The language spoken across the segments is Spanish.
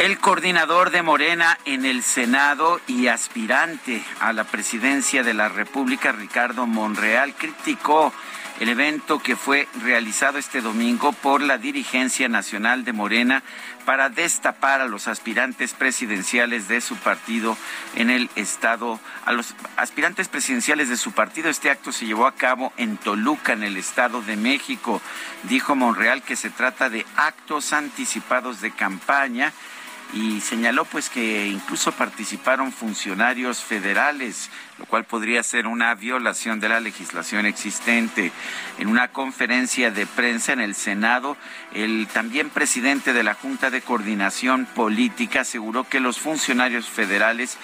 El coordinador de Morena en el Senado y aspirante a la presidencia de la República, Ricardo Monreal, criticó el evento que fue realizado este domingo por la dirigencia nacional de Morena para destapar a los aspirantes presidenciales de su partido en el estado, a los aspirantes presidenciales de su partido. Este acto se llevó a cabo en Toluca, en el estado de México. Dijo Monreal que se trata de actos anticipados de campaña y señaló pues que incluso participaron funcionarios federales, lo cual podría ser una violación de la legislación existente. En una conferencia de prensa en el Senado, el también presidente de la Junta de Coordinación Política aseguró que los funcionarios federales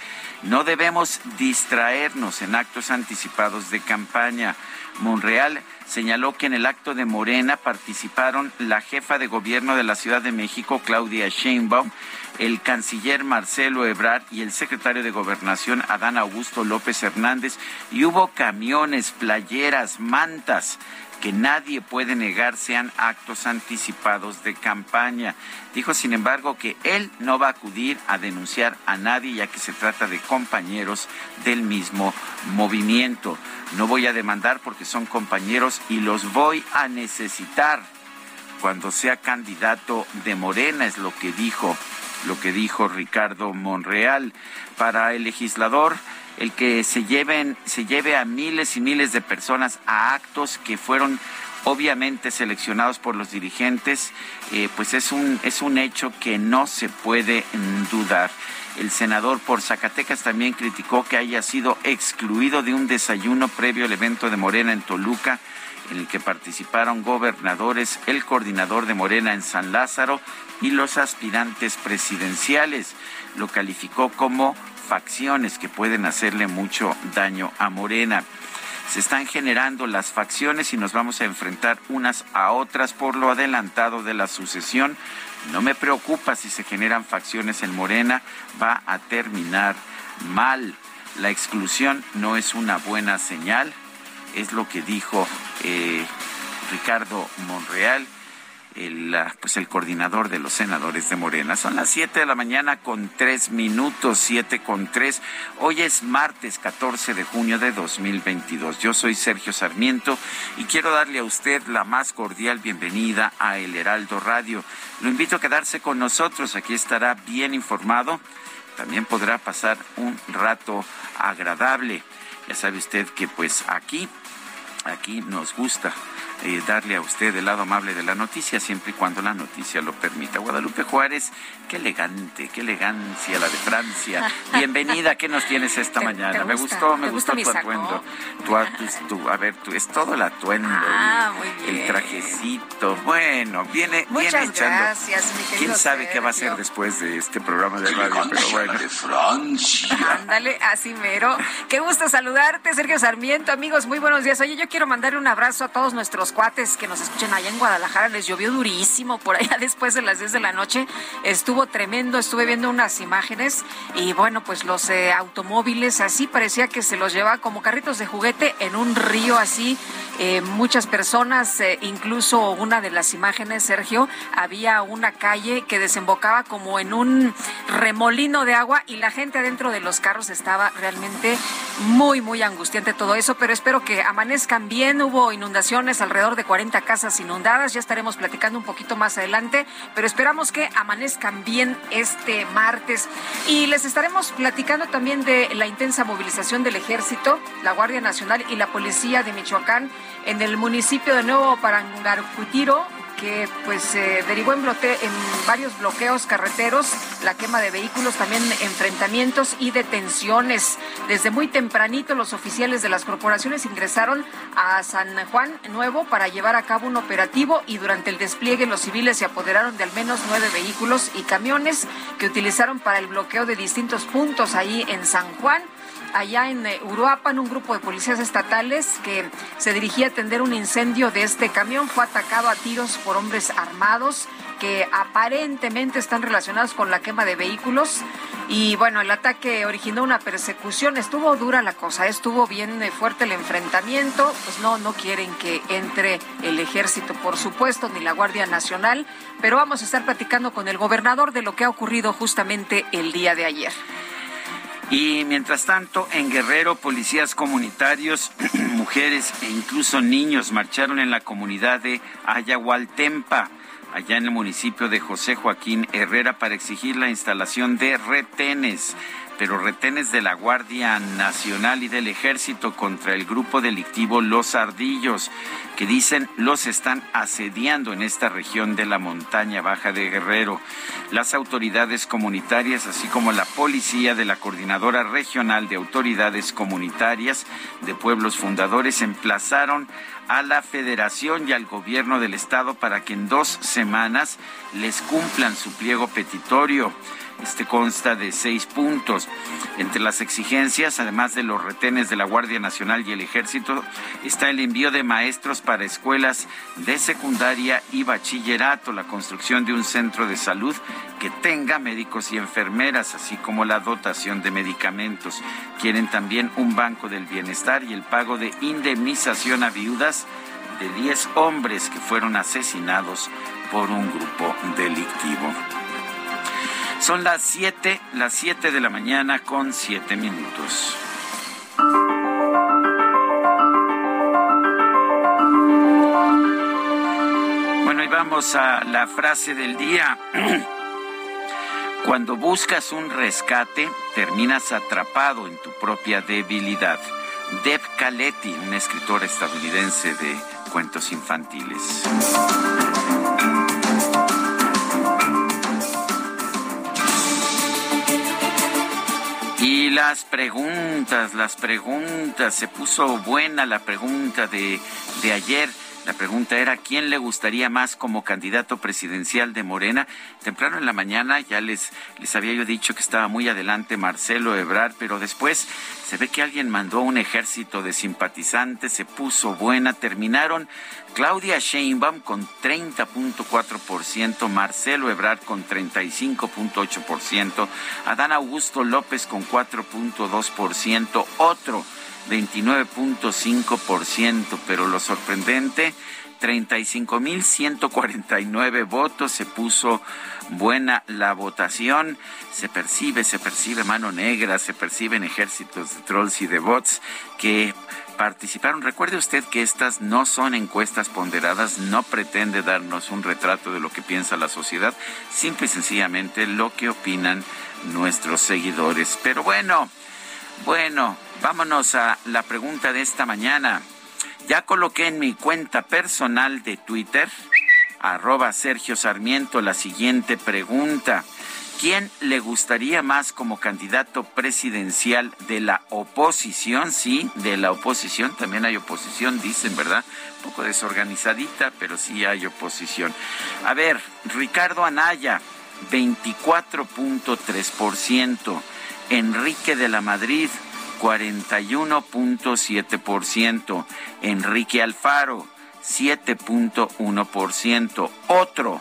no debemos distraernos en actos anticipados de campaña. Monreal señaló que en el acto de Morena participaron la jefa de gobierno de la Ciudad de México, Claudia Sheinbaum, el canciller Marcelo Ebrard y el secretario de Gobernación, Adán Augusto López Hernández, y hubo camiones, playeras, mantas que nadie puede negar sean actos anticipados de campaña. Dijo, sin embargo, que él no va a acudir a denunciar a nadie ya que se trata de compañeros del mismo movimiento. No voy a demandar porque son compañeros y los voy a necesitar cuando sea candidato de Morena, es lo que dijo lo que dijo Ricardo Monreal. Para el legislador, el que se lleven, se lleve a miles y miles de personas a actos que fueron obviamente seleccionados por los dirigentes, eh, pues es un, es un hecho que no se puede dudar. El senador por Zacatecas también criticó que haya sido excluido de un desayuno previo al evento de Morena en Toluca en el que participaron gobernadores, el coordinador de Morena en San Lázaro y los aspirantes presidenciales. Lo calificó como facciones que pueden hacerle mucho daño a Morena. Se están generando las facciones y nos vamos a enfrentar unas a otras por lo adelantado de la sucesión. No me preocupa si se generan facciones en Morena, va a terminar mal. La exclusión no es una buena señal, es lo que dijo eh, Ricardo Monreal el, pues el coordinador de los senadores de Morena. Son las 7 de la mañana con 3 minutos, 7 con 3. Hoy es martes 14 de junio de 2022. Yo soy Sergio Sarmiento y quiero darle a usted la más cordial bienvenida a El Heraldo Radio. Lo invito a quedarse con nosotros, aquí estará bien informado. También podrá pasar un rato agradable. Ya sabe usted que pues aquí, aquí nos gusta eh, darle a usted el lado amable de la noticia, siempre y cuando la noticia lo permita. Guadalupe Juárez, qué elegante, qué elegancia la de Francia. Bienvenida, ¿qué nos tienes esta mañana? me gustó, me gustó tu atuendo. Tu, a ver, tu, es todo el atuendo, ah, el, trajecito. Bueno, viene, viene echando. Gracias, mi ¿Quién sabe qué va a hacer después de este programa de radio? Pero bueno. de Francia. Ándale, así mero. Qué gusto saludarte, Sergio Sarmiento. Amigos, muy buenos días. Oye, yo quiero mandarle un abrazo a todos nuestros nuestros cuates que nos escuchan allá en Guadalajara les llovió durísimo por allá después de las 10 de la noche. Estuvo tremendo, estuve viendo unas imágenes y bueno, pues los eh, automóviles así parecía que se los lleva como carritos de juguete en un río así. Eh, muchas personas, eh, incluso una de las imágenes, Sergio, había una calle que desembocaba como en un remolino de agua y la gente adentro de los carros estaba realmente muy, muy angustiante todo eso, pero espero que amanezcan bien. Hubo inundaciones, alrededor de 40 casas inundadas, ya estaremos platicando un poquito más adelante, pero esperamos que amanezcan bien este martes. Y les estaremos platicando también de la intensa movilización del ejército, la Guardia Nacional y la Policía de Michoacán en el municipio de Nuevo Parangarcutiro, que pues derivó en, en varios bloqueos carreteros, la quema de vehículos, también enfrentamientos y detenciones. Desde muy tempranito los oficiales de las corporaciones ingresaron a San Juan Nuevo para llevar a cabo un operativo y durante el despliegue los civiles se apoderaron de al menos nueve vehículos y camiones que utilizaron para el bloqueo de distintos puntos ahí en San Juan allá en eh, Uruapan, un grupo de policías estatales que se dirigía a atender un incendio de este camión. Fue atacado a tiros por hombres armados que aparentemente están relacionados con la quema de vehículos. Y bueno, el ataque originó una persecución, estuvo dura la cosa, estuvo bien eh, fuerte el enfrentamiento, pues no, no quieren que entre el ejército, por supuesto, ni la Guardia Nacional, pero vamos a estar platicando con el gobernador de lo que ha ocurrido justamente el día de ayer. Y mientras tanto, en Guerrero, policías comunitarios, mujeres e incluso niños marcharon en la comunidad de Ayahualtempa, allá en el municipio de José Joaquín Herrera, para exigir la instalación de retenes pero retenes de la Guardia Nacional y del Ejército contra el grupo delictivo Los Ardillos, que dicen los están asediando en esta región de la montaña baja de Guerrero. Las autoridades comunitarias, así como la policía de la Coordinadora Regional de Autoridades Comunitarias de Pueblos Fundadores, emplazaron a la Federación y al Gobierno del Estado para que en dos semanas les cumplan su pliego petitorio. Este consta de seis puntos. Entre las exigencias, además de los retenes de la Guardia Nacional y el Ejército, está el envío de maestros para escuelas de secundaria y bachillerato, la construcción de un centro de salud que tenga médicos y enfermeras, así como la dotación de medicamentos. Quieren también un banco del bienestar y el pago de indemnización a viudas de 10 hombres que fueron asesinados por un grupo delictivo. Son las 7, las 7 de la mañana con 7 minutos. Bueno, y vamos a la frase del día. Cuando buscas un rescate, terminas atrapado en tu propia debilidad. Deb Caletti, un escritor estadounidense de cuentos infantiles. Las preguntas, las preguntas, se puso buena la pregunta de, de ayer. La pregunta era, ¿quién le gustaría más como candidato presidencial de Morena? Temprano en la mañana ya les, les había yo dicho que estaba muy adelante Marcelo Ebrard, pero después se ve que alguien mandó un ejército de simpatizantes, se puso buena, terminaron Claudia Sheinbaum con 30.4%, Marcelo Ebrard con 35.8%, Adán Augusto López con 4.2%, otro 29.5%, pero lo sorprendente, 35.149 votos, se puso buena la votación, se percibe, se percibe mano negra, se perciben ejércitos de trolls y de bots que participaron. Recuerde usted que estas no son encuestas ponderadas, no pretende darnos un retrato de lo que piensa la sociedad, simple y sencillamente lo que opinan nuestros seguidores. Pero bueno, bueno, vámonos a la pregunta de esta mañana. Ya coloqué en mi cuenta personal de Twitter, arroba Sergio Sarmiento, la siguiente pregunta. ¿Quién le gustaría más como candidato presidencial de la oposición? Sí, de la oposición. También hay oposición, dicen, ¿verdad? Un poco desorganizadita, pero sí hay oposición. A ver, Ricardo Anaya, 24.3%. Enrique de la Madrid, 41.7%. Enrique Alfaro, 7.1%. Otro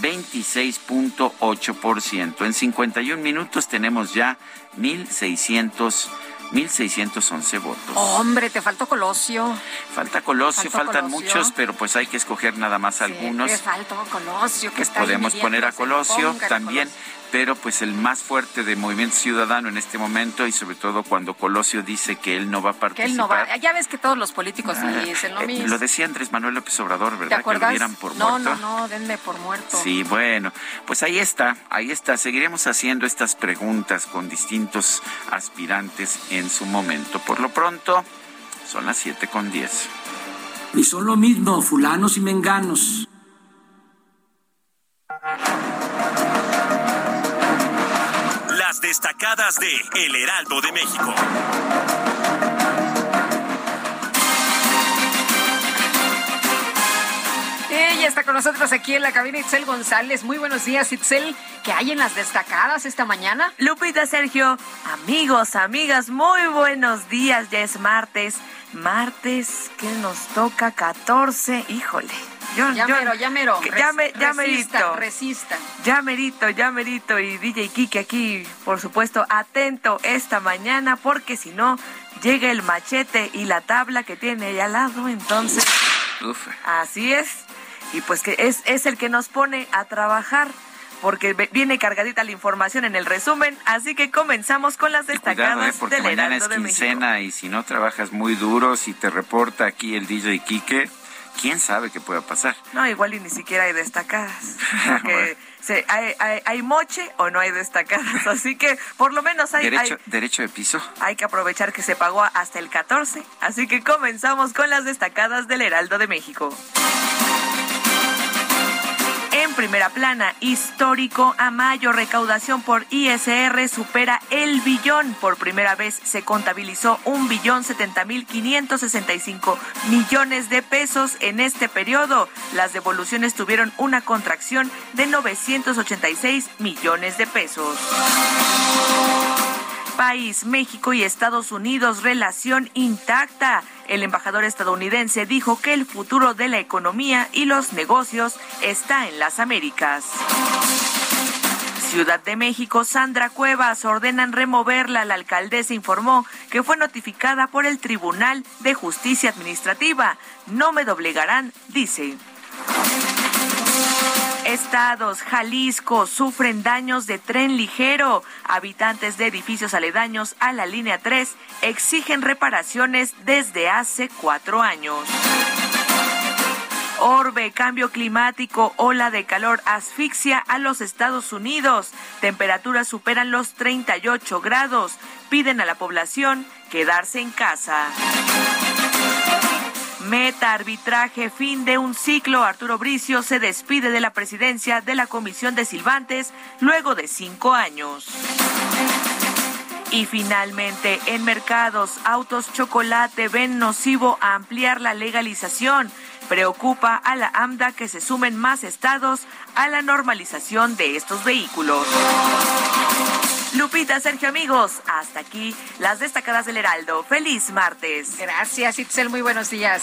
26.8%. En 51 minutos tenemos ya 1.600 1.611 votos. Hombre, te faltó Colosio. Falta Colosio, faltan muchos, pero pues hay que escoger nada más algunos. Te faltó Colosio. Que pues podemos poner a Colosio también pero pues el más fuerte de Movimiento Ciudadano en este momento y sobre todo cuando Colosio dice que él no va a participar. Que él no va. Ya ves que todos los políticos ah, dicen lo eh, mismo. Lo decía Andrés Manuel López Obrador, ¿verdad? ¿Te acuerdas? Que lo dieran por no, muerto. No, no, denme por muerto. Sí, bueno, pues ahí está, ahí está. Seguiremos haciendo estas preguntas con distintos aspirantes en su momento. Por lo pronto, son las 7 con 10. Y son lo mismo, fulanos y menganos destacadas de El Heraldo de México. Ella está con nosotros aquí en la cabina Itzel González. Muy buenos días, Itzel. ¿Qué hay en las destacadas esta mañana? Lupita, Sergio, amigos, amigas, muy buenos días. Ya es martes. Martes que nos toca 14. Híjole ya mero, ya mero. ya, me, ya merito. Resista. Ya merito, ya merito. Y DJ Kike aquí, por supuesto, atento esta mañana, porque si no, llega el machete y la tabla que tiene ahí al lado. Entonces, así es. Y pues que es, es el que nos pone a trabajar porque viene cargadita la información en el resumen, así que comenzamos con las destacadas cuidado, eh, porque mañana es quincena y si no trabajas muy duro, si te reporta aquí el DJ Quique, quién sabe qué pueda pasar. No, igual y ni siquiera hay destacadas. Porque hay, hay, moche o no hay destacadas. Así que por lo menos hay derecho, derecho de piso. Hay que aprovechar que se pagó hasta el 14. Así que comenzamos con las destacadas del Heraldo de México. Primera plana, histórico a mayo, recaudación por ISR supera el billón. Por primera vez se contabilizó un billón setenta mil quinientos sesenta y cinco millones de pesos en este periodo. Las devoluciones tuvieron una contracción de 986 millones de pesos país, México y Estados Unidos, relación intacta. El embajador estadounidense dijo que el futuro de la economía y los negocios está en las Américas. Ciudad de México, Sandra Cuevas ordenan removerla. La alcaldesa informó que fue notificada por el Tribunal de Justicia Administrativa. No me doblegarán, dice. Estados, Jalisco, sufren daños de tren ligero. Habitantes de edificios aledaños a la línea 3 exigen reparaciones desde hace cuatro años. Orbe, cambio climático, ola de calor asfixia a los Estados Unidos. Temperaturas superan los 38 grados. Piden a la población quedarse en casa. Meta arbitraje, fin de un ciclo. Arturo Bricio se despide de la presidencia de la Comisión de Silvantes luego de cinco años. Y finalmente, en mercados, autos chocolate ven nocivo a ampliar la legalización. Preocupa a la AMDA que se sumen más estados a la normalización de estos vehículos. Lupita, Sergio, amigos, hasta aquí las destacadas del Heraldo. Feliz martes. Gracias, Itzel. Muy buenos días.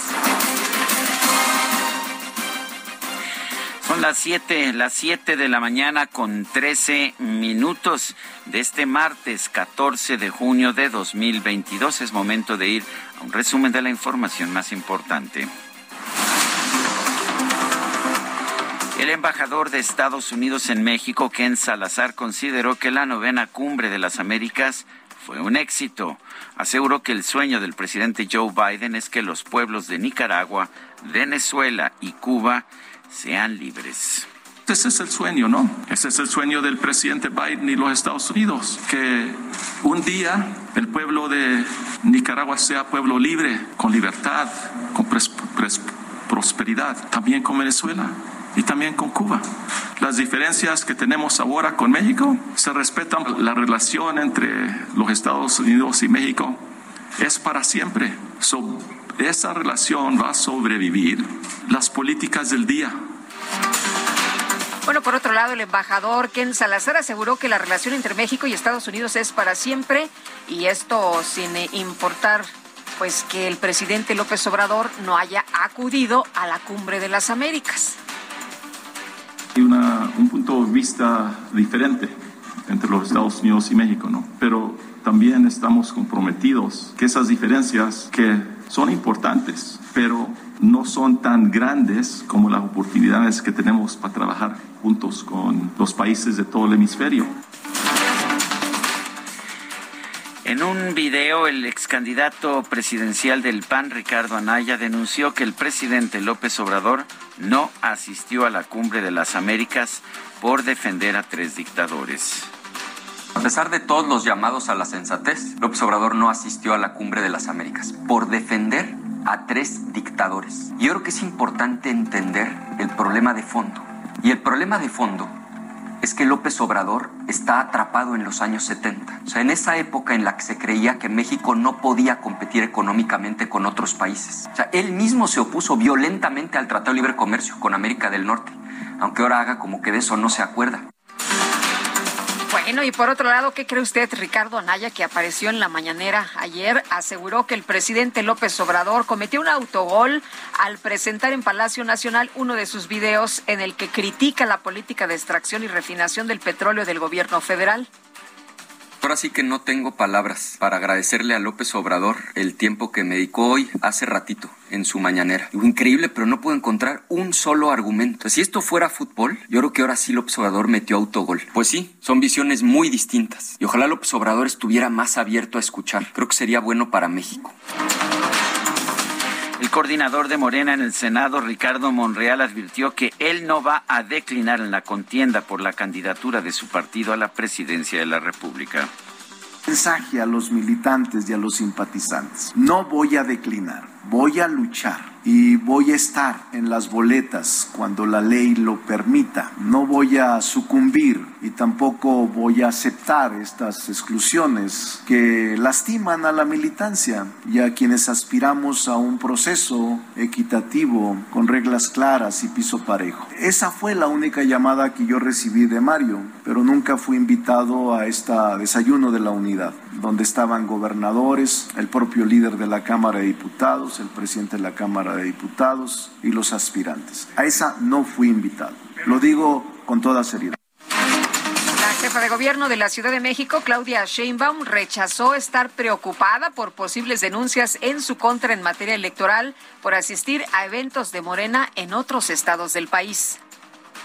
Son las 7, las 7 de la mañana con 13 minutos de este martes 14 de junio de 2022. Es momento de ir a un resumen de la información más importante. El embajador de Estados Unidos en México, Ken Salazar, consideró que la novena cumbre de las Américas fue un éxito. Aseguró que el sueño del presidente Joe Biden es que los pueblos de Nicaragua, Venezuela y Cuba sean libres. Ese es el sueño, ¿no? Ese es el sueño del presidente Biden y los Estados Unidos, que un día el pueblo de Nicaragua sea pueblo libre, con libertad, con prosperidad, también con Venezuela y también con Cuba. Las diferencias que tenemos ahora con México se respetan. La relación entre los Estados Unidos y México es para siempre. esa relación va a sobrevivir las políticas del día. Bueno, por otro lado, el embajador Ken Salazar aseguró que la relación entre México y Estados Unidos es para siempre y esto sin importar pues que el presidente López Obrador no haya acudido a la cumbre de las Américas. Hay un punto de vista diferente entre los Estados Unidos y México, ¿no? Pero también estamos comprometidos que esas diferencias que son importantes, pero no son tan grandes como las oportunidades que tenemos para trabajar juntos con los países de todo el hemisferio. En un video, el ex candidato presidencial del PAN, Ricardo Anaya, denunció que el presidente López Obrador no asistió a la cumbre de las Américas por defender a tres dictadores. A pesar de todos los llamados a la sensatez, López Obrador no asistió a la cumbre de las Américas por defender a tres dictadores. Yo creo que es importante entender el problema de fondo. Y el problema de fondo es que López Obrador está atrapado en los años 70. O sea, en esa época en la que se creía que México no podía competir económicamente con otros países. O sea, él mismo se opuso violentamente al Tratado de Libre Comercio con América del Norte, aunque ahora haga como que de eso no se acuerda. Bueno, y por otro lado, ¿qué cree usted? Ricardo Anaya, que apareció en la mañanera ayer, aseguró que el presidente López Obrador cometió un autogol al presentar en Palacio Nacional uno de sus videos en el que critica la política de extracción y refinación del petróleo del gobierno federal. Ahora sí que no tengo palabras para agradecerle a López Obrador el tiempo que me dedicó hoy, hace ratito, en su mañanera. increíble, pero no puedo encontrar un solo argumento. Si esto fuera fútbol, yo creo que ahora sí López Obrador metió autogol. Pues sí, son visiones muy distintas. Y ojalá López Obrador estuviera más abierto a escuchar. Creo que sería bueno para México. El coordinador de Morena en el Senado, Ricardo Monreal, advirtió que él no va a declinar en la contienda por la candidatura de su partido a la presidencia de la República. Mensaje a los militantes y a los simpatizantes. No voy a declinar, voy a luchar y voy a estar en las boletas cuando la ley lo permita. No voy a sucumbir y tampoco voy a aceptar estas exclusiones que lastiman a la militancia y a quienes aspiramos a un proceso equitativo con reglas claras y piso parejo. Esa fue la única llamada que yo recibí de Mario, pero nunca fui invitado a este desayuno de la unidad, donde estaban gobernadores, el propio líder de la Cámara de Diputados, el presidente de la Cámara de Diputados y los aspirantes. A esa no fui invitado. Lo digo con toda seriedad. Jefa de gobierno de la Ciudad de México, Claudia Sheinbaum, rechazó estar preocupada por posibles denuncias en su contra en materia electoral por asistir a eventos de Morena en otros estados del país.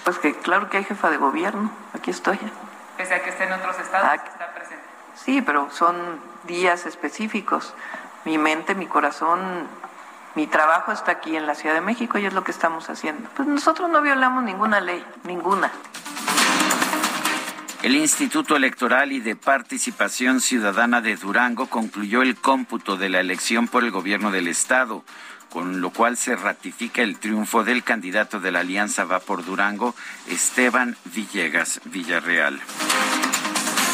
Pues que claro que hay jefa de gobierno, aquí estoy. Pese a que esté en otros estados, ah, está presente. Sí, pero son días específicos. Mi mente, mi corazón mi trabajo está aquí en la Ciudad de México y es lo que estamos haciendo. Pues nosotros no violamos ninguna ley, ninguna. El Instituto Electoral y de Participación Ciudadana de Durango concluyó el cómputo de la elección por el gobierno del Estado, con lo cual se ratifica el triunfo del candidato de la Alianza Va por Durango, Esteban Villegas Villarreal.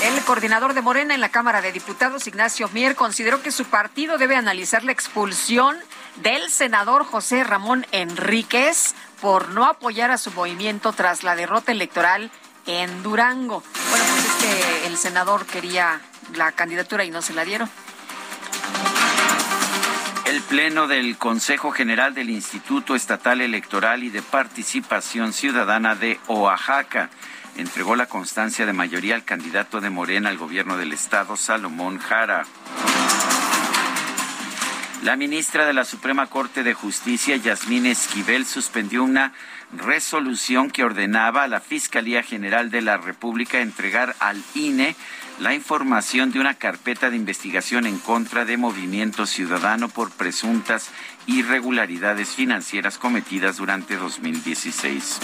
El coordinador de Morena en la Cámara de Diputados, Ignacio Mier, consideró que su partido debe analizar la expulsión del senador José Ramón Enríquez por no apoyar a su movimiento tras la derrota electoral en Durango. Bueno, pues es que el senador quería la candidatura y no se la dieron. El Pleno del Consejo General del Instituto Estatal Electoral y de Participación Ciudadana de Oaxaca entregó la constancia de mayoría al candidato de Morena al gobierno del estado, Salomón Jara. La ministra de la Suprema Corte de Justicia, Yasmín Esquivel, suspendió una resolución que ordenaba a la Fiscalía General de la República entregar al INE la información de una carpeta de investigación en contra de Movimiento Ciudadano por presuntas irregularidades financieras cometidas durante 2016.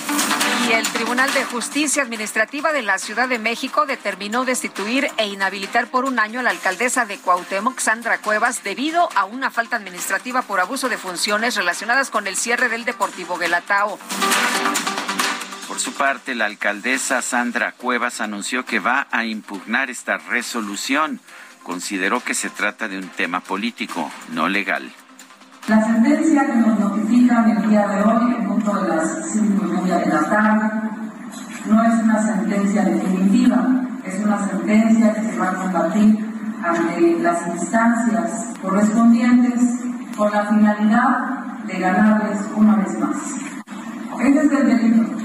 Y el Tribunal de Justicia Administrativa de la Ciudad de México determinó destituir e inhabilitar por un año a la alcaldesa de Cuauhtémoc, Sandra Cuevas, debido a una falta administrativa por abuso de funciones relacionadas con el cierre del Deportivo Guelatao. Por su parte, la alcaldesa Sandra Cuevas anunció que va a impugnar esta resolución. Consideró que se trata de un tema político, no legal. La sentencia que nos notifican el día de hoy, en punto de las cinco y media de la tarde, no es una sentencia definitiva, es una sentencia que se va a combatir ante las instancias correspondientes con la finalidad de ganarles una vez más. Este es el delito.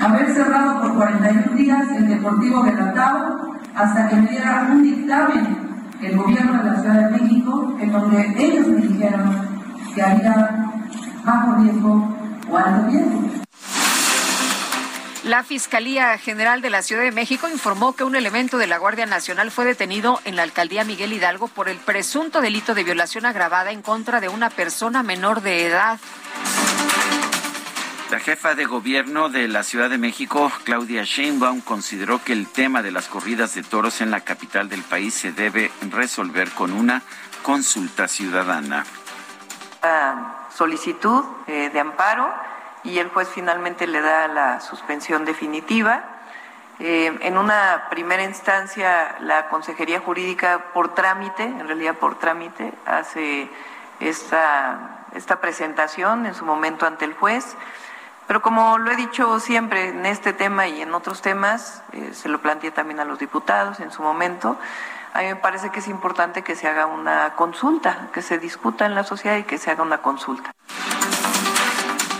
Haber cerrado por 41 días el Deportivo Belatao hasta que me diera un dictamen el gobierno de la Ciudad de México en donde ellos me dijeron que había bajo riesgo o alto riesgo. La Fiscalía General de la Ciudad de México informó que un elemento de la Guardia Nacional fue detenido en la alcaldía Miguel Hidalgo por el presunto delito de violación agravada en contra de una persona menor de edad. La jefa de gobierno de la Ciudad de México, Claudia Sheinbaum, consideró que el tema de las corridas de toros en la capital del país se debe resolver con una consulta ciudadana. Solicitud eh, de amparo y el juez finalmente le da la suspensión definitiva. Eh, en una primera instancia, la Consejería Jurídica, por trámite, en realidad por trámite, hace esta, esta presentación en su momento ante el juez. Pero como lo he dicho siempre en este tema y en otros temas, eh, se lo planteé también a los diputados en su momento, a mí me parece que es importante que se haga una consulta, que se discuta en la sociedad y que se haga una consulta.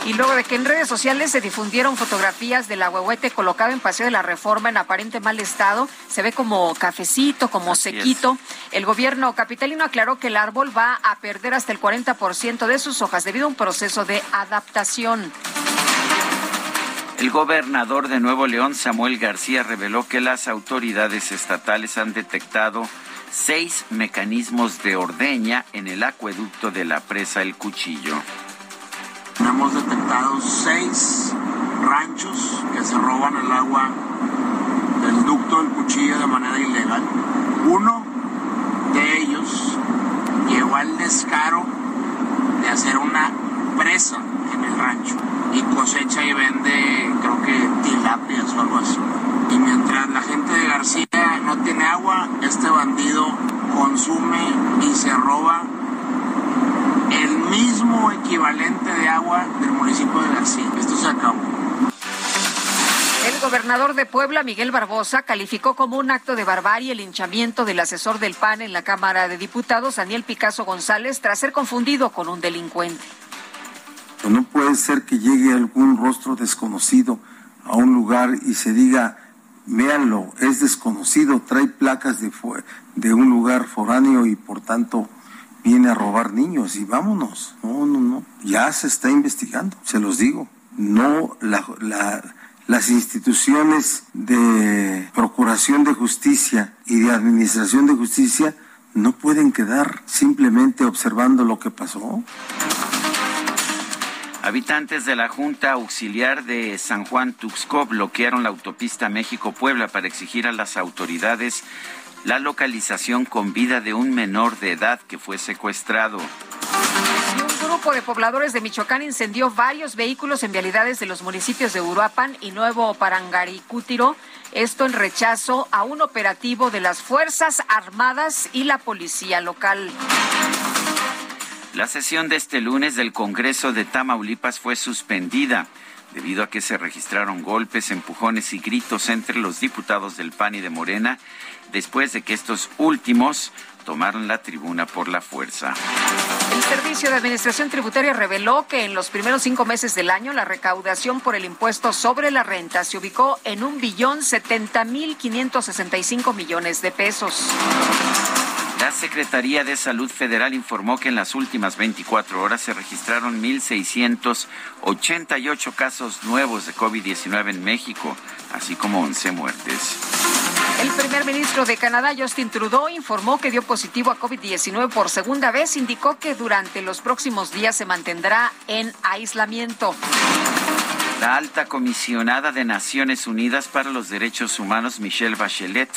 Y luego de que en redes sociales se difundieron fotografías del ahuehuete colocado en Paseo de la Reforma en aparente mal estado, se ve como cafecito, como sequito. El gobierno capitalino aclaró que el árbol va a perder hasta el 40% de sus hojas debido a un proceso de adaptación. El gobernador de Nuevo León, Samuel García, reveló que las autoridades estatales han detectado seis mecanismos de ordeña en el acueducto de la presa El Cuchillo. Hemos detectado seis ranchos que se roban el agua del ducto del cuchillo de manera ilegal. Uno de ellos llegó al descaro de hacer una presa en el rancho y cosecha y vende creo que tilapias o algo así. Y mientras la gente de García no tiene agua, este bandido consume y se roba el mismo equivalente de agua del municipio de García. Esto se acabó. El gobernador de Puebla, Miguel Barbosa, calificó como un acto de barbarie el hinchamiento del asesor del PAN en la Cámara de Diputados, Daniel Picasso González, tras ser confundido con un delincuente. No puede ser que llegue algún rostro desconocido a un lugar y se diga, véanlo, es desconocido, trae placas de, de un lugar foráneo y por tanto viene a robar niños y vámonos. No, no, no. Ya se está investigando, se los digo. No, las instituciones de procuración de justicia y de administración de justicia no pueden quedar simplemente observando lo que pasó. Habitantes de la Junta Auxiliar de San Juan Tuxco bloquearon la autopista México-Puebla para exigir a las autoridades la localización con vida de un menor de edad que fue secuestrado. un grupo de pobladores de Michoacán incendió varios vehículos en vialidades de los municipios de Uruapan y Nuevo Parangaricútiro. Esto en rechazo a un operativo de las Fuerzas Armadas y la Policía Local. La sesión de este lunes del Congreso de Tamaulipas fue suspendida debido a que se registraron golpes, empujones y gritos entre los diputados del PAN y de Morena después de que estos últimos tomaron la tribuna por la fuerza. El Servicio de Administración Tributaria reveló que en los primeros cinco meses del año la recaudación por el impuesto sobre la renta se ubicó en un billón setenta mil quinientos sesenta y cinco millones de pesos. La Secretaría de Salud Federal informó que en las últimas 24 horas se registraron 1.688 casos nuevos de COVID-19 en México, así como 11 muertes. El primer ministro de Canadá, Justin Trudeau, informó que dio positivo a COVID-19 por segunda vez. Indicó que durante los próximos días se mantendrá en aislamiento. La alta comisionada de Naciones Unidas para los Derechos Humanos, Michelle Bachelet,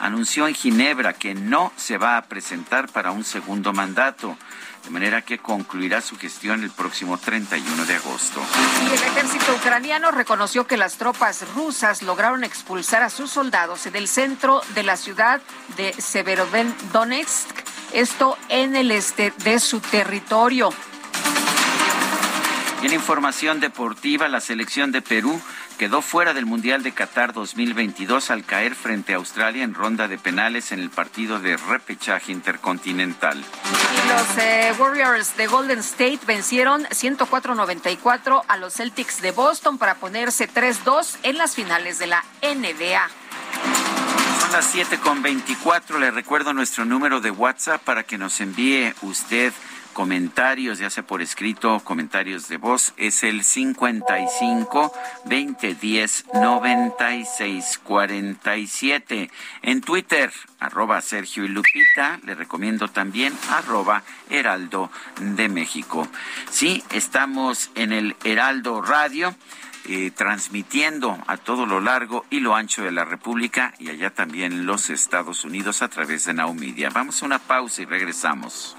anunció en Ginebra que no se va a presentar para un segundo mandato, de manera que concluirá su gestión el próximo 31 de agosto. Y el ejército ucraniano reconoció que las tropas rusas lograron expulsar a sus soldados del centro de la ciudad de Severodonetsk, esto en el este de su territorio. Y en información deportiva, la selección de Perú quedó fuera del Mundial de Qatar 2022 al caer frente a Australia en ronda de penales en el partido de repechaje intercontinental. Y los eh, Warriors de Golden State vencieron 104-94 a los Celtics de Boston para ponerse 3-2 en las finales de la NBA. Son las 7 con 24. Le recuerdo nuestro número de WhatsApp para que nos envíe usted comentarios, ya sea por escrito, comentarios de voz, es el 55 2010 96 47. En Twitter, arroba Sergio y Lupita, le recomiendo también arroba Heraldo de México. Sí, estamos en el Heraldo Radio. Eh, transmitiendo a todo lo largo y lo ancho de la República y allá también los Estados Unidos a través de Naumedia. Vamos a una pausa y regresamos.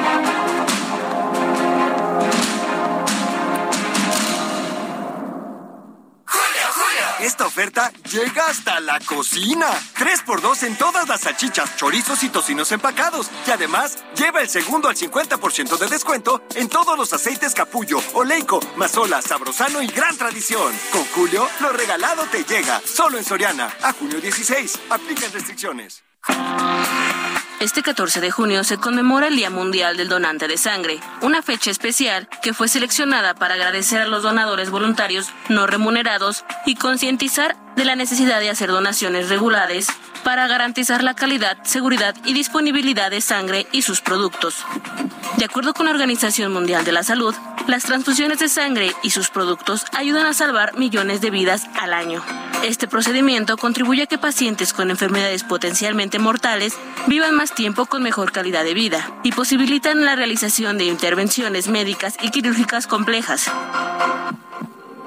Esta oferta llega hasta la cocina. 3x2 en todas las salchichas, chorizos y tocinos empacados. Y además, lleva el segundo al 50% de descuento en todos los aceites capullo, oleico, mazola, sabrosano y gran tradición. Con Julio, lo regalado te llega. Solo en Soriana. A junio 16. Aplican restricciones. Este 14 de junio se conmemora el Día Mundial del Donante de Sangre, una fecha especial que fue seleccionada para agradecer a los donadores voluntarios no remunerados y concientizar de la necesidad de hacer donaciones regulares para garantizar la calidad, seguridad y disponibilidad de sangre y sus productos. De acuerdo con la Organización Mundial de la Salud, las transfusiones de sangre y sus productos ayudan a salvar millones de vidas al año. Este procedimiento contribuye a que pacientes con enfermedades potencialmente mortales vivan más tiempo con mejor calidad de vida y posibilitan la realización de intervenciones médicas y quirúrgicas complejas.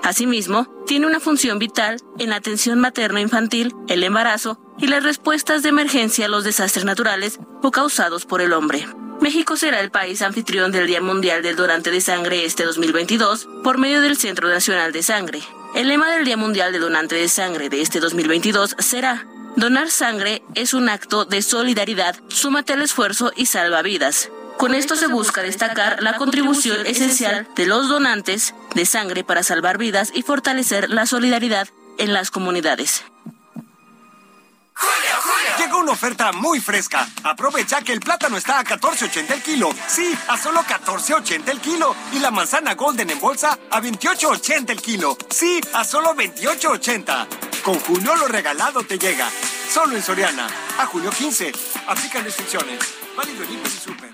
Asimismo, tiene una función vital en la atención materno-infantil, el embarazo y las respuestas de emergencia a los desastres naturales o causados por el hombre. México será el país anfitrión del Día Mundial del Donante de Sangre este 2022 por medio del Centro Nacional de Sangre. El lema del Día Mundial del Donante de Sangre de este 2022 será Donar sangre es un acto de solidaridad, súmate al esfuerzo y salva vidas. Con esto se busca destacar la contribución esencial de los donantes de sangre para salvar vidas y fortalecer la solidaridad en las comunidades. Llegó una oferta muy fresca. Aprovecha que el plátano está a 14.80 el kilo. Sí, a solo 14.80 el kilo. Y la manzana golden en bolsa a 28.80 el kilo. Sí, a solo 28.80. Con Julio lo regalado te llega. Solo en Soriana. A julio 15. Aplican restricciones. Válido en y Super.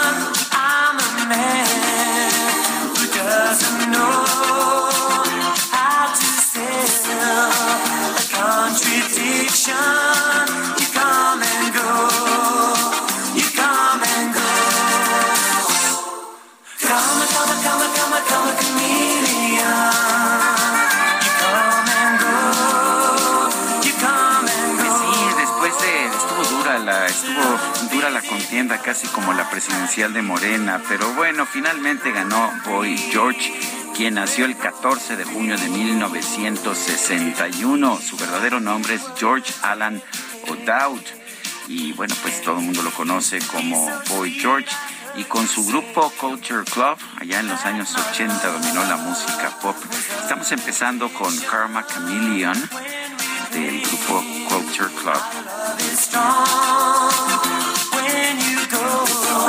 contienda casi como la presidencial de Morena, pero bueno, finalmente ganó Boy George quien nació el 14 de junio de 1961. Su verdadero nombre es George Alan O'Dowd y bueno, pues todo el mundo lo conoce como Boy George y con su grupo Culture Club, allá en los años 80 dominó la música pop. Estamos empezando con Karma Chameleon del grupo Culture Club.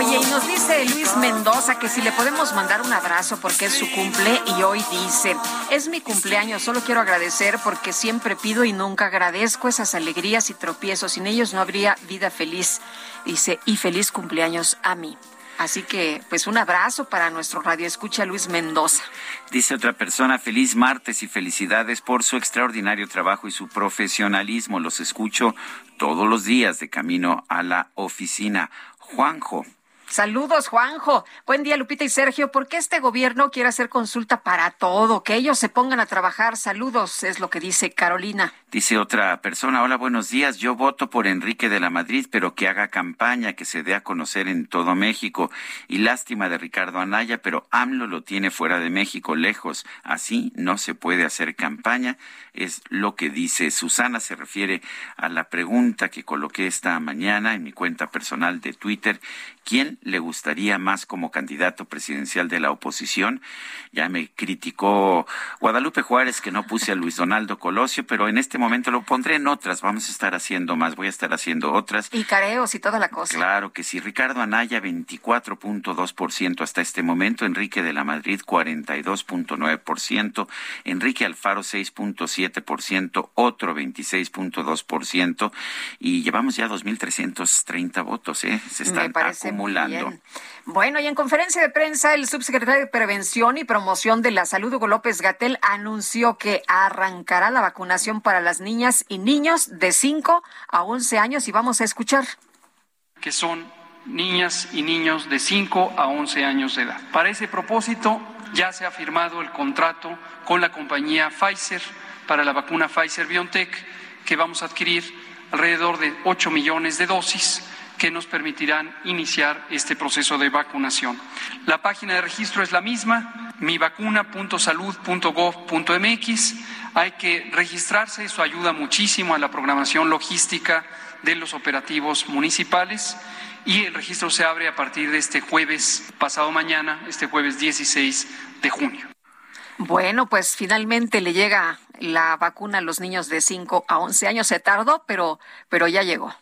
Oye, y nos dice Luis Mendoza que si le podemos mandar un abrazo porque es su cumple y hoy dice, es mi cumpleaños, solo quiero agradecer porque siempre pido y nunca agradezco esas alegrías y tropiezos, sin ellos no habría vida feliz. Dice, y feliz cumpleaños a mí. Así que, pues un abrazo para nuestro radio escucha Luis Mendoza. Dice otra persona, feliz martes y felicidades por su extraordinario trabajo y su profesionalismo. Los escucho todos los días de camino a la oficina. Juanjo. Saludos, Juanjo. Buen día, Lupita y Sergio. ¿Por qué este gobierno quiere hacer consulta para todo? Que ellos se pongan a trabajar. Saludos, es lo que dice Carolina. Dice otra persona, hola, buenos días. Yo voto por Enrique de la Madrid, pero que haga campaña, que se dé a conocer en todo México. Y lástima de Ricardo Anaya, pero AMLO lo tiene fuera de México, lejos. Así no se puede hacer campaña, es lo que dice Susana. Se refiere a la pregunta que coloqué esta mañana en mi cuenta personal de Twitter. ¿Quién le gustaría más como candidato presidencial de la oposición? Ya me criticó Guadalupe Juárez que no puse a Luis Donaldo Colosio, pero en este momento lo pondré en otras. Vamos a estar haciendo más, voy a estar haciendo otras. Y careos y toda la cosa. Claro que sí. Ricardo Anaya, 24.2% hasta este momento. Enrique de la Madrid, 42.9%. Enrique Alfaro, 6.7%. Otro, 26.2%. Y llevamos ya 2.330 votos, ¿eh? Se están acumulando. Bueno, y en conferencia de prensa, el subsecretario de Prevención y Promoción de la Salud, Hugo López Gatel, anunció que arrancará la vacunación para las niñas y niños de 5 a 11 años y vamos a escuchar. Que son niñas y niños de 5 a 11 años de edad. Para ese propósito, ya se ha firmado el contrato con la compañía Pfizer para la vacuna Pfizer BioNTech, que vamos a adquirir alrededor de 8 millones de dosis que nos permitirán iniciar este proceso de vacunación. La página de registro es la misma, mivacuna.salud.gov.mx. Hay que registrarse, eso ayuda muchísimo a la programación logística de los operativos municipales y el registro se abre a partir de este jueves, pasado mañana, este jueves 16 de junio. Bueno, pues finalmente le llega la vacuna a los niños de 5 a 11 años. Se tardó, pero, pero ya llegó.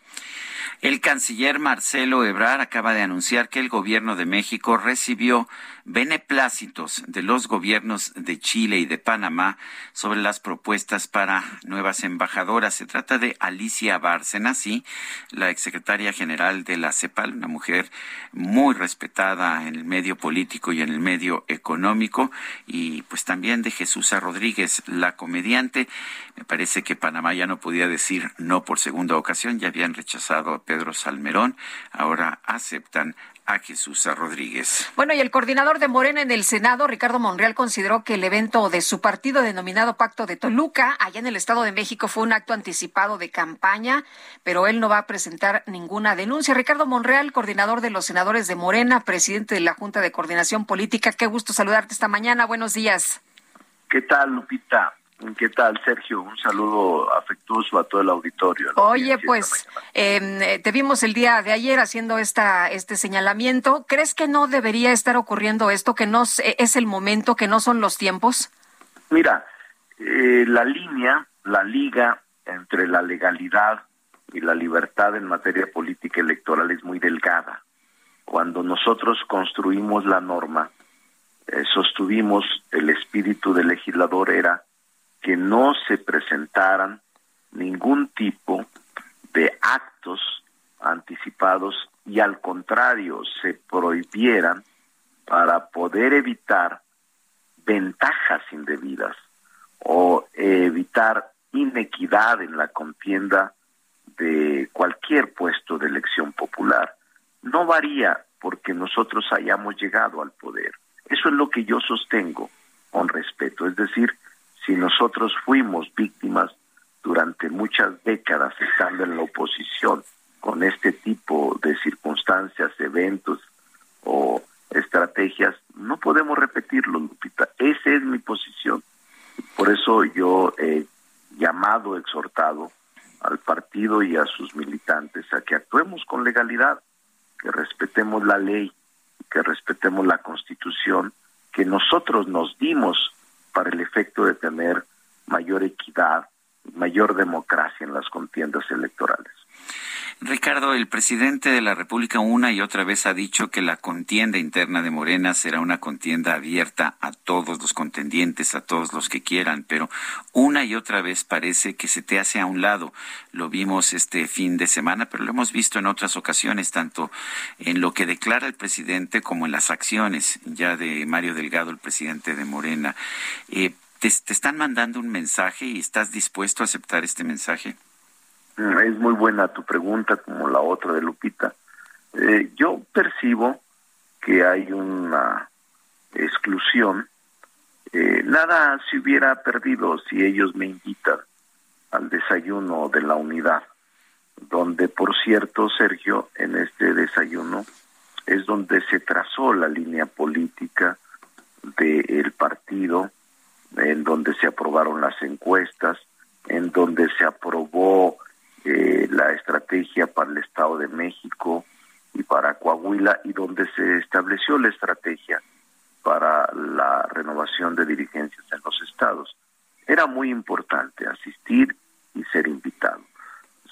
El canciller Marcelo Ebrard acaba de anunciar que el gobierno de México recibió beneplácitos de los gobiernos de Chile y de Panamá sobre las propuestas para nuevas embajadoras. Se trata de Alicia Bárcena, sí, la exsecretaria general de la CEPAL, una mujer muy respetada en el medio político y en el medio económico, y pues también de Jesús Rodríguez, la comediante. Me parece que Panamá ya no podía decir no por segunda ocasión, ya habían rechazado a Pedro Salmerón, ahora aceptan a Jesús Rodríguez. Bueno, y el coordinador de Morena en el Senado, Ricardo Monreal, consideró que el evento de su partido denominado Pacto de Toluca, allá en el Estado de México, fue un acto anticipado de campaña, pero él no va a presentar ninguna denuncia. Ricardo Monreal, coordinador de los senadores de Morena, presidente de la Junta de Coordinación Política, qué gusto saludarte esta mañana. Buenos días. ¿Qué tal, Lupita? ¿Qué tal, Sergio? Un saludo afectuoso a todo el auditorio. Oye, pues eh, te vimos el día de ayer haciendo esta este señalamiento. ¿Crees que no debería estar ocurriendo esto, que no es el momento, que no son los tiempos? Mira, eh, la línea, la liga entre la legalidad y la libertad en materia política electoral es muy delgada. Cuando nosotros construimos la norma, eh, sostuvimos el espíritu del legislador era que no se presentaran ningún tipo de actos anticipados y al contrario se prohibieran para poder evitar ventajas indebidas o evitar inequidad en la contienda de cualquier puesto de elección popular. No varía porque nosotros hayamos llegado al poder. Eso es lo que yo sostengo con respeto. Es decir, si nosotros fuimos víctimas durante muchas décadas estando en la oposición con este tipo de circunstancias, eventos o estrategias, no podemos repetirlo, Lupita. Esa es mi posición. Por eso yo he llamado, exhortado al partido y a sus militantes a que actuemos con legalidad, que respetemos la ley, que respetemos la constitución, que nosotros nos dimos para el efecto de tener mayor equidad, mayor democracia en las contiendas electorales. Ricardo, el presidente de la República una y otra vez ha dicho que la contienda interna de Morena será una contienda abierta a todos los contendientes, a todos los que quieran, pero una y otra vez parece que se te hace a un lado. Lo vimos este fin de semana, pero lo hemos visto en otras ocasiones, tanto en lo que declara el presidente como en las acciones ya de Mario Delgado, el presidente de Morena. Eh, te, te están mandando un mensaje y estás dispuesto a aceptar este mensaje? Mm, Es muy buena tu pregunta, como la otra de Lupita. Eh, yo percibo que hay una exclusión. Eh, nada se hubiera perdido si ellos me invitan al desayuno de la unidad, donde, por cierto, Sergio, en este desayuno es donde se trazó la línea política del partido, en donde se aprobaron las encuestas, en donde se aprobó eh, la estrategia para el Estado de México y para Coahuila y donde se estableció la estrategia para la renovación de dirigencias en los estados. Era muy importante asistir y ser invitado.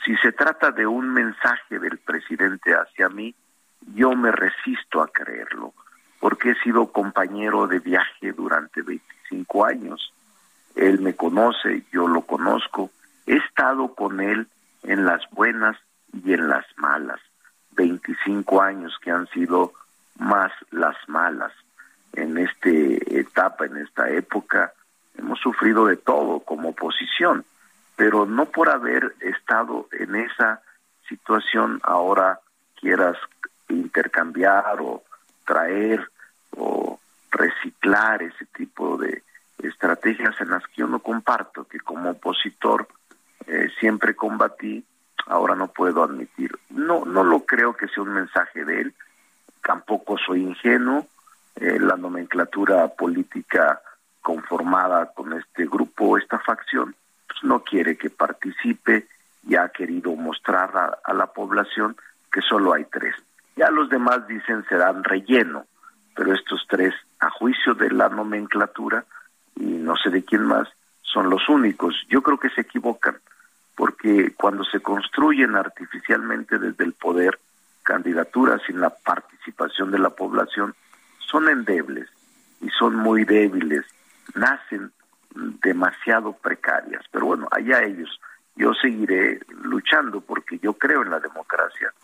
Si se trata de un mensaje del presidente hacia mí, yo me resisto a creerlo, porque he sido compañero de viaje durante 25 años. Él me conoce, yo lo conozco, he estado con él en las buenas y en las malas. 25 años que han sido más las malas. En esta etapa, en esta época, hemos sufrido de todo como oposición, pero no por haber estado en esa situación ahora quieras intercambiar o traer o reciclar ese tipo de estrategias en las que yo no comparto, que como opositor eh, siempre combatí, ahora no puedo admitir. No, no lo creo que sea un mensaje de él, tampoco soy ingenuo, eh, la nomenclatura política conformada con este grupo, esta facción, pues no quiere que participe y ha querido mostrar a, a la población que solo hay tres. Ya los demás dicen serán relleno, pero estos tres, a juicio de la nomenclatura, y no sé de quién más, son los únicos. Yo creo que se equivocan, porque cuando se construyen artificialmente desde el poder candidaturas sin la participación de la población, son endebles y son muy débiles, nacen demasiado precarias. Pero bueno, allá ellos. Yo seguiré luchando porque yo creo en la democracia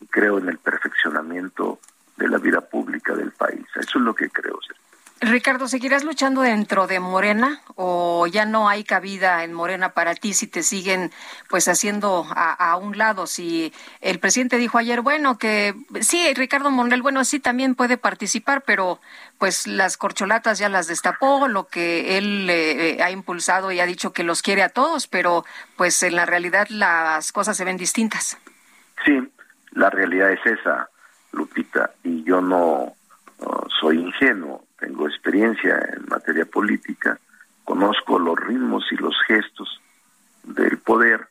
y creo en el perfeccionamiento de la vida pública del país. Eso es lo que creo. Sergio. Ricardo, ¿seguirás luchando dentro de Morena o ya no hay cabida en Morena para ti si te siguen pues haciendo a, a, un lado? Si el presidente dijo ayer, bueno, que sí, Ricardo Monreal, bueno, sí también puede participar, pero pues las corcholatas ya las destapó, lo que él eh, ha impulsado y ha dicho que los quiere a todos, pero pues en la realidad las cosas se ven distintas. Sí, la realidad es esa, Lupita, y yo no uh, soy ingenuo tengo experiencia en materia política, conozco los ritmos y los gestos del poder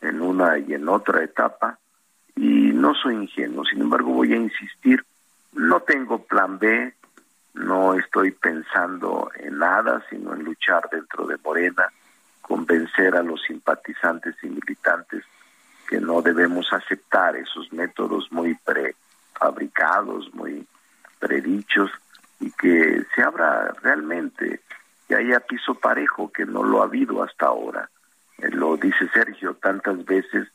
en una y en otra etapa y no soy ingenuo, sin embargo voy a insistir, no tengo plan B, no estoy pensando en nada, sino en luchar dentro de Morena, convencer a los simpatizantes y militantes que no debemos aceptar esos métodos muy prefabricados, muy predichos, y que se abra realmente, que haya piso parejo, que no lo ha habido hasta ahora. Eh, lo dice Sergio tantas veces.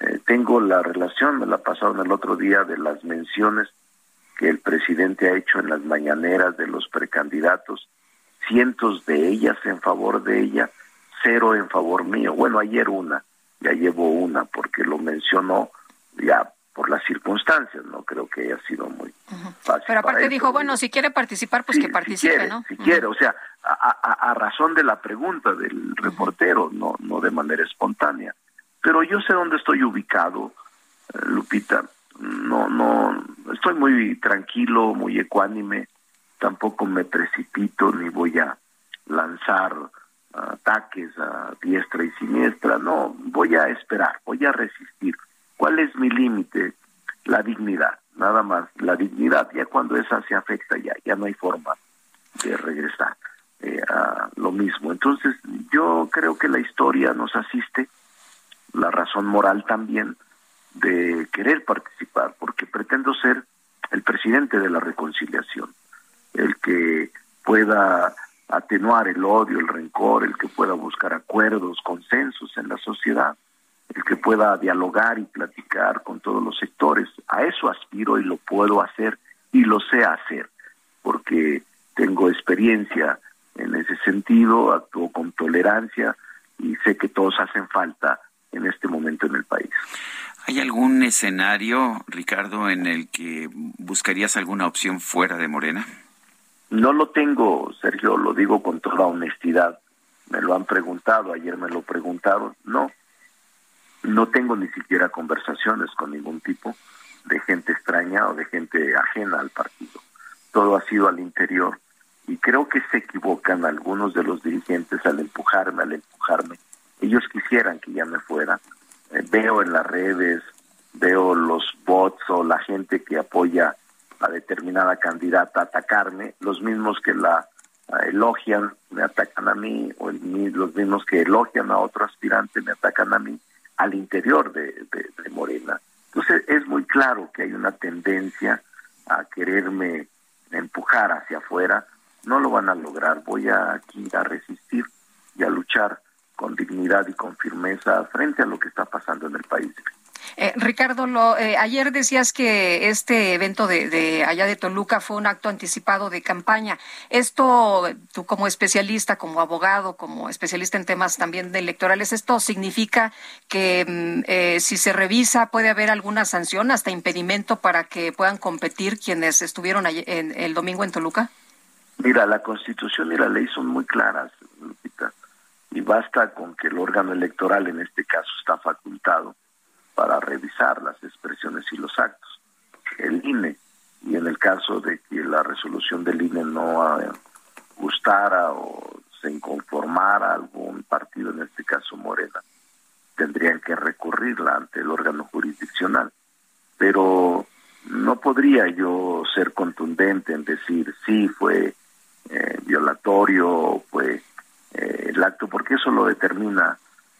Eh, tengo la relación, me la pasaron el otro día, de las menciones que el presidente ha hecho en las mañaneras de los precandidatos, cientos de ellas en favor de ella, cero en favor mío. Bueno, ayer una, ya llevo una porque lo mencionó ya por las circunstancias, no creo que haya sido muy fácil. Pero aparte dijo, bueno, si quiere participar, pues sí, que participe, si quiere, ¿no? Si quiere, o sea, a, a, a, razón de la pregunta del reportero, no, no de manera espontánea. Pero yo sé dónde estoy ubicado, eh, Lupita. No, no, estoy muy tranquilo, muy ecuánime. Tampoco me precipito ni voy a lanzar ataques a diestra y siniestra. No, voy a esperar, voy a resistir. ¿Cuál es mi límite? La dignidad, nada más, la dignidad. Ya cuando esa se afecta, ya, ya no hay forma de regresar eh, a lo mismo. Entonces, yo creo que la historia nos asiste, la razón moral también, de querer participar, porque pretendo ser el presidente de la reconciliación, el que pueda atenuar el odio, el rencor, el que pueda buscar acuerdos, consensos en la sociedad, el que pueda dialogar y platicar con todos los sectores. A eso aspiro y lo puedo hacer y lo sé hacer, porque tengo experiencia en ese sentido, actúo con tolerancia y sé que todos hacen falta en este momento en el país. ¿Hay algún escenario, Ricardo, en el que buscarías alguna opción fuera de Morena? No lo tengo, Sergio, lo digo con toda honestidad. Me lo han preguntado, ayer me lo preguntaron. No, no tengo ni siquiera conversaciones con ningún tipo de gente extraña o de gente ajena al partido. Todo ha sido al interior y creo que se equivocan algunos de los dirigentes al empujarme, al empujarme. Ellos quisieran que ya me fuera. Eh, veo en las redes, veo los bots o la gente que apoya a determinada candidata atacarme, los mismos que la elogian me atacan a mí, o el, los mismos que elogian a otro aspirante me atacan a mí al interior de, Morena. Entonces es muy claro que hay una tendencia a quererme empujar hacia afuera, no lo van a lograr, voy a aquí a resistir y a luchar con dignidad y con firmeza frente a lo que está pasando en el país. Eh, Ricardo, lo, eh, ayer decías que este evento de, allá de Toluca fue un acto anticipado de campaña. Esto, tú como especialista, como abogado, como especialista en temas también de electorales, ¿esto significa que mm, eh, si se revisa puede haber alguna sanción, hasta impedimento para que puedan competir quienes estuvieron en, el domingo en Toluca? Mira, la Constitución y la ley son muy claras, Lupita, y basta con que el órgano electoral, en este caso, está facultado para revisar las expresiones y los actos. El INE, y en el caso de que la resolución del INE no gustara o se inconformara algún partido, en este caso Morena, tendrían que recurrirla ante el órgano jurisdiccional. Pero no podría yo ser contundente en decir sí fue eh, violatorio, fue eh, el acto, porque eso lo determina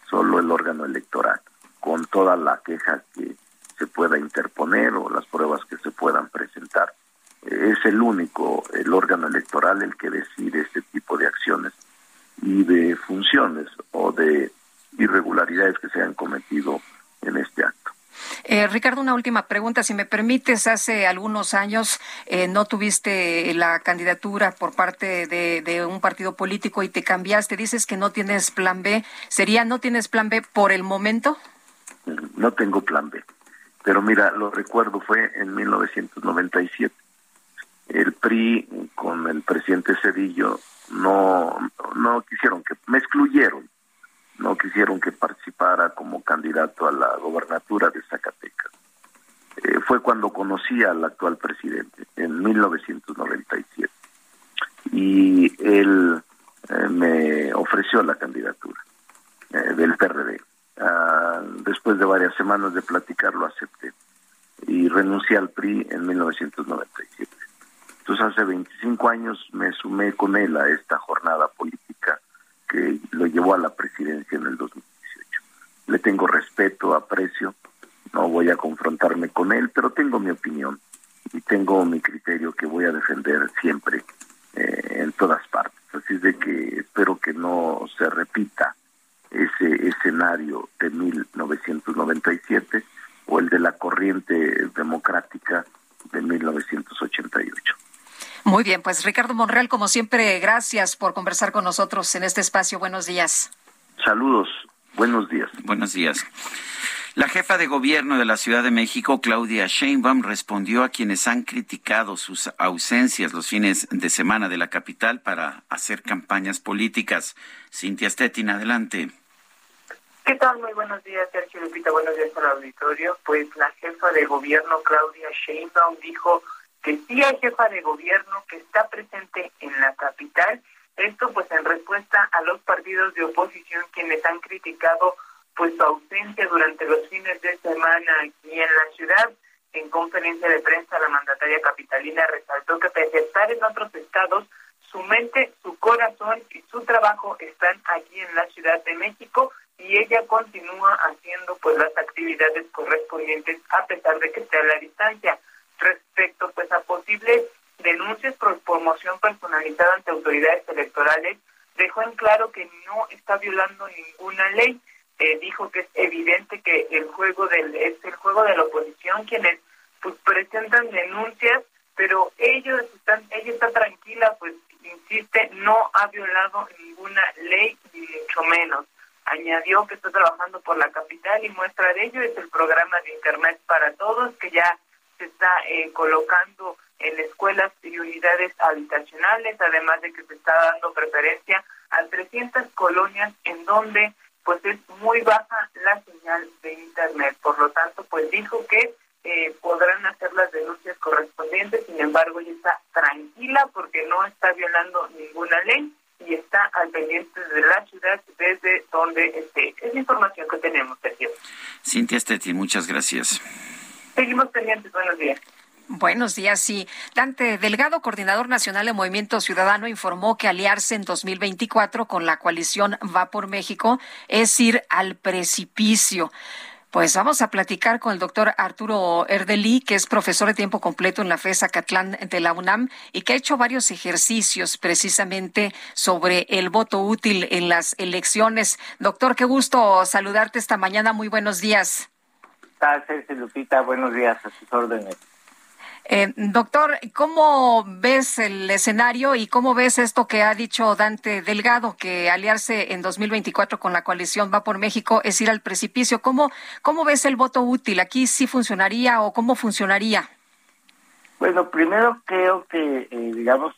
solo el órgano electoral con toda la queja que se pueda interponer o las pruebas que se puedan presentar. Es el único, el órgano electoral, el que decide este tipo de acciones y de funciones o de irregularidades que se han cometido en este acto. Eh, Ricardo, una última pregunta, si me permites. Hace algunos años eh, no tuviste la candidatura por parte de, un partido político y te cambiaste. Dices que no tienes plan B. ¿Sería no tienes plan B por el momento? No tengo plan B. Pero mira, lo recuerdo, fue en 1997. El PRI con el presidente Cedillo no, no quisieron que, me excluyeron, no quisieron que participara como candidato a la gobernatura de Zacatecas. Eh, fue cuando conocí al actual presidente, en 1997. Y él eh, me ofreció la candidatura eh, del PRD. Uh, después de varias semanas de platicar lo acepté y renuncié al PRI en 1997. Entonces hace 25 años me sumé con él a esta jornada política que lo llevó a la presidencia en el 2018. Le tengo respeto, aprecio, no voy a confrontarme con él, pero tengo mi opinión y tengo mi criterio que voy a defender siempre eh, en todas partes. Así es de que espero que no se repita ese escenario de 1997 o el de la corriente democrática de 1988. Muy bien, pues Ricardo Monreal, como siempre, gracias por conversar con nosotros en este espacio. Buenos días. Saludos, buenos días. Buenos días. La jefa de gobierno de la Ciudad de México, Claudia Sheinbaum, respondió a quienes han criticado sus ausencias los fines de semana de la capital para hacer campañas políticas. Cintia Stettin, adelante. ¿Qué tal? Muy buenos días, Sergio Lupita. Buenos días al auditorio. Pues la jefa de gobierno, Claudia Sheinbaum, dijo que sí hay jefa de gobierno que está presente en la capital. Esto pues en respuesta a los partidos de oposición quienes han criticado pues su ausencia durante los fines de semana aquí en la ciudad. En conferencia de prensa, la mandataria capitalina resaltó que pese a estar en otros estados, su mente, su corazón y su trabajo están aquí en la Ciudad de México y ella continúa haciendo pues las actividades correspondientes respecto pues a posibles denuncias por promoción personalizada ante autoridades electorales, dejó en claro que no está violando ninguna ley. Eh, dijo que es evidente que el juego del es el juego de la oposición quienes pues presentan denuncias, pero ellos están ella está tranquila, pues insiste no ha violado ninguna ley ni mucho menos. Añadió que está trabajando por la capital y muestra de ello es el programa de internet para todos que ya se está eh, colocando en escuelas y unidades habitacionales, además de que se está dando preferencia a 300 colonias en donde pues es muy baja la señal de Internet. Por lo tanto, pues dijo que eh, podrán hacer las denuncias correspondientes, sin embargo, ella está tranquila porque no está violando ninguna ley y está al pendiente de la ciudad desde donde esté. Es la información que tenemos, Sergio. Cintia Stetti, muchas gracias. Seguimos pendientes. Buenos días. Buenos días, sí. Dante Delgado, coordinador nacional de Movimiento Ciudadano, informó que aliarse en 2024 con la coalición Va por México es ir al precipicio. Pues vamos a platicar con el doctor Arturo Erdeli, que es profesor de tiempo completo en la FES Acatlán de la UNAM y que ha hecho varios ejercicios precisamente sobre el voto útil en las elecciones. Doctor, qué gusto saludarte esta mañana. Muy buenos días. Buenos días, a sus órdenes. Eh, doctor, ¿cómo ves el escenario y cómo ves esto que ha dicho Dante Delgado, que aliarse en 2024 con la coalición Va por México es ir al precipicio? ¿Cómo, cómo ves el voto útil? ¿Aquí sí funcionaría o cómo funcionaría? Bueno, primero creo que, eh, digamos,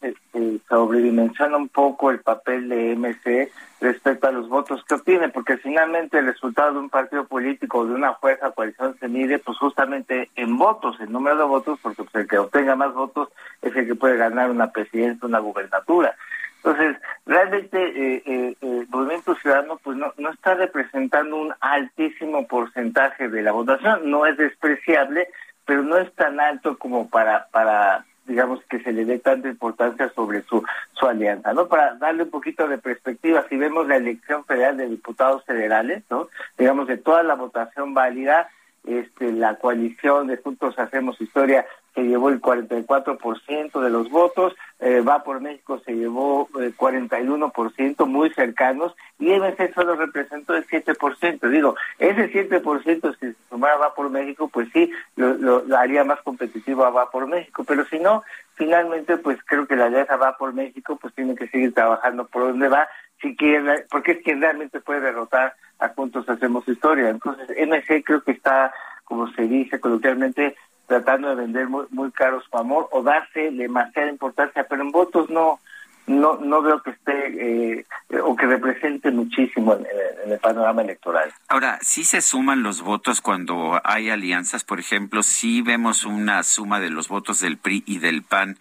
sobredimensiona un poco el papel de MC respecto a los votos que obtiene, porque finalmente el resultado de un partido político o de una fuerza coalición se mide pues justamente en votos, en número de votos, porque pues, el que obtenga más votos es el que puede ganar una presidencia, una gubernatura. Entonces, realmente eh, eh, el Movimiento Ciudadano pues no, no está representando un altísimo porcentaje de la votación, no es despreciable, pero no es tan alto como para para digamos que se le dé tanta importancia sobre su su alianza, ¿no? Para darle un poquito de perspectiva, si vemos la elección federal de diputados federales, ¿no? Digamos de toda la votación válida, este la coalición de Juntos Hacemos Historia se llevó el 44% de los votos, eh, Va por México se llevó eh, 41%, muy cercanos, y MC solo representó el 7%. Digo, ese 7% si se sumara Va por México, pues sí, lo, lo, lo haría más competitivo a Va por México, pero si no, finalmente, pues creo que la alianza Va por México, pues tiene que seguir trabajando por donde va, si quiere, porque es quien realmente puede derrotar a Juntos Hacemos Historia. Entonces, MC creo que está, como se dice coloquialmente, tratando de vender muy, muy caro su amor o darse demasiada importancia, pero en votos no no no veo que esté eh, o que represente muchísimo en, el panorama electoral. Ahora, sí se suman los votos cuando hay alianzas, por ejemplo, sí vemos una suma de los votos del PRI y del PAN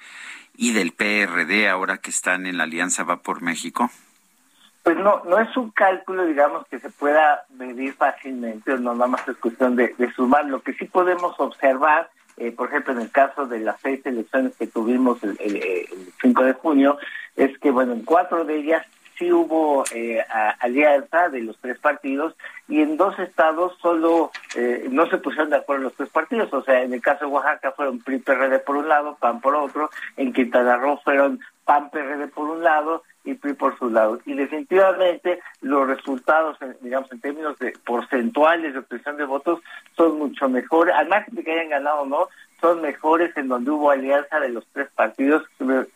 y del PRD ahora que están en la alianza Va por México. Pues no, no es un cálculo, digamos, que se pueda medir fácilmente, no nada más es cuestión de, de sumar. Lo que sí podemos observar eh, por ejemplo, en el caso de las seis elecciones que tuvimos el, el, el 5 de junio, es que, bueno, en cuatro de ellas sí hubo eh, alianza de los tres partidos y en dos estados solo eh, no se pusieron de acuerdo los tres partidos. O sea, en el caso de Oaxaca fueron PRI-PRD por un lado, PAN por otro, en Quintana Roo fueron PAN-PRD por un lado y PRI por su lado. Y definitivamente los resultados, digamos, en términos de porcentuales de obtención de votos, son mucho mejores, margen de que hayan ganado o no, son mejores en donde hubo alianza de los tres partidos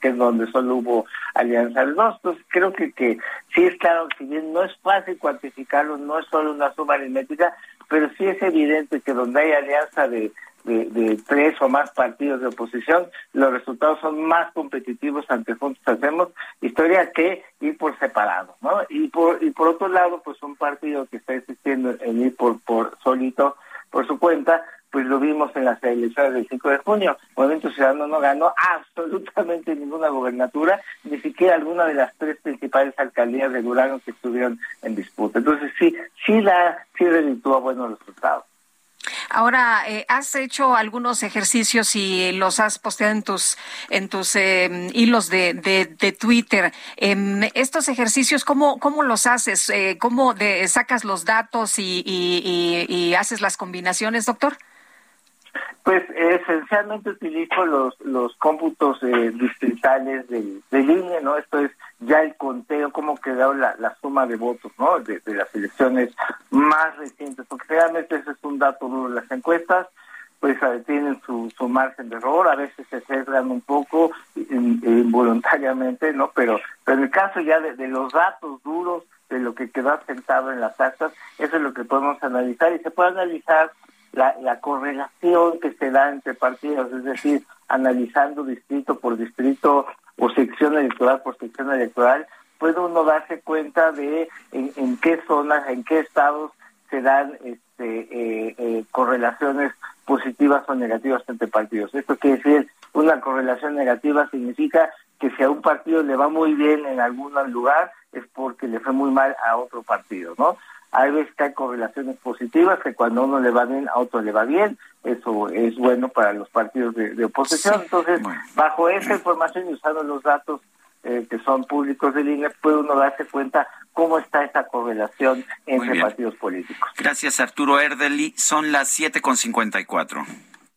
que en donde solo hubo alianza de dos. Entonces creo que, que sí es claro, si bien no es fácil cuantificarlo, no es solo una suma aritmética, pero sí es evidente que donde hay alianza de de, de, tres o más partidos de oposición, los resultados son más competitivos ante Juntos Hacemos Historia que ir por separado, ¿no? Y por y por otro lado, pues un partido que está insistiendo en ir por por solito por su cuenta, pues lo vimos en las elecciones del 5 de junio. Movimiento Ciudadano no ganó absolutamente ninguna gobernatura, ni siquiera alguna de las tres principales alcaldías de Durango que estuvieron en disputa. Entonces sí, sí da, sí reditúa buenos resultados. Ahora, eh, has hecho algunos ejercicios y los has posteado en tus, en tus eh, hilos de, de, de Twitter. Eh, estos ejercicios, ¿cómo, cómo los haces? Eh, ¿Cómo de, sacas los datos y, y, y, y haces las combinaciones, doctor? Pues esencialmente utilizo los los cómputos eh, distritales del del INE, ¿no? Esto es ya el conteo, cómo quedó la, la suma de votos, ¿no? De, de las elecciones más recientes, porque realmente ese es un dato duro. Las encuestas, pues eh, tienen su, su margen de error, a veces se sesgan un poco in- involuntariamente, ¿no? Pero, pero en el caso ya de, los datos duros, de lo que quedó asentado en las actas, eso es lo que podemos analizar y se puede analizar la, la correlación que se da entre partidos, es decir, analizando distrito por distrito o sección electoral por sección electoral, puede uno darse cuenta de en, qué zonas, en qué estados se dan este, eh, eh, correlaciones positivas o negativas entre partidos. Esto quiere decir, una correlación negativa significa que si a un partido le va muy bien en algún lugar es porque le fue muy mal a otro partido, ¿no? Hay veces que hay correlaciones positivas, que cuando a uno le va bien, a otro le va bien. Eso es bueno para los partidos de, de oposición. Entonces, bajo esa información y usando los datos eh, que son públicos de línea, puede uno darse cuenta cómo está esa correlación entre partidos políticos. Gracias, Arturo Erdeli. Son las 7.54.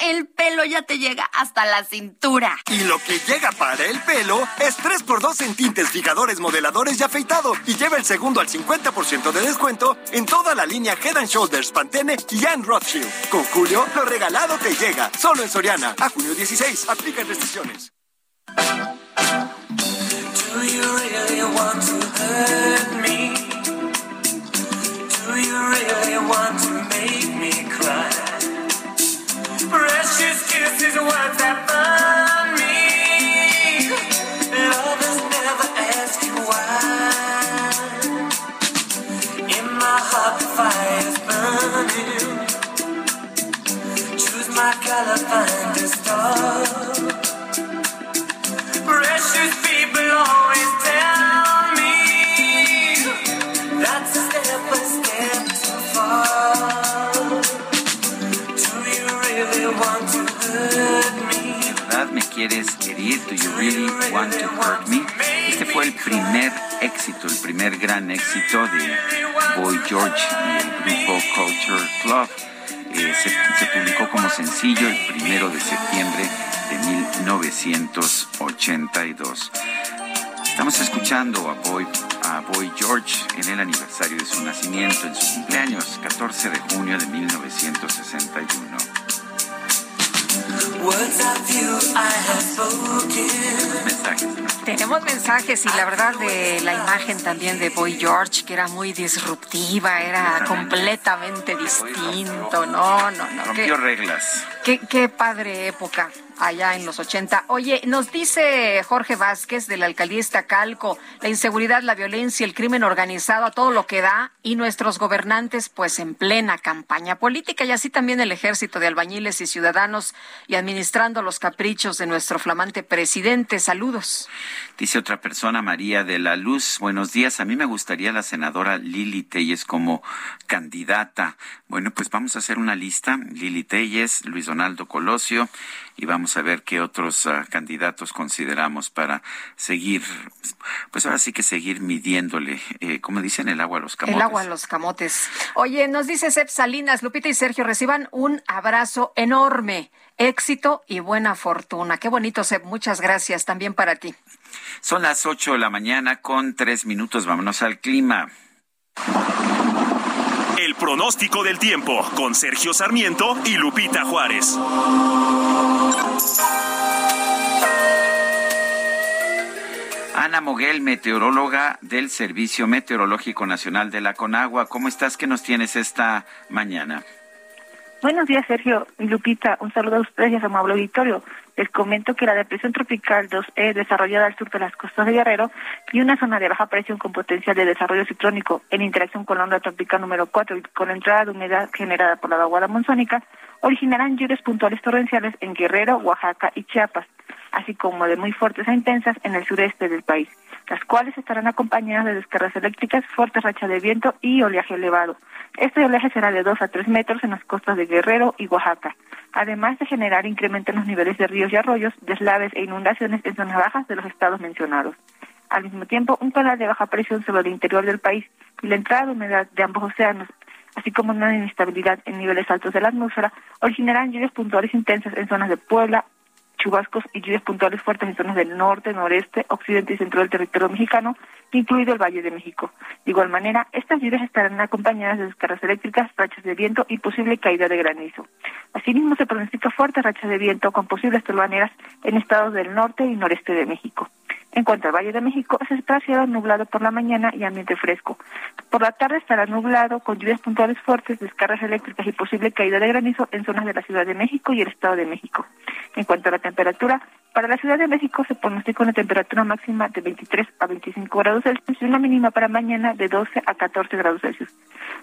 El pelo ya te llega hasta la cintura. Y lo que llega para el pelo es 3x2 en tintes, fijadores, modeladores y afeitado. Y lleva el segundo al 50% de descuento en toda la línea Head and Shoulders, Pantene y Anne Rothschild. Con Julio, lo regalado te llega. Solo en Soriana. A junio 16. Aplican restricciones. Do you really want to hurt me? Do you really want to make me cry? Color, find a star. Really want to hurt me? Este fue el primer éxito, el primer gran éxito de Boy George y el grupo Culture Club. Eh, se, se publicó como sencillo el primero de septiembre de 1982. Estamos escuchando a Boy, a Boy George en el aniversario de su nacimiento, en su cumpleaños, 14 de junio de 1961. Tenemos mensajes y la verdad de la imagen también de Boy George, que era muy disruptiva, era completamente distinto. No, no, no. Rompió reglas. Qué, padre época allá en los 80. Oye, nos dice Jorge Vázquez de la Iztacalco, la inseguridad, la violencia, el crimen organizado, a todo lo que da, y nuestros gobernantes pues en plena campaña política, y así también el ejército de albañiles y ciudadanos, y administrando los caprichos de nuestro flamante presidente. Saludos. Dice otra persona, María de la Luz. Buenos días. A mí me gustaría la senadora Lili Telles como candidata. Bueno, pues vamos a hacer una lista. Lili Telles, Luis Donaldo Colosio y vamos a ver qué otros ah, candidatos consideramos para seguir, pues ahora sí que seguir midiéndole, eh, como dicen, el agua a los camotes. El agua a los camotes. Oye, nos dice Sep Salinas, Lupita y Sergio, reciban un abrazo enorme, éxito y buena fortuna. Qué bonito, Sep. Muchas gracias también para ti. Son las 8 de la mañana con tres minutos. Vámonos al clima. El pronóstico del tiempo con Sergio Sarmiento y Lupita Juárez. Ana Moguel, meteoróloga del Servicio Meteorológico Nacional de la Conagua. ¿Cómo estás? ¿Qué nos tienes esta mañana? Buenos días, Sergio y Lupita. Un saludo a ustedes y a su amable auditorio. Les comento que la depresión tropical 2E, desarrollada al sur de las costas de Guerrero, y una zona de baja presión con potencial de desarrollo ciclónico en interacción con la onda tropical número 4 y con la entrada de humedad generada por la vaguada monzónica, originarán lluvias puntuales torrenciales en Guerrero, Oaxaca y Chiapas, así como de muy fuertes e intensas en el sureste del país, las cuales estarán acompañadas de descargas eléctricas, fuertes rachas de viento y oleaje elevado. Este oleaje será de 2 a 3 metros en las costas de Guerrero y Oaxaca, además de generar incremento en los niveles de ríos y arroyos, deslaves e inundaciones en zonas bajas de los estados mencionados. Al mismo tiempo, un canal de baja presión sobre el interior del país y la entrada de humedad de ambos océanos, así como una inestabilidad en niveles altos de la atmósfera, originarán lluvias puntuales intensas en zonas de Puebla, chubascos y lluvias puntuales fuertes en zonas del norte, noreste, occidente y centro del territorio mexicano, incluido el Valle de México. De igual manera, estas lluvias estarán acompañadas de descargas eléctricas, rachas de viento y posible caída de granizo. Asimismo, se pronostica fuertes rachas de viento con posibles torbaneras en estados del norte y noreste de México. En cuanto al Valle de México, se espera cielo nublado por la mañana y ambiente fresco. Por la tarde estará nublado con lluvias puntuales fuertes, descargas eléctricas y posible caída de granizo en zonas de la Ciudad de México y el Estado de México. En cuanto a la temperatura, para la Ciudad de México se pronostica una temperatura máxima de 23 a 25 grados Celsius y una mínima para mañana de 12 a 14 grados Celsius.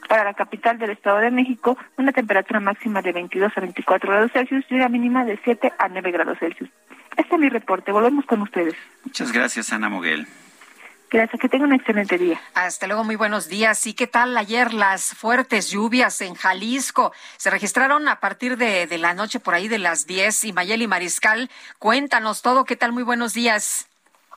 Para la capital del Estado de México, una temperatura máxima de 22 a 24 grados Celsius y una mínima de 7 a 9 grados Celsius. Este es mi reporte. Volvemos con ustedes. Muchas gracias, Ana Moguel. Gracias, que tengan un excelente día. Hasta luego, muy buenos días. ¿Y qué tal ayer las fuertes lluvias en Jalisco? Se registraron a partir de, de la noche por ahí de las 10 y Mayeli Mariscal, cuéntanos todo. ¿Qué tal? Muy buenos días.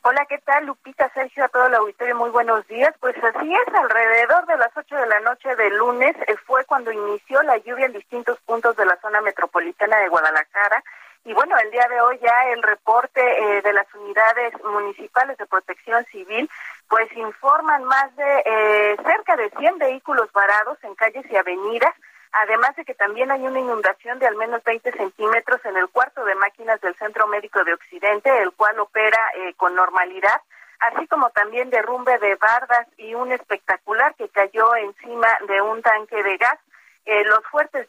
Hola, ¿qué tal? Lupita, Sergio, a todo el auditorio, muy buenos días. Pues así es, alrededor de las 8 de la noche del lunes eh, fue cuando inició la lluvia en distintos puntos de la zona metropolitana de Guadalajara. Y bueno, el día de hoy ya el reporte eh, de las unidades municipales de protección civil pues informan más de eh, cerca de 100 vehículos varados en calles y avenidas, además de que también hay una inundación de al menos 20 centímetros en el cuarto de máquinas del Centro Médico de Occidente, el cual opera eh, con normalidad, así como también derrumbe de bardas y un espectacular que cayó encima de un tanque de gas. Eh, los fuertes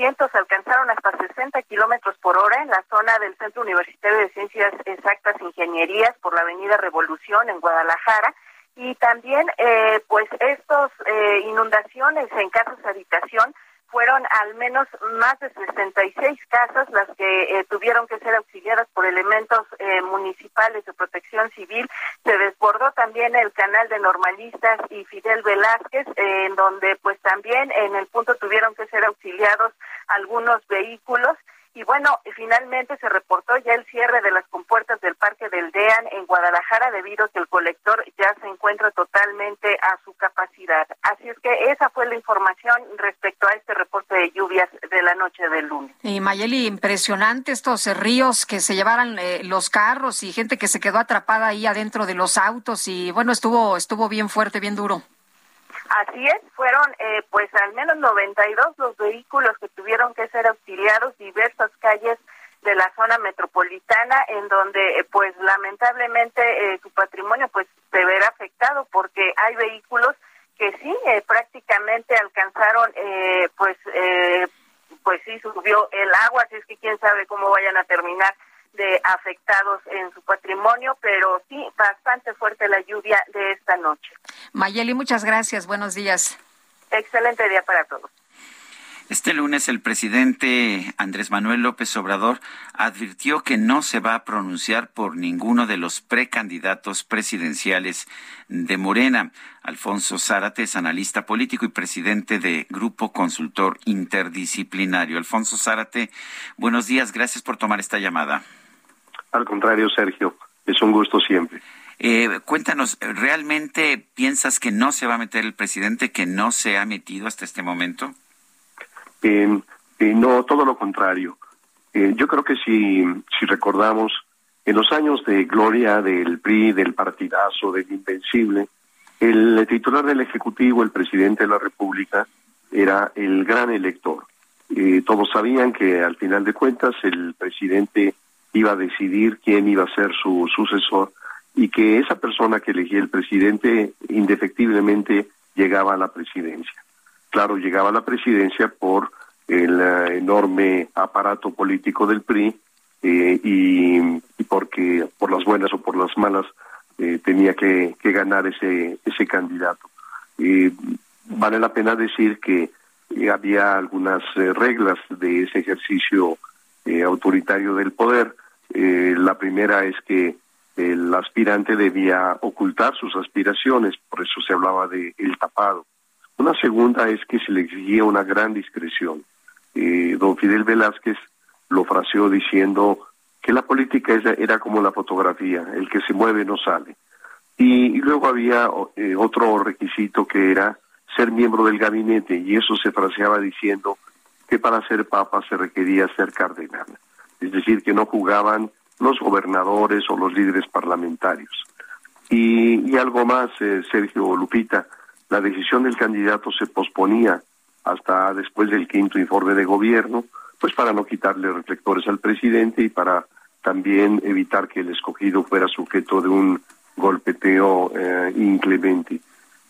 vientos alcanzaron hasta 60 kilómetros por hora en la zona del Centro Universitario de Ciencias Exactas e Ingenierías por la Avenida Revolución en Guadalajara. Y también, eh, pues, estos eh, inundaciones en casas de habitación fueron al menos más de 66 casas las que eh, tuvieron que ser auxiliadas por elementos eh, municipales de protección civil. Se desbordó también el canal de normalistas y Fidel Velázquez, eh, en donde pues también en el punto tuvieron que ser auxiliados algunos vehículos. Y bueno, finalmente se reportó ya el cierre de las compuertas del Parque del DEAN en Guadalajara debido a que el colector ya se encuentra totalmente a su capacidad. Así es que esa fue la información respecto a este reporte de lluvias de la noche del lunes. Y Mayeli, impresionante estos eh, ríos que se llevaran eh, los carros y gente que se quedó atrapada ahí adentro de los autos y bueno, estuvo estuvo bien fuerte, bien duro. Así es, fueron eh, pues al menos 92 los vehículos que tuvieron que ser auxiliados, diversas calles de la zona metropolitana en donde eh, pues lamentablemente eh, su patrimonio pues se verá afectado porque hay vehículos que sí eh, prácticamente alcanzaron eh, pues pues sí subió el agua así es que quién sabe cómo vayan a terminar de afectados en su patrimonio, pero sí bastante fuerte la lluvia de esta noche. Mayeli, muchas gracias. Buenos días. Excelente día para todos. Este lunes el presidente Andrés Manuel López Obrador advirtió que no se va a pronunciar por ninguno de los precandidatos presidenciales de Morena. Alfonso Zárate es analista político y presidente de Grupo Consultor Interdisciplinario. Alfonso Zárate, buenos días, gracias por tomar esta llamada. Al contrario, Sergio, es un gusto siempre. Eh, cuéntanos, ¿realmente piensas que no se va a meter el presidente, que no se ha metido hasta este momento? Eh, eh, no, todo lo contrario. Eh, yo creo que si, si recordamos, en los años de gloria del PRI, del partidazo, del Invencible, el titular del Ejecutivo, el presidente de la República, era el gran elector. Eh, todos sabían que al final de cuentas el presidente iba a decidir quién iba a ser su sucesor y que esa persona que elegía el presidente indefectiblemente llegaba a la presidencia. Claro, llegaba a la presidencia por el eh, enorme aparato político del PRI eh, y, porque por las buenas o por las malas eh, tenía que, ganar ese ese candidato. Vale la pena decir que había algunas reglas de ese ejercicio autoritario del poder. Eh, la primera es que el aspirante debía ocultar sus aspiraciones, por eso se hablaba de el tapado. Una segunda es que se le exigía una gran discreción. Eh, don Fidel Velázquez lo fraseó diciendo que la política era, como la fotografía, el que se mueve no sale. Y, y luego había eh, otro requisito que era ser miembro del gabinete y eso se fraseaba diciendo que para ser papa se requería ser cardenal. Es decir, que no jugaban los gobernadores o los líderes parlamentarios. Y, algo más, eh, Sergio Lupita, la decisión del candidato se posponía hasta después del quinto informe de gobierno, pues para no quitarle reflectores al presidente y para también evitar que el escogido fuera sujeto de un golpeteo eh, inclemente.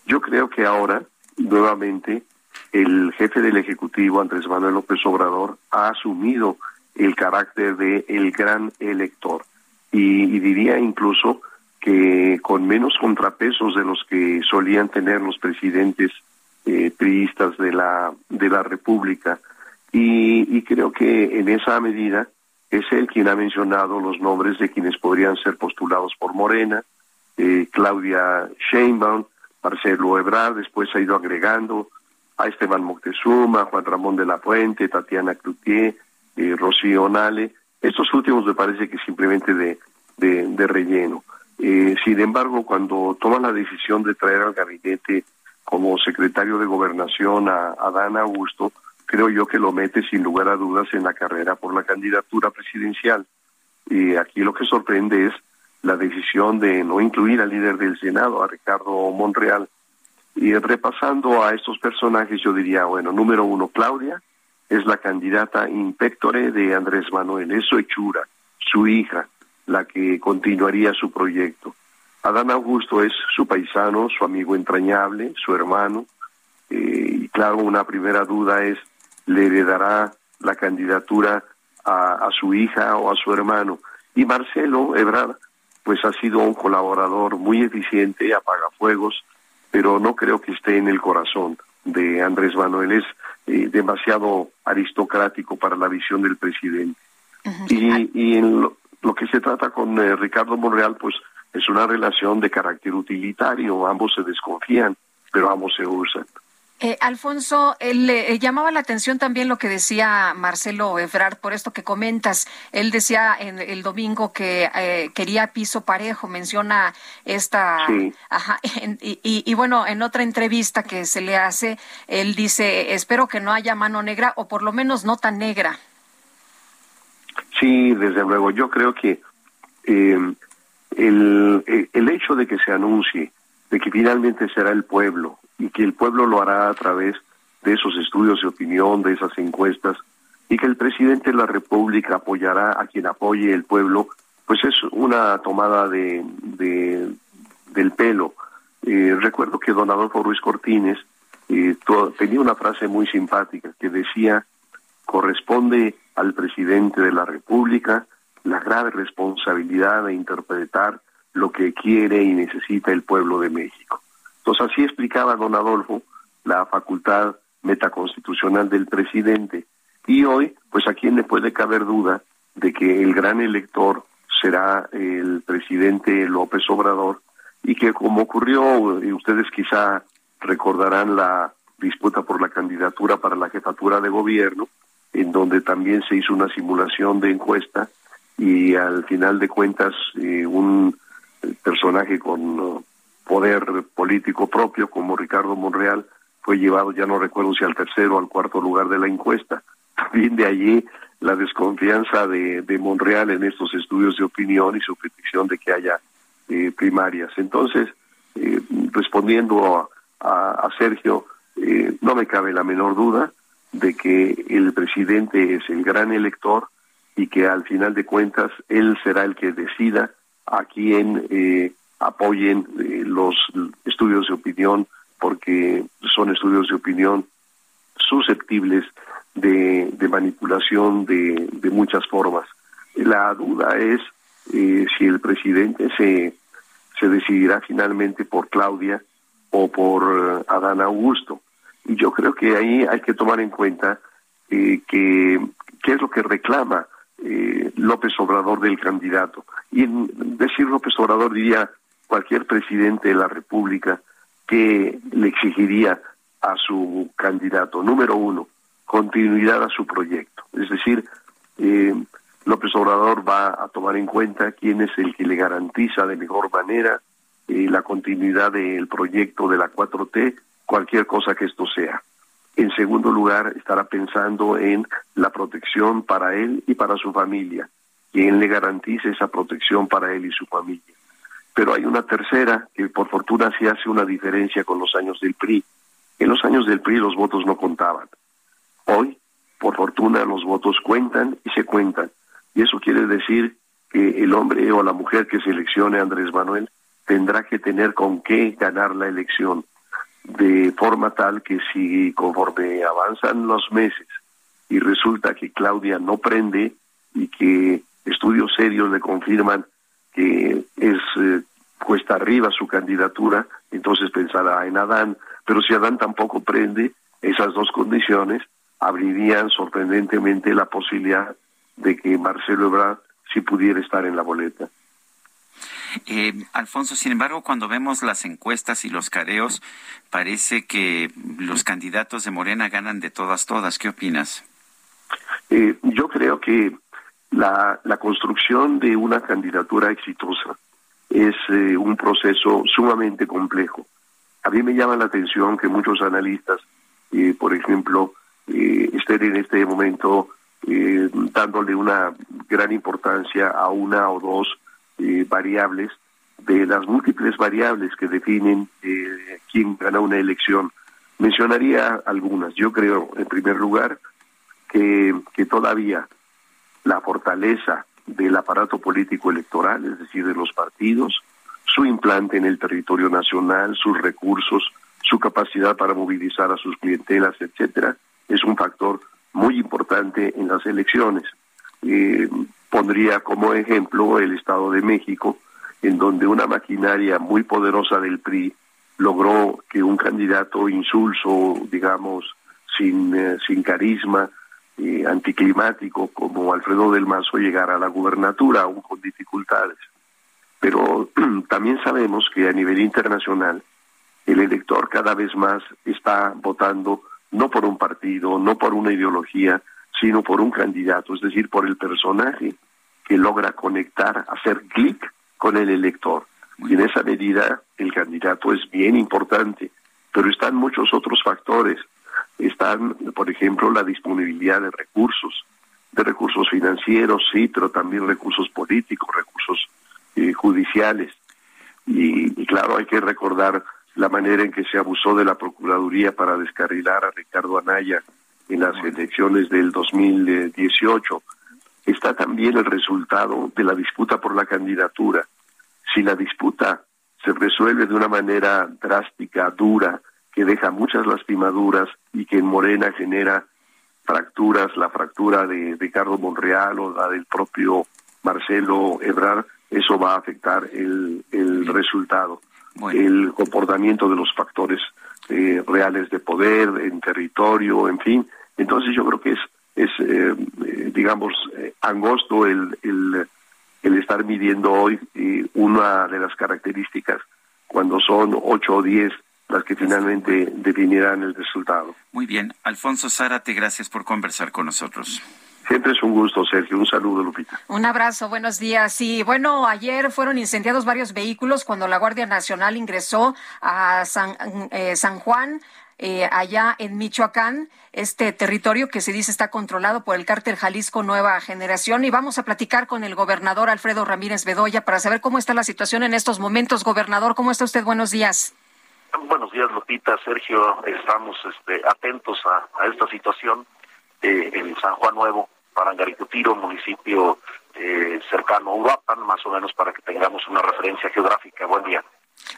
Yo creo que ahora, nuevamente, el jefe del Ejecutivo, Andrés Manuel López Obrador, ha asumido el carácter de el gran elector. Y, y diría incluso que con menos contrapesos de los que solían tener los presidentes eh, priistas de la de la República. Y, y creo que en esa medida es él quien ha mencionado los nombres de quienes podrían ser postulados por Morena, eh, Claudia Sheinbaum, Marcelo Ebrard, después ha ido agregando a Esteban Moctezuma, Juan Ramón de la Fuente, Tatiana Cloutier, eh, Rocío Nale. Estos últimos me parece que simplemente de, de, relleno. Eh, sin embargo, cuando toman la decisión de traer al gabinete como secretario de Gobernación a, a Dan Augusto, creo yo que lo mete sin lugar a dudas en la carrera por la candidatura presidencial. Y aquí lo que sorprende es la decisión de no incluir al líder del Senado, a Ricardo Monreal. Y repasando a estos personajes, yo diría, bueno, número uno, Claudia es la candidata impectore de Andrés Manuel, es su hechura, su hija, la que continuaría su proyecto. Adán Augusto es su paisano, su amigo entrañable, su hermano, eh, y claro, una primera duda es, ¿le heredará la candidatura a, su hija o a su hermano? Y Marcelo Ebrard, pues ha sido un colaborador muy eficiente, apagafuegos, pero no creo que esté en el corazón de Andrés Manuel, es eh, demasiado aristocrático para la visión del presidente. Y, y en lo, lo que se trata con eh, Ricardo Monreal, pues es una relación de carácter utilitario, ambos se desconfían, pero ambos se usan. Eh, Alfonso, eh, le eh, llamaba la atención también lo que decía Marcelo Ebrard, por esto que comentas. Él decía en el domingo que eh, quería piso parejo, menciona esta. Sí. Ajá, en- y, y- y bueno, en otra entrevista que se le hace, él dice: Espero que no haya mano negra, o por lo menos no tan negra. Sí, desde luego. Yo creo que eh, el, el hecho de que se anuncie de que finalmente será el pueblo y que el pueblo lo hará a través de esos estudios de opinión, de esas encuestas, y que el presidente de la República apoyará a quien apoye el pueblo, pues es una tomada de, de del pelo. Eh, recuerdo que don Adolfo Ruiz Cortines eh, tenía una frase muy simpática que decía corresponde al presidente de la República la grave responsabilidad de interpretar lo que quiere y necesita el pueblo de México. Entonces así explicaba don Adolfo la facultad metaconstitucional del presidente. Y hoy, pues a quién le puede caber duda de que el gran elector será el presidente López Obrador y que como ocurrió, y ustedes quizá recordarán la disputa por la candidatura para la jefatura de gobierno, en donde también se hizo una simulación de encuesta y al final de cuentas eh, un personaje con poder político propio como Ricardo Monreal fue llevado, ya no recuerdo si al tercero o al cuarto lugar de la encuesta. También de allí la desconfianza de, de Monreal en estos estudios de opinión y su petición de que haya eh, primarias. Entonces, eh, respondiendo a, Sergio, eh, no me cabe la menor duda de que el presidente es el gran elector y que al final de cuentas él será el que decida a quién eh, apoyen eh, los estudios de opinión, porque son estudios de opinión susceptibles de, manipulación de, de, muchas formas. La duda es eh, si el presidente se, se decidirá finalmente por Claudia o por uh, Adán Augusto. Y yo creo que ahí hay que tomar en cuenta eh, que qué es lo que reclama eh, López Obrador del candidato. Y en decir López Obrador diría cualquier presidente de la República que le exigiría a su candidato, número uno, continuidad a su proyecto. Es decir, eh, López Obrador va a tomar en cuenta quién es el que le garantiza de mejor manera eh, la continuidad del proyecto de la 4T, cualquier cosa que esto sea. En segundo lugar, estará pensando en la protección para él y para su familia, quien le garantice esa protección para él y su familia. Pero hay una tercera que por fortuna sí hace una diferencia con los años del PRI. En los años del PRI los votos no contaban. Hoy, por fortuna, los votos cuentan y se cuentan. Y eso quiere decir que el hombre o la mujer que seleccione a Andrés Manuel tendrá que tener con qué ganar la elección de forma tal que si conforme avanzan los meses y resulta que Claudia no prende y que estudios serios le confirman que es eh, cuesta arriba su candidatura, entonces pensará en Adán, pero si Adán tampoco prende, esas dos condiciones abrirían sorprendentemente la posibilidad de que Marcelo Ebrard sí pudiera estar en la boleta. Eh, Alfonso, sin embargo, cuando vemos las encuestas y los careos, parece que los candidatos de Morena ganan de todas, todas. ¿Qué opinas? Eh, yo creo que la, la, construcción de una candidatura exitosa es eh, un proceso sumamente complejo. A mí me llama la atención que muchos analistas, eh, por ejemplo, eh, estén en este momento dándole una gran importancia a una o dos eh, variables de las múltiples variables que definen eh, quién gana una elección. Mencionaría algunas. Yo creo, en primer lugar, que, que todavía la fortaleza del aparato político electoral, es decir, de los partidos, su implante en el territorio nacional, sus recursos, su capacidad para movilizar a sus clientelas, etcétera, es un factor muy importante en las elecciones. Eh, pondría como ejemplo el Estado de México, en donde una maquinaria muy poderosa del PRI logró que un candidato insulso, digamos, sin, eh, sin carisma, eh, anticlimático, como Alfredo del Mazo, llegara a la gubernatura, aún con dificultades. Pero también sabemos que a nivel internacional el elector cada vez más está votando no por un partido, no por una ideología, sino por un candidato, es decir, por el personaje que logra conectar, hacer clic con el elector. Y en esa medida el candidato es bien importante, pero están muchos otros factores. Están, por ejemplo, la disponibilidad de recursos, de recursos financieros, sí, pero también recursos políticos, recursos eh, judiciales. Y, y claro, hay que recordar la manera en que se abusó de la Procuraduría para descarrilar a Ricardo Anaya en las elecciones del 2018. Está también el resultado de la disputa por la candidatura. Si la disputa se resuelve de una manera drástica, dura, que deja muchas lastimaduras y que en Morena genera fracturas, la fractura de Ricardo Monreal o la del propio Marcelo Ebrard, eso va a afectar el, el resultado, el comportamiento de los factores eh, reales de poder, en territorio, en fin. Entonces yo creo que es, es eh, eh, digamos, eh, angosto el, el, el estar midiendo hoy eh, una de las características cuando son ocho o diez las que finalmente definirán el resultado. Muy bien. Alfonso Zárate, gracias por conversar con nosotros. Siempre es un gusto, Sergio. Un saludo, Lupita. Un abrazo, buenos días. Y bueno, ayer fueron incendiados varios vehículos cuando la Guardia Nacional ingresó a San, eh, San Juan. eh, allá en Michoacán, este territorio que se dice está controlado por el cártel Jalisco Nueva Generación. Y vamos a platicar con el gobernador Alfredo Ramírez Bedoya para saber cómo está la situación en estos momentos. Gobernador, ¿cómo está usted? Buenos días. Buenos días, Lupita, Sergio. Estamos este, atentos a, esta situación eh, en San Juan Nuevo, Parangaricutiro, municipio eh, cercano a Uruapan, más o menos para que tengamos una referencia geográfica. Buen día.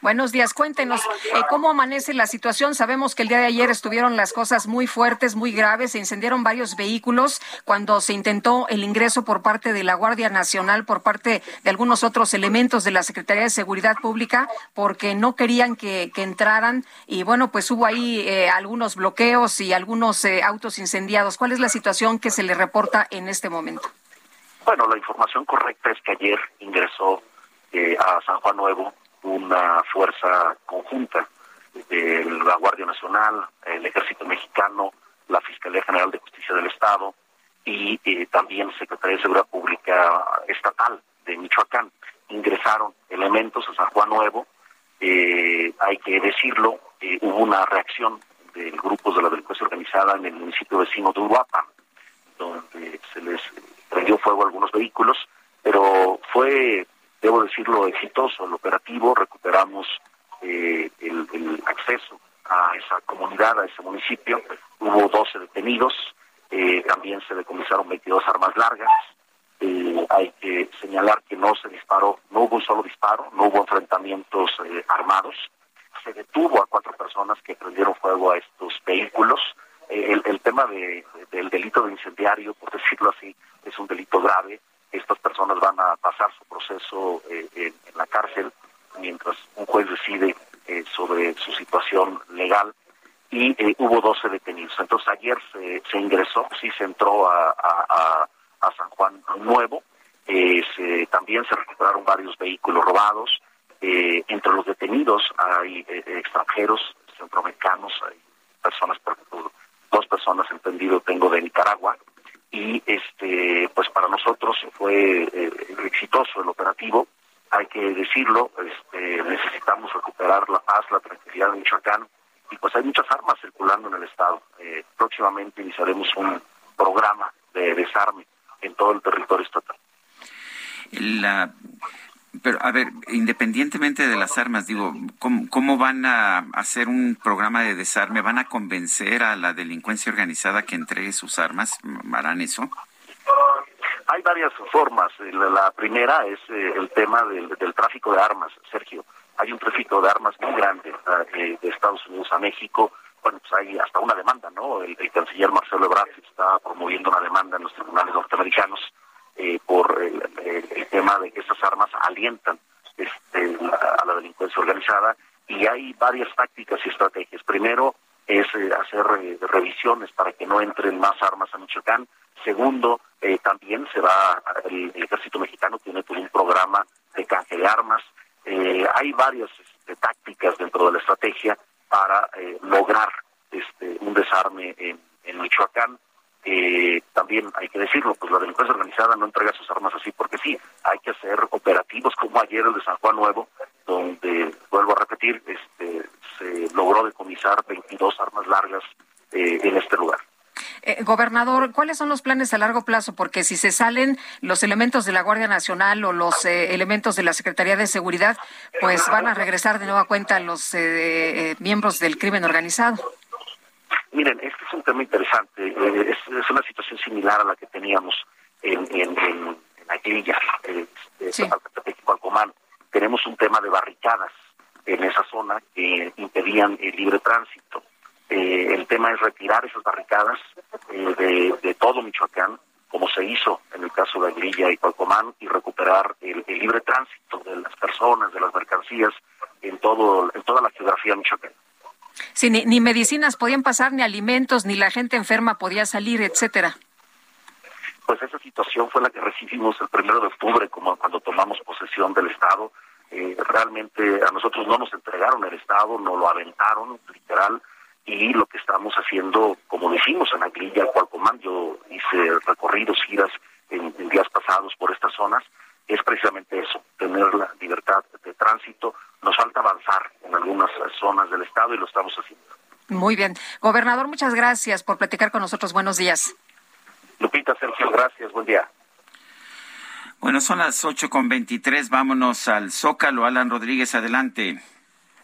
Buenos días, cuéntenos eh, cómo amanece la situación. Sabemos que el día de ayer estuvieron las cosas muy fuertes, muy graves, se incendiaron varios vehículos cuando se intentó el ingreso por parte de la Guardia Nacional, por parte de algunos otros elementos de la Secretaría de Seguridad Pública, porque no querían que, que entraran y bueno, pues hubo ahí eh, algunos bloqueos y algunos eh, autos incendiados. ¿Cuál es la situación que se le reporta en este momento? Bueno, la información correcta es que ayer ingresó a San Juan Nuevo una fuerza conjunta de la Guardia Nacional, el Ejército Mexicano, la Fiscalía General de Justicia del Estado y eh, también Secretaría de Seguridad Pública Estatal de Michoacán. Ingresaron elementos a San Juan Nuevo. Eh, hay que decirlo, eh, hubo una reacción de grupos de la delincuencia organizada en el municipio vecino de Uruapan, donde se les prendió fuego a algunos vehículos, pero fue debo decirlo, exitoso el operativo, recuperamos eh, el, acceso a esa comunidad, a ese municipio, hubo 12 detenidos, eh, también se decomisaron 22 armas largas, eh, hay que señalar que no se disparó, no hubo un solo disparo, no hubo enfrentamientos armados, se detuvo a cuatro personas que prendieron fuego a estos vehículos, el, tema de, del delito de incendiario, por decirlo así, es un delito grave, estas personas van a pasar su proceso eh, en, la cárcel mientras un juez decide eh, sobre su situación legal y eh, hubo 12 detenidos. Entonces ayer se, se ingresó, sí se entró a, San Juan Nuevo, se, también se recuperaron varios vehículos robados, entre los detenidos hay extranjeros, centroamericanos, hay personas, dos personas entendido tengo de Nicaragua, y este pues para nosotros fue eh, exitoso el operativo. Hay que decirlo este, necesitamos recuperar la paz la tranquilidad de Michoacán y pues hay muchas armas circulando en el estado. Eh, próximamente iniciaremos un programa de desarme en todo el territorio estatal. La pero, a ver, independientemente de las armas, digo, ¿cómo, ¿cómo, van a hacer un programa de desarme? ¿Van a convencer a la delincuencia organizada que entregue sus armas? ¿Harán eso? Hay varias formas. La primera es eh, el tema del, del, tráfico de armas, Sergio. Hay un tráfico de armas muy grande eh, de Estados Unidos a México. Bueno, pues hay hasta una demanda, ¿no? El, el canciller Marcelo Ebrard está promoviendo una demanda en los tribunales norteamericanos eh, por el, tema de que estas armas alientan este, a la delincuencia organizada y hay varias tácticas y estrategias. Primero es eh, hacer eh, revisiones para que no entren más armas a Michoacán. Segundo, eh, también se va, el, ejército mexicano tiene todo un programa de canje de armas. hay varias este, tácticas dentro de la estrategia para lograr este, un desarme en Michoacán. Eh, también hay que decirlo, pues la delincuencia organizada no entrega sus armas así porque sí, hay que hacer operativos como ayer el de San Juan Nuevo, donde, vuelvo a repetir, este, se logró decomisar 22 armas largas eh, en este lugar. Eh, gobernador, ¿cuáles son los planes a largo plazo? Porque si se salen los elementos de la Guardia Nacional o los eh, elementos de la Secretaría de Seguridad, pues van a regresar de nueva cuenta los eh, miembros del crimen organizado. Miren, este es un tema interesante. Eh, es, es, una situación similar a la que teníamos en, en, en, en Aguililla, eh, sí. Alcomán. Tenemos un tema de barricadas en esa zona que impedían el libre tránsito. Eh, el tema es retirar esas barricadas eh, de, de, todo Michoacán, como se hizo en el caso de Aguililla y Cualcomán, y recuperar el, el, libre tránsito de las personas, de las mercancías en todo en toda la geografía michoacana. Sí, ni, ni medicinas podían pasar, ni alimentos, ni la gente enferma podía salir, etcétera. Pues esa situación fue la que recibimos el primero de octubre, como cuando tomamos posesión del Estado. Eh, realmente a nosotros no nos entregaron el Estado, nos lo aventaron, literal, y lo que estamos haciendo, como decimos en Aguililla, cual comando, yo hice recorridos, giras en días pasados por estas zonas, es precisamente eso, tener la libertad de tránsito. Nos falta avanzar en algunas zonas del Estado y lo estamos haciendo. Muy bien. Gobernador, muchas gracias por platicar con nosotros. Buenos días. Lupita, Sergio, gracias, buen día. Bueno, son las ocho con veintitrés. Vámonos al Zócalo. Alan Rodríguez, adelante.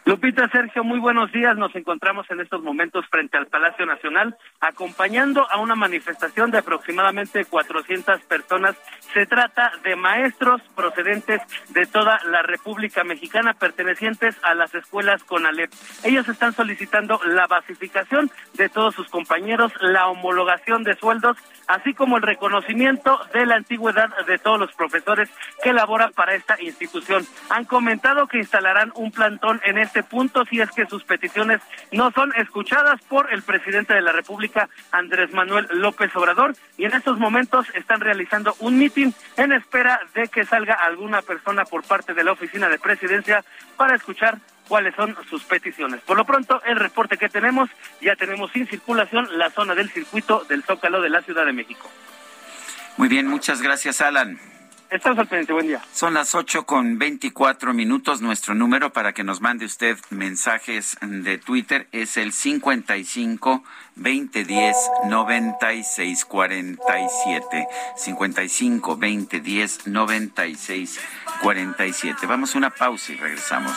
Lupita, Sergio, muy buenos días. Nos encontramos en estos momentos frente al Palacio Nacional, acompañando a una manifestación de aproximadamente 400 personas. Se trata de maestros procedentes de toda la República Mexicana, pertenecientes a las escuelas CONALEP. Ellos están solicitando la basificación de todos sus compañeros, la homologación de sueldos, así como el reconocimiento de la antigüedad de todos los profesores que laboran para esta institución. Han comentado que instalarán un plantón en este punto si es que sus peticiones no son escuchadas por el presidente de la República, Andrés Manuel López Obrador, y en estos momentos están realizando un mitin en espera de que salga alguna persona por parte de la oficina de presidencia para escuchar cuáles son sus peticiones. Por lo pronto, el reporte que tenemos, ya tenemos sin circulación la zona del circuito del Zócalo de la Ciudad de México. Muy bien, muchas gracias, Alan. Estamos al pendiente, buen día. Son las ocho con veinticuatro minutos. Nuestro número para que nos mande usted mensajes de Twitter es el 55 2010 96 47. 55 2010 96 47. Vamos a una pausa y regresamos.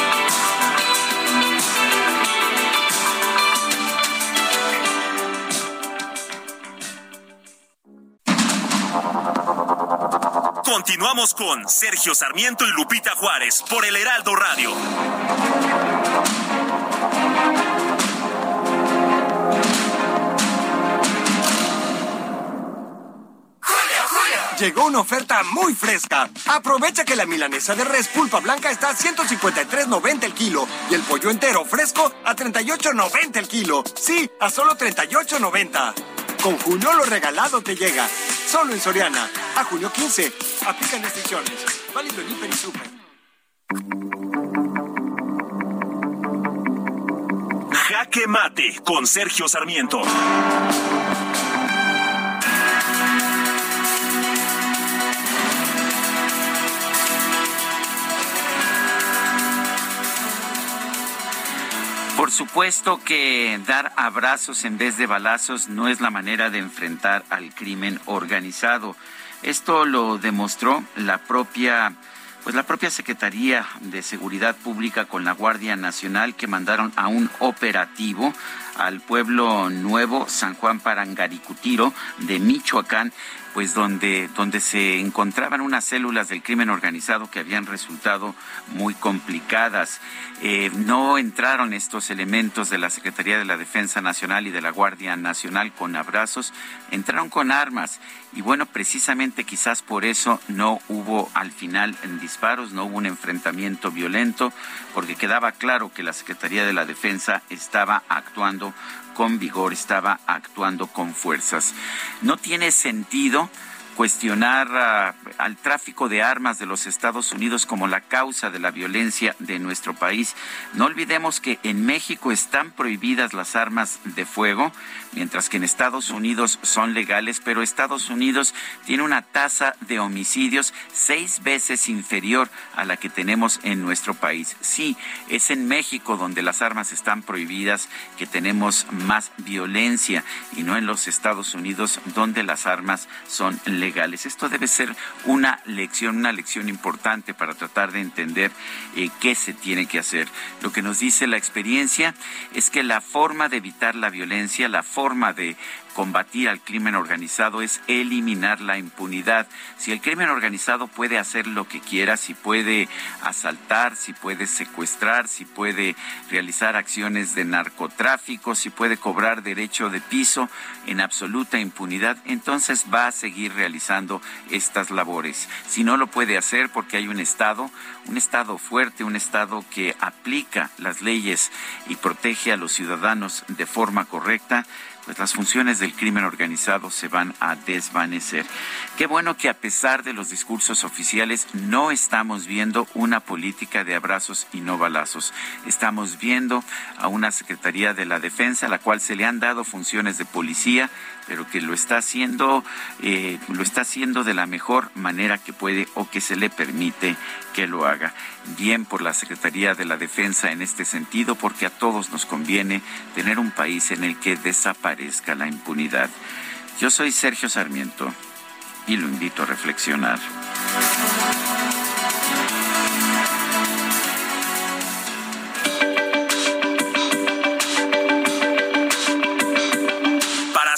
Continuamos con Sergio Sarmiento y Lupita Juárez por el Heraldo Radio. Llegó una oferta muy fresca. Aprovecha que la milanesa de res pulpa blanca está a 153.90 el kilo y el pollo entero fresco a 38.90 el kilo. Sí, a solo 38.90. Con Junio lo regalado te llega. Solo en Soriana. A junio 15. Aplican restricciones. Válido en Hiper y Super. Jaque Mate con Sergio Sarmiento. Por supuesto que dar abrazos en vez de balazos no es la manera de enfrentar al crimen organizado. Esto lo demostró la propia pues la propia Secretaría de Seguridad Pública con la Guardia Nacional que mandaron a un operativo al pueblo nuevo San Juan Parangaricutiro de Michoacán, pues donde, donde se encontraban unas células del crimen organizado que habían resultado muy complicadas. Eh, no entraron estos elementos de la Secretaría de la Defensa Nacional y de la Guardia Nacional con abrazos, entraron con armas. Y bueno, precisamente quizás por eso no hubo al final disparos, no hubo un enfrentamiento violento, porque quedaba claro que la Secretaría de la Defensa estaba actuando con vigor, estaba actuando con fuerzas. No tiene sentido cuestionar uh, al tráfico de armas de los Estados Unidos como la causa de la violencia de nuestro país. No olvidemos que en México están prohibidas las armas de fuego, mientras que en Estados Unidos son legales, pero Estados Unidos tiene una tasa de homicidios seis veces inferior a la que tenemos en nuestro país. Sí, es en México donde las armas están prohibidas que tenemos más violencia y no en los Estados Unidos donde las armas son legales. Esto debe ser una lección, una lección importante para tratar de entender eh, qué se tiene que hacer. Lo que nos dice la experiencia es que la forma de evitar la violencia, la forma de combatir al crimen organizado es eliminar la impunidad. Si el crimen organizado puede hacer lo que quiera, si puede asaltar, si puede secuestrar, si puede realizar acciones de narcotráfico, si puede cobrar derecho de piso en absoluta impunidad, entonces va a seguir realizando estas labores. Si no lo puede hacer porque hay un Estado, un Estado fuerte, un Estado que aplica las leyes y protege a los ciudadanos de forma correcta, pues las funciones del crimen organizado se van a desvanecer. Qué bueno que a pesar de los discursos oficiales no estamos viendo una política de abrazos y no balazos. Estamos viendo a una Secretaría de la Defensa a la cual se le han dado funciones de policía, pero que lo está haciendo, eh, lo está haciendo de la mejor manera que puede o que se le permite que lo haga. Bien por la Secretaría de la Defensa en este sentido, porque a todos nos conviene tener un país en el que desaparezca la impunidad. Yo soy Sergio Sarmiento y lo invito a reflexionar.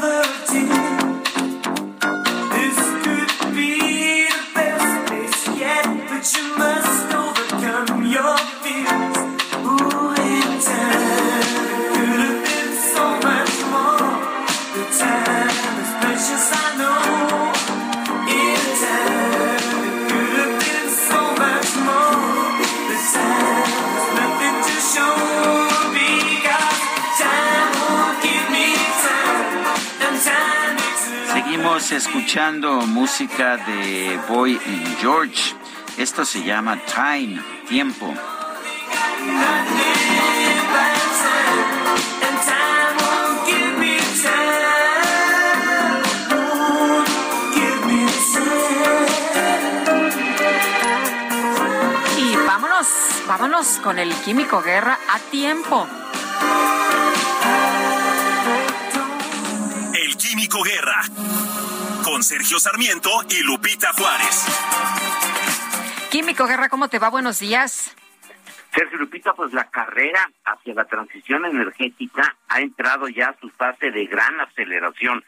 never take Seguimos escuchando música de Boy George. Esto se llama Time, tiempo. And. Y vámonos, vámonos con el Químico Guerra a tiempo. El Químico Guerra. Con Sergio Sarmiento y Lupita Juárez. Químico Guerra, ¿cómo te va? Buenos días. Sergio Lupita, pues la carrera hacia la transición energética ha entrado ya a su fase de gran aceleración.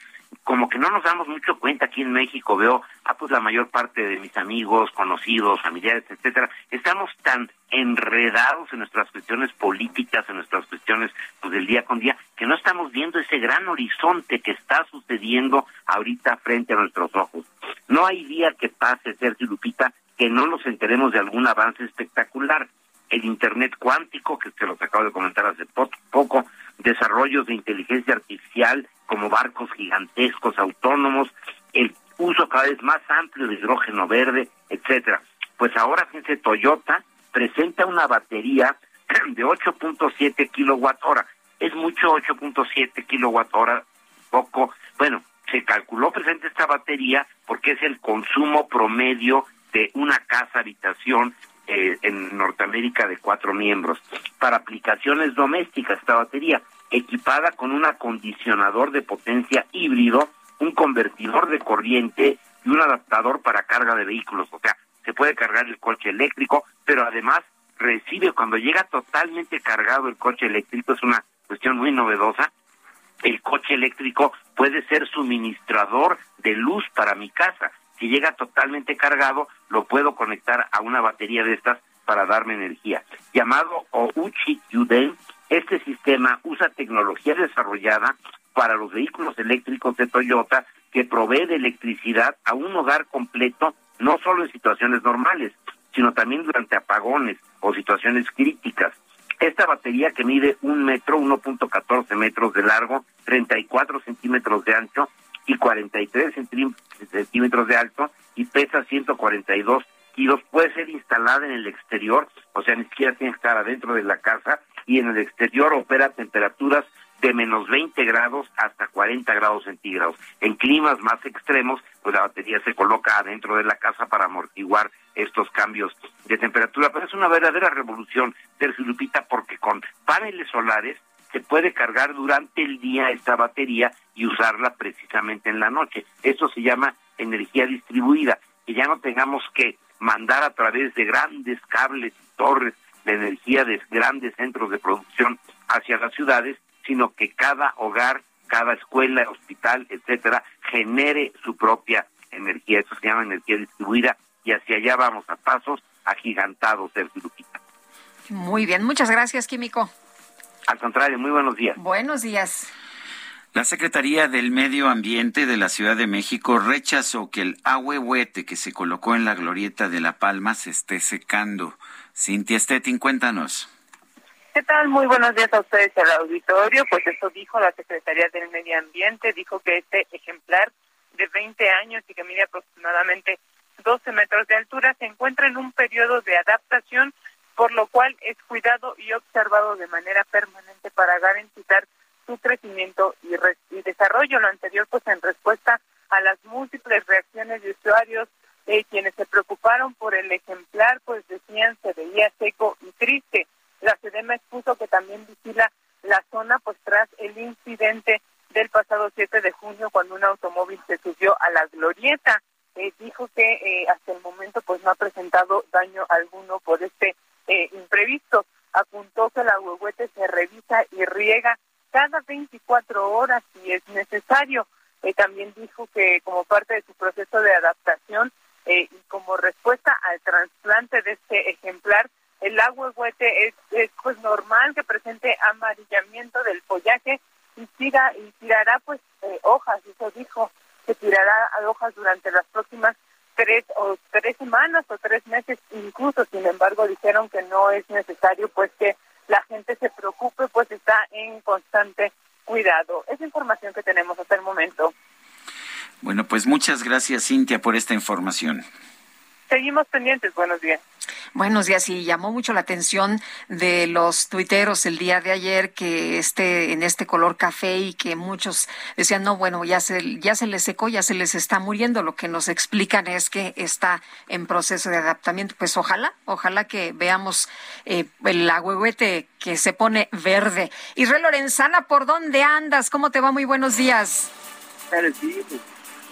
Como que no nos damos mucho cuenta aquí en México, veo a pues la mayor parte de mis amigos, conocidos, familiares, etcétera, estamos tan enredados en nuestras cuestiones políticas, en nuestras cuestiones pues, del día con día, que no estamos viendo ese gran horizonte que está sucediendo ahorita frente a nuestros ojos. No hay día que pase, Sergio Lupita, que no nos enteremos de algún avance espectacular el Internet cuántico, que se los acabo de comentar hace po- poco, desarrollos de inteligencia artificial como barcos gigantescos autónomos, el uso cada vez más amplio de hidrógeno verde, etcétera. Pues ahora, fíjense, Toyota presenta una batería de 8.7 kilowatt hora. Es mucho 8.7 kilowatt hora, poco. Bueno, se calculó presente esta batería porque es el consumo promedio de una casa habitación eh, en Norteamérica de cuatro miembros. Para aplicaciones domésticas, esta batería, equipada con un acondicionador de potencia híbrido, un convertidor de corriente y un adaptador para carga de vehículos. O sea, se puede cargar el coche eléctrico, pero además recibe cuando llega totalmente cargado el coche eléctrico, es una cuestión muy novedosa, el coche eléctrico puede ser suministrador de luz para mi casa. Si llega totalmente cargado, lo puedo conectar a una batería de estas para darme energía. Llamado Ouchi Yuden, este sistema usa tecnología desarrollada para los vehículos eléctricos de Toyota que provee de electricidad a un hogar completo, no solo en situaciones normales, sino también durante apagones o situaciones críticas. Esta batería que mide un metro, 1.14 metros de largo, 34 centímetros de ancho y 43 centí- centímetros de alto y pesa 142 kilos, puede ser instalada en el exterior, o sea, ni siquiera tiene que estar adentro de la casa y en el exterior opera temperaturas de menos 20 grados hasta 40 grados centígrados. En climas más extremos, pues la batería se coloca adentro de la casa para amortiguar estos cambios de temperatura. Pero es una verdadera revolución, Sergio Lupita, porque con paneles solares se puede cargar durante el día esta batería y usarla precisamente en la noche. Esto se llama energía distribuida, que ya no tengamos que mandar a través de grandes cables y torres de energía de grandes centros de producción hacia las ciudades, sino que cada hogar, cada escuela, hospital, etcétera, genere su propia energía. Eso se llama energía distribuida y hacia allá vamos a pasos agigantados, Sergio Lupita. Muy bien, muchas gracias, Químico. Al contrario, muy buenos días. Buenos días. La Secretaría del Medio Ambiente de la Ciudad de México rechazó que el ahuehuete que se colocó en la glorieta de La Palma se esté secando. Cintia Stettin, cuéntanos. ¿Qué tal? Muy buenos días a ustedes al auditorio. Pues eso dijo la Secretaría del Medio Ambiente. Dijo que este ejemplar de 20 años y que mide aproximadamente 12 metros de altura se encuentra en un periodo de adaptación, por lo cual es cuidado y observado de manera permanente para garantizar su crecimiento y, y desarrollo. Lo anterior, pues en respuesta a las múltiples reacciones de usuarios, eh, quienes se preocuparon por el ejemplar, pues decían se veía seco y triste. La SEDEMA expuso que también vigila la zona, pues tras el incidente del pasado 7 de junio, cuando un automóvil se subió a la glorieta. Eh, dijo que eh, hasta el momento pues no ha presentado daño alguno por este eh, imprevisto. Apuntó que la huehuete se revisa y riega cada 24 horas si es necesario. También dijo que como parte de su proceso de adaptación eh, y como respuesta al trasplante de este ejemplar, el agua huete es, es, pues normal que presente amarillamiento del follaje y tira y tirará pues eh, hojas, eso dijo, que tirará hojas durante las próximas tres o tres semanas o tres meses incluso, sin embargo dijeron que no es necesario pues que la gente se preocupe, pues está en constante cuidado. Es información que tenemos hasta el momento. Bueno, pues muchas gracias, Cintia, por esta información. Seguimos pendientes, buenos días. Buenos días, y llamó mucho la atención de los tuiteros el día de ayer que esté en este color café y que muchos decían, no, bueno, ya se, ya se les secó, ya se les está muriendo. Lo que nos explican es que está en proceso de adaptamiento. Pues ojalá, ojalá que veamos eh, el agüehuete que se pone verde. Israel Lorenzana, ¿por dónde andas? ¿Cómo te va? Muy buenos días.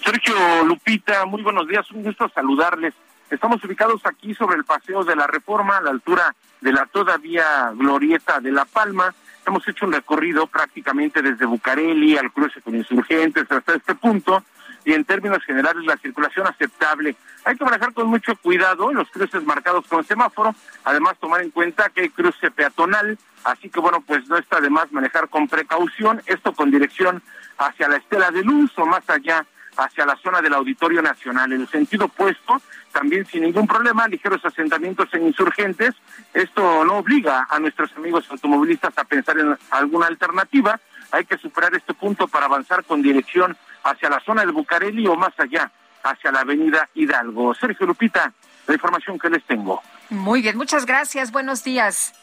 Sergio Lupita, muy buenos días, un gusto saludarles. Estamos ubicados aquí sobre el Paseo de la Reforma, a la altura de la todavía glorieta de La Palma. Hemos hecho un recorrido prácticamente desde Bucareli al cruce con insurgentes hasta este punto y en términos generales la circulación aceptable. Hay que manejar con mucho cuidado los cruces marcados con semáforo, además tomar en cuenta que hay cruce peatonal, así que bueno, pues no está de más manejar con precaución, esto con dirección hacia la Estela de Luz o más allá hacia la zona del Auditorio Nacional. En el sentido opuesto, también sin ningún problema, ligeros asentamientos en insurgentes. Esto no obliga a nuestros amigos automovilistas a pensar en alguna alternativa. hay que superar este punto para avanzar con dirección hacia la zona de Bucareli o más allá, hacia la avenida Hidalgo. Sergio Lupita, la información que les tengo. Muy bien, muchas gracias. Buenos días.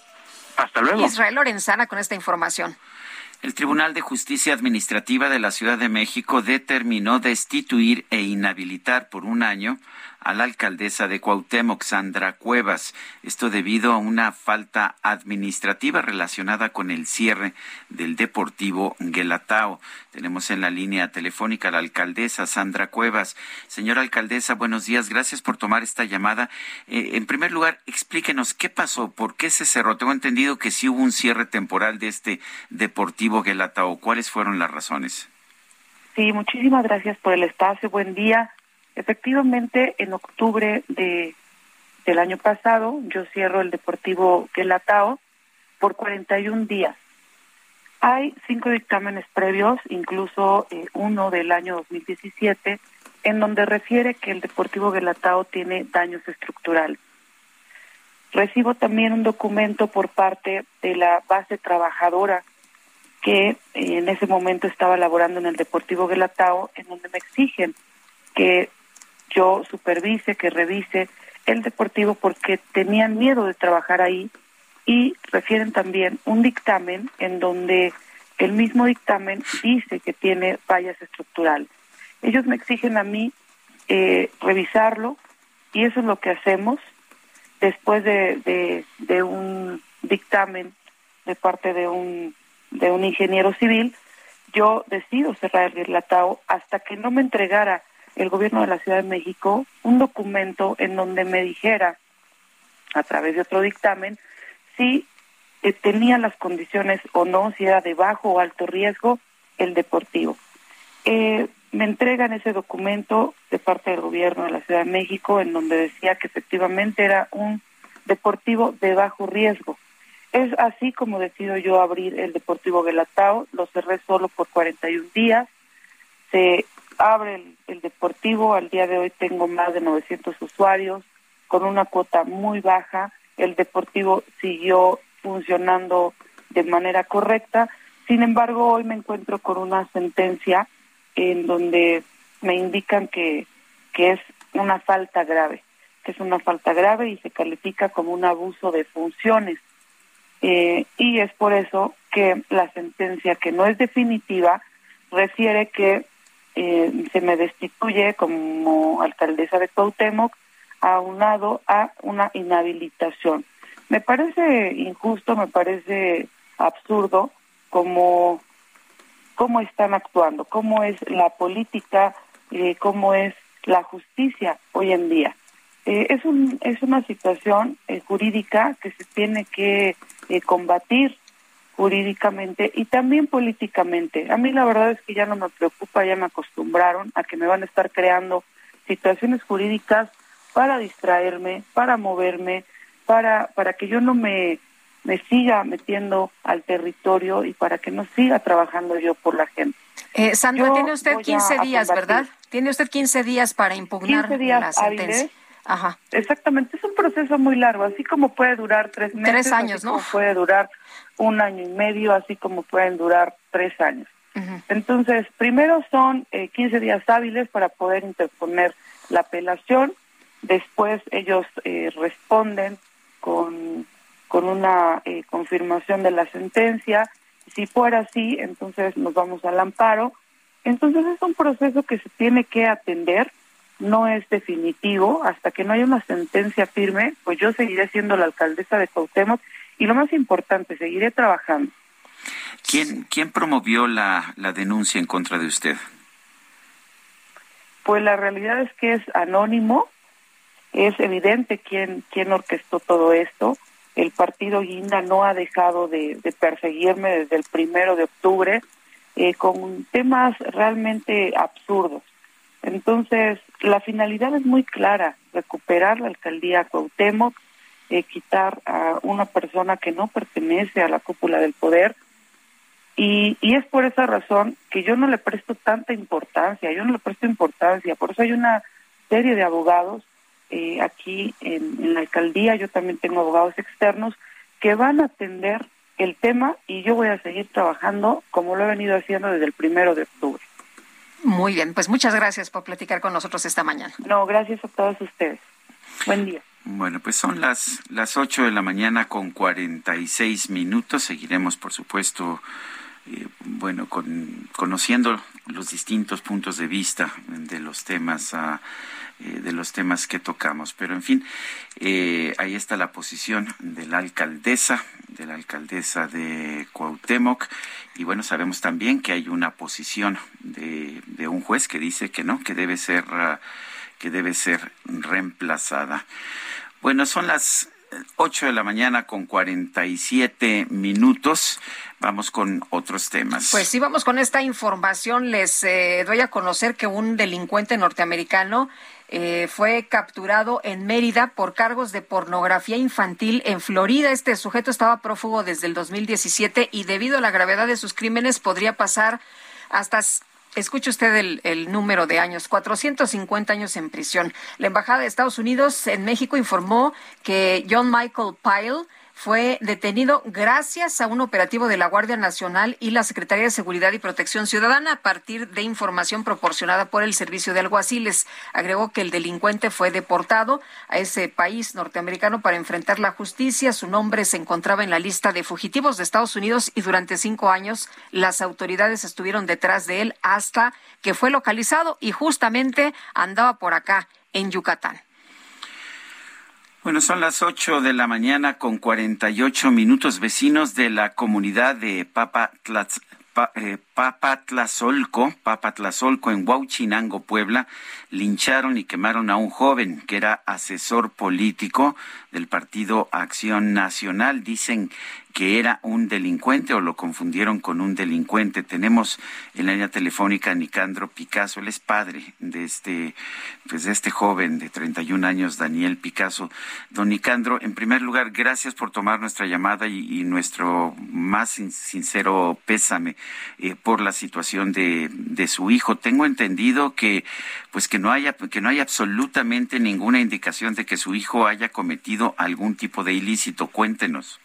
Hasta luego. Israel Lorenzana con esta información. El Tribunal de Justicia Administrativa de la Ciudad de México determinó destituir e inhabilitar por un año a la alcaldesa de Cuauhtémoc, Sandra Cuevas. Esto debido a una falta administrativa relacionada con el cierre del Deportivo Guelatao. Tenemos en la línea telefónica a la alcaldesa Sandra Cuevas. Señora alcaldesa, buenos días. Gracias por tomar esta llamada. Eh, en primer lugar, explíquenos qué pasó, por qué se cerró. Tengo entendido que sí hubo un cierre temporal de este Deportivo Guelatao. ¿Cuáles fueron las razones? Sí, muchísimas gracias por el espacio. Buen día. Efectivamente, en octubre de, del año pasado, yo cierro el Deportivo Guelatao por 41 días. Hay cinco dictámenes previos, incluso eh, uno del año 2017, en donde refiere que el Deportivo Guelatao tiene daños estructurales. Recibo también un documento por parte de la base trabajadora que eh, en ese momento estaba laborando en el Deportivo Guelatao, en donde me exigen que yo supervise, que revise el deportivo porque tenían miedo de trabajar ahí y refieren también un dictamen en donde el mismo dictamen dice que tiene fallas estructurales. Ellos me exigen a mí eh, revisarlo y eso es lo que hacemos después de, de, un dictamen de parte de un, de un ingeniero civil. Yo decido cerrar el relatado hasta que no me entregara el gobierno de la Ciudad de México un documento en donde me dijera, a través de otro dictamen, si eh, tenía las condiciones o no, si era de bajo o alto riesgo el deportivo. Eh, me entregan ese documento de parte del gobierno de la Ciudad de México en donde decía que efectivamente era un deportivo de bajo riesgo. Es así como decido yo abrir el Deportivo Guelatao, lo cerré solo por 41 días, se abre el, deportivo, al día de hoy tengo más de 900 usuarios, con una cuota muy baja, el deportivo siguió funcionando de manera correcta, sin embargo hoy me encuentro con una sentencia en donde me indican que, que es una falta grave, que es una falta grave y se califica como un abuso de funciones. Eh, y es por eso que la sentencia, que no es definitiva, refiere que eh, se me destituye como alcaldesa de Cuauhtémoc aunado a una inhabilitación. Me parece injusto, me parece absurdo como cómo están actuando, cómo es la política, eh, cómo es la justicia hoy en día. Eh, es, un, es una situación eh, jurídica que se tiene que eh, combatir jurídicamente y también políticamente. A mí la verdad es que ya no me preocupa, ya me acostumbraron a que me van a estar creando situaciones jurídicas para distraerme, para moverme, para, para que yo no me, me siga metiendo al territorio y para que no siga trabajando yo por la gente. Eh, Sandra, Yo tiene usted voy 15 a- a días. ¿verdad? Tiene usted 15 días para impugnar 15 días la sentencia. hábiles. Ajá. Exactamente, es un proceso muy largo, así como puede durar tres meses, Tres años, así ¿no? como puede durar un año y medio, así como pueden durar tres años. Entonces, primero son eh, 15 días hábiles para poder interponer la apelación, después ellos eh, responden con, con una eh, confirmación de la sentencia, si fuera así, entonces nos vamos al amparo. Entonces es un proceso que se tiene que atender, no es definitivo, hasta que no haya una sentencia firme, pues yo seguiré siendo la alcaldesa de Cuauhtémoc y lo más importante, seguiré trabajando. ¿Quién, quién promovió la, la denuncia en contra de usted? Pues la realidad es que es anónimo, es evidente quién, quién orquestó todo esto. El partido Guinda no ha dejado de, de perseguirme desde el primero de octubre eh, con temas realmente absurdos. Entonces, la finalidad es muy clara, recuperar la alcaldía Cuauhtémoc, eh, quitar a una persona que no pertenece a la cúpula del poder, y, y es por esa razón que yo no le presto tanta importancia, yo no le presto importancia, por eso hay una serie de abogados eh, aquí en, en la alcaldía, yo también tengo abogados externos que van a atender el tema y yo voy a seguir trabajando como lo he venido haciendo desde el primero de octubre. Muy bien, pues muchas gracias por platicar con nosotros esta mañana. No, gracias a todos ustedes. Buen día. Bueno, pues son las, las 8 de la mañana con 46 minutos. Seguiremos, por supuesto, eh, bueno, con, conociendo los distintos puntos de vista de los temas. ah, eh, de los temas que tocamos. Pero en fin, eh, ahí está la posición de la alcaldesa, de la alcaldesa de Cuauhtémoc. Y bueno, sabemos también que hay una posición de, de un juez que dice que no, que debe ser, ah, que debe ser reemplazada. Bueno, son las 8 de la mañana con 47 minutos. Vamos con otros temas. Pues sí, vamos con esta información. Les eh, doy a conocer que un delincuente norteamericano eh, fue capturado en Mérida por cargos de pornografía infantil en Florida. Este sujeto estaba prófugo desde el 2017 y debido a la gravedad de sus crímenes podría pasar hasta Escuche usted el, el, número de años, 450 años en prisión. La Embajada de Estados Unidos en México informó que John Michael Pyle fue detenido gracias a un operativo de la Guardia Nacional y la Secretaría de Seguridad y Protección Ciudadana a partir de información proporcionada por el Servicio de Alguaciles. Agregó que el delincuente fue deportado a ese país norteamericano para enfrentar la justicia. Su nombre se encontraba en la lista de fugitivos de Estados Unidos y durante cinco años las autoridades estuvieron detrás de él hasta que fue localizado y justamente andaba por acá en Yucatán. Bueno, son las 8 de la mañana con 48 minutos. Vecinos de la comunidad de Papatlaz, pa, eh, Papatlazolco, Papatlazolco en Huauchinango, Puebla, lincharon y quemaron a un joven que era asesor político del partido Acción Nacional. Dicen que era un delincuente o lo confundieron con un delincuente. Tenemos en la línea telefónica a Nicandro Picasso, él es padre de este, pues de este joven de 31 años, Daniel Picasso. Don Nicandro, en primer lugar, gracias por tomar nuestra llamada y, nuestro más sin, sincero pésame eh, por la situación de, de su hijo. Tengo entendido que, pues que no haya, que no hay absolutamente ninguna indicación de que su hijo haya cometido algún tipo de ilícito. Cuéntenos.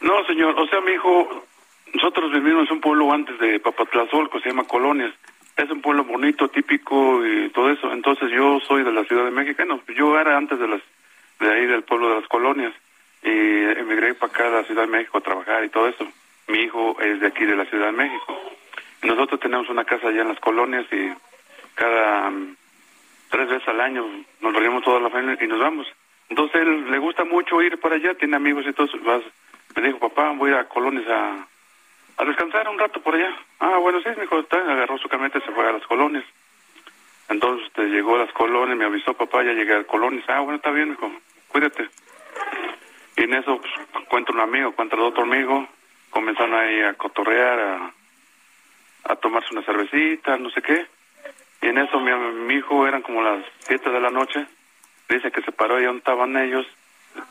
No, señor, o sea, mi hijo, nosotros vivimos en un pueblo antes de Papatlazolco, se llama Colonias. Es un pueblo bonito, típico y todo eso. Entonces yo soy de la Ciudad de México. No, yo era antes de las de ahí del pueblo de las colonias y emigré para acá a la Ciudad de México a trabajar y todo eso. Mi hijo es de aquí de la Ciudad de México. Nosotros tenemos una casa allá en las colonias y cada um, tres veces al año nos reunimos toda la familia y nos vamos. Entonces él le gusta mucho ir para allá, tiene amigos y todo. Vas, me dijo, papá, voy a colonias a, descansar un rato por allá. Ah, bueno, sí, me dijo, está, agarró su camioneta y se fue a las colonias. Entonces este, llegó a las colonias, me avisó, papá, ya llegué a colonias. Ah, bueno, está bien, me dijo, cuídate. Y en eso pues, encuentro un amigo, encuentro otro amigo, comenzaron ahí a cotorrear, a, a tomarse una cervecita, no sé qué. Y en eso mi, mi hijo, eran como las siete de la noche, dice que se paró y donde estaban ellos,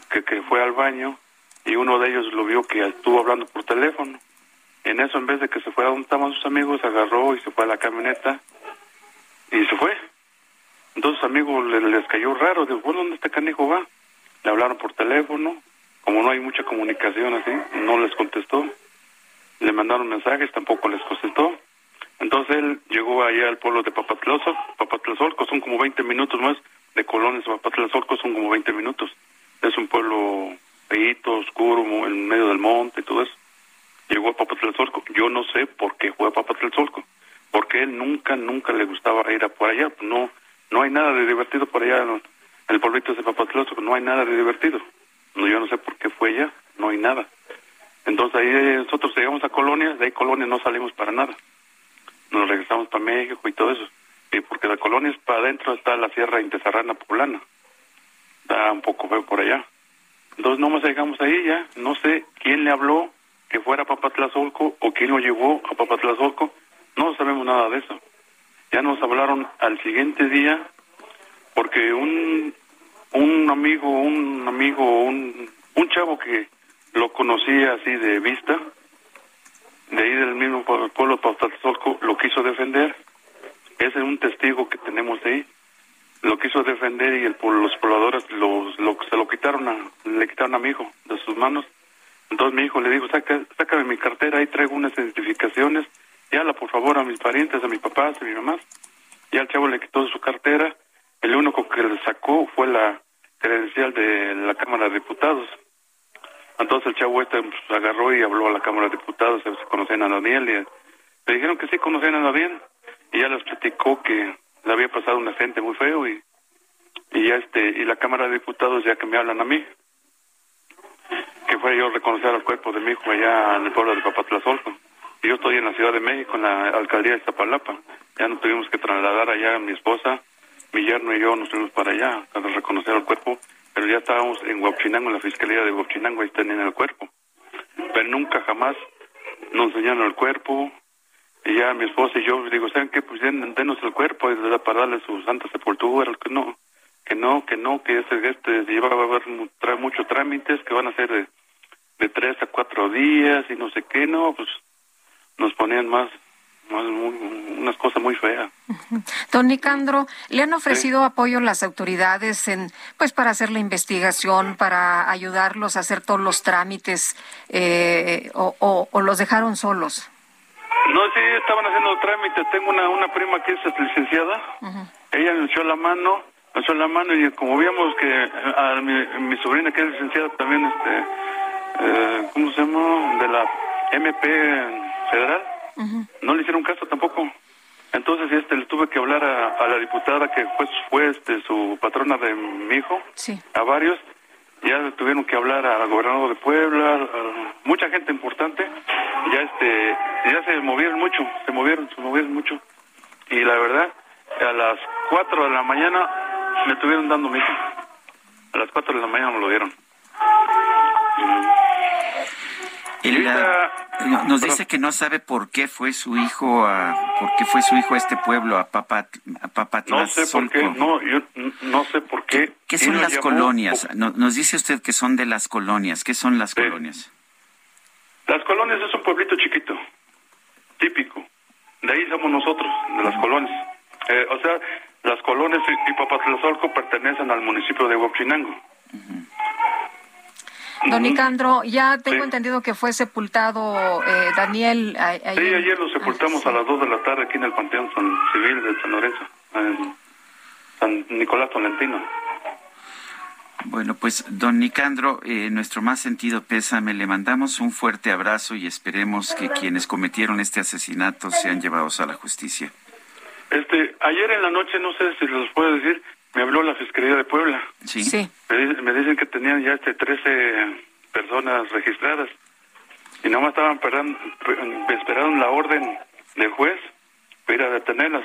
que, que fue al baño, y uno de ellos lo vio que estuvo hablando por teléfono. En eso, en vez de que se fuera donde estaban sus amigos, agarró y se fue a la camioneta y se fue. Entonces, amigos les, cayó raro. Bueno, ¿dónde este canijo va? Le hablaron por teléfono. Como no hay mucha comunicación así, no les contestó. Le mandaron mensajes, tampoco les contestó. Entonces, él llegó allá al pueblo de Papatlazolco. Papatlazolco son como 20 minutos más. De Colones a Papatlazolco son como 20 minutos. Es un pueblo feíto, oscuro, en medio del monte y todo eso llegó a Papatlazolco. Yo no sé por qué fue a Papatlazolco, porque él nunca, nunca le gustaba ir a por allá. No, no hay nada de divertido por allá en el pueblito de Papatlazolco, no hay nada de divertido. No, yo no sé por qué fue allá, no hay nada. Entonces ahí nosotros llegamos a Colonia, de ahí Colonia no salimos para nada. Nos regresamos para México y todo eso. Y porque la Colonia es para adentro, está la Sierra Intesarrana Poblana. Está un poco feo por allá. Entonces no más llegamos ahí ya, no sé quién le habló, que fuera a Papatlazolco o quién lo llevó a Papatlazolco, no sabemos nada de eso. Ya nos hablaron al siguiente día porque un un amigo, un amigo, un, un chavo que lo conocía así de vista, de ahí del mismo pueblo de Papatlazolco, lo quiso defender. Ese es un testigo que tenemos de ahí. Lo quiso defender y el, los pobladores los, lo, se lo quitaron a, le quitaron a mi hijo de sus manos Entonces mi hijo le dijo, Saca, sácame mi cartera, ahí traigo unas identificaciones, y por favor a mis parientes, a mis papás, a mi mamá. Y al chavo le quitó su cartera, el único que le sacó fue la credencial de la Cámara de Diputados. Entonces el chavo este pues, agarró y habló a la Cámara de Diputados, a si conocían a Daniel, y le dijeron que sí conocían a Daniel, y ya les platicó que le había pasado un accidente muy feo, y, y ya este, y la Cámara de Diputados ya que me hablan a mí, que fue yo reconocer al cuerpo de mi hijo allá en el pueblo de Papatlazolco. Y yo estoy en la Ciudad de México, en la alcaldía de Iztapalapa. Ya nos tuvimos que trasladar allá mi esposa, mi yerno y yo nos fuimos para allá para reconocer el cuerpo, pero ya estábamos en Huachinango, en la Fiscalía de Huachinango, ahí tenían el cuerpo. Pero nunca jamás nos enseñaron el cuerpo, y ya mi esposa y yo digo, ¿saben qué? Pues den- denos el cuerpo para darle su santa sepultura, que no, que no, que no, que este, este lleva a haber mu- trae muchos trámites que van a ser de, tres a cuatro días y no sé qué, no, pues nos ponían más, unas cosas muy feas. Don Nicandro, ¿le han ofrecido apoyo las autoridades en, pues, para hacer la investigación, para ayudarlos a hacer todos los trámites, eh, o, o- o los dejaron solos? No, sí, estaban haciendo trámites. Tengo una, una prima que es licenciada. Ella me echó la mano, me echó la mano y como vimos que a mi, mi sobrina que es licenciada también, este, eh, ¿cómo se llama? De la MP federal, no le hicieron caso tampoco. Entonces este le tuve que hablar a, a la diputada que fue, fue este, su patrona de mi hijo, Sí. a varios, ya le tuvieron que hablar al gobernador de Puebla, a mucha gente importante, ya este, ya se movieron mucho, se movieron, se movieron mucho, y la verdad, a las 4 de la mañana me estuvieron dando mi hijo, a las 4 de la mañana me lo dieron. Él, ah, no- nos dice que no sabe por qué fue su hijo a, por qué fue su hijo a este pueblo, a Papat, a No sé por qué, no, yo no sé por qué. ¿Qué son las llamó- colonias? No- nos dice usted que son de las colonias. ¿Qué son las colonias? Las colonias es un pueblito chiquito, típico. De ahí somos nosotros, de las colonias. Eh, o sea, las colonias y, y Papatlazolco pertenecen al municipio de Huachinango. Don Nicandro, ya tengo entendido que fue sepultado eh, Daniel. a- ahí Sí, ayer lo sepultamos a las 2 de la tarde aquí en el Panteón San Civil de San Lorenzo, en San Nicolás Tolentino. Bueno, pues, don Nicandro, eh, nuestro más sentido pésame, le mandamos un fuerte abrazo y esperemos que quienes cometieron este asesinato sean llevados a la justicia. Este, ayer en la noche, no sé si les puedo decir, me habló la Fiscalía de Puebla. Sí. Me, di- me dicen que tenían ya este 13 personas registradas y nomás estaban esperando, esperaron la orden del juez para ir a detenerlas.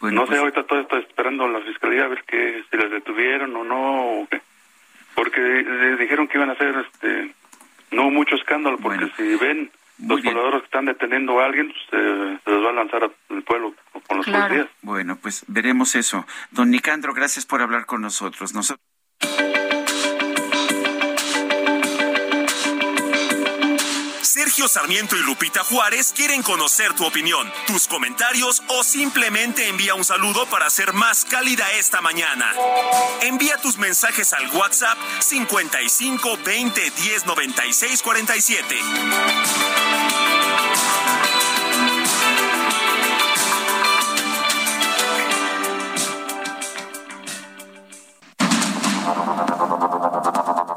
Bueno, no sé, pues- ahorita todo estoy esperando la fiscalía a ver que si las detuvieron o no, o qué. porque les dijeron que iban a hacer este no mucho escándalo, porque si ven los pobladores que están deteniendo a alguien, pues, eh, se los va a lanzar al pueblo con los policías. Bueno, pues veremos eso. Don Nicandro, gracias por hablar con nosotros. Nosotros Sergio Sarmiento y Lupita Juárez quieren conocer tu opinión, tus comentarios o simplemente envía un saludo para ser más cálida esta mañana. Envía tus mensajes al WhatsApp 55 20 10 96 47.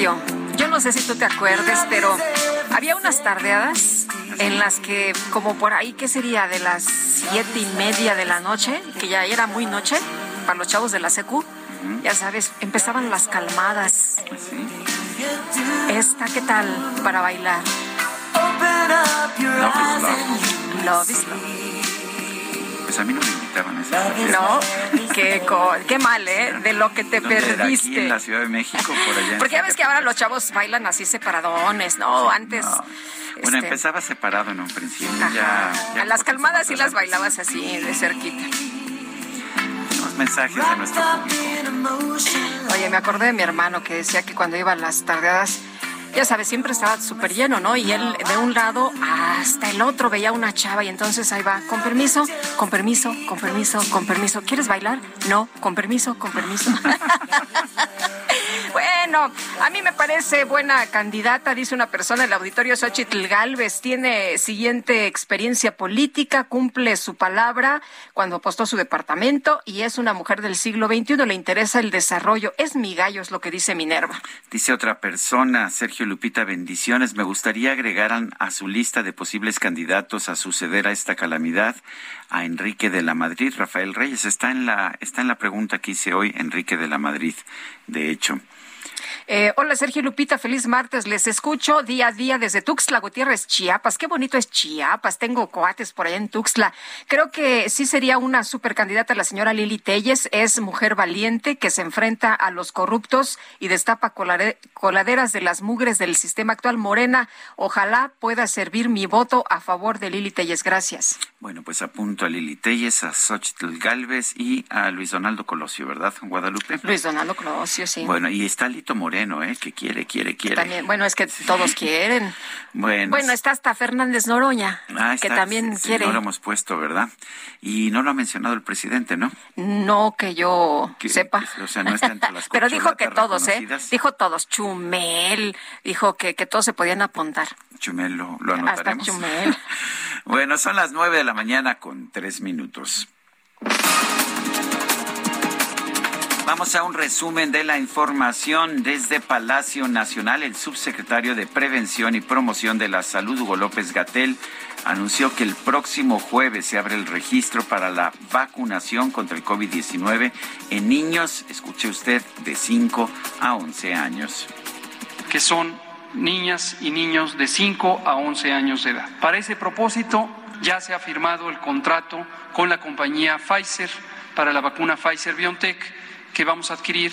Yo, yo no sé si tú te acuerdes, pero había unas tardeadas en las que, como por ahí, ¿qué sería? De las siete y media de la noche, que ya era muy noche para los chavos de la secu, ya sabes, empezaban las calmadas. Esta, ¿qué tal para bailar? Love is love. Pues a mí no me invitaban a esa. No, qué, qué mal, ¿eh? De lo que te ¿Dónde era? Aquí perdiste. en la Ciudad de México, por allá. en Porque ya ves que ahora los chavos bailan así separadones, ¿no? Antes. Bueno, este, empezaba separado en un principio. Ya, ya a las calmadas sí las bailabas así, de cerquita. Tenemos mensajes de nuestro público. Oye, me acordé de mi hermano que decía que cuando iba a las tardeadas, ya sabes, siempre estaba súper lleno, ¿no? Y él de un lado hasta el otro veía una chava y entonces ahí va, con permiso, con permiso, con permiso, con permiso. ¿Quieres bailar? No, con permiso, con permiso. Bueno, a mí me parece buena candidata, dice una persona del auditorio Xochitl Galvez. Tiene siguiente experiencia política, cumple su palabra cuando apostó su departamento y es una mujer del siglo XXI. Le interesa el desarrollo. Es mi gallo, es lo que dice Minerva. Dice otra persona, Sergio Lupita, bendiciones. Me gustaría agregaran a su lista de posibles candidatos a suceder a esta calamidad a Enrique de la Madrid, Rafael Reyes. Está en la, está en la pregunta que hice hoy, Enrique de la Madrid, de hecho. Eh, hola Sergio Lupita, feliz martes. Les escucho día a día desde Tuxtla Gutiérrez, Chiapas. Qué bonito es Chiapas. Tengo coates por allá en Tuxtla. Creo que sí sería una super candidata la señora Lili Telles. Es mujer valiente que se enfrenta a los corruptos y destapa coladeras de las mugres del sistema actual. Morena, ojalá pueda servir mi voto a favor de Lili Telles. Gracias. Bueno, pues apunto a Lili Telles, a Xochitl Galvez y a Luis Donaldo Colosio, ¿verdad, Guadalupe? Luis Donaldo Colosio, sí. Bueno, y está Lito Moreno, ¿eh? Que quiere, quiere, quiere. También, bueno, es que todos quieren. Bueno, Bueno, está hasta Fernández Noroña, ah, que también sí, quiere. No lo hemos puesto, ¿verdad? Y no lo ha mencionado el presidente, ¿no? No que yo Que- sepa. O sea, no está entre las Pero dijo que todos, ¿eh? Dijo todos. Chumel. Dijo que, que todos se podían apuntar. Chumel, lo, lo Hasta anotaremos. Chumel. Bueno, son las nueve de la mañana con tres minutos. Vamos a un resumen de la información desde Palacio Nacional. El subsecretario de Prevención y Promoción de la Salud, Hugo López Gatel, anunció que el próximo jueves se abre el registro para la vacunación contra el COVID-19 en niños, escuche usted, de 5 a 11 años. que son niñas y niños de 5 a 11 años de edad. Para ese propósito ya se ha firmado el contrato con la compañía Pfizer para la vacuna Pfizer BioNTech que vamos a adquirir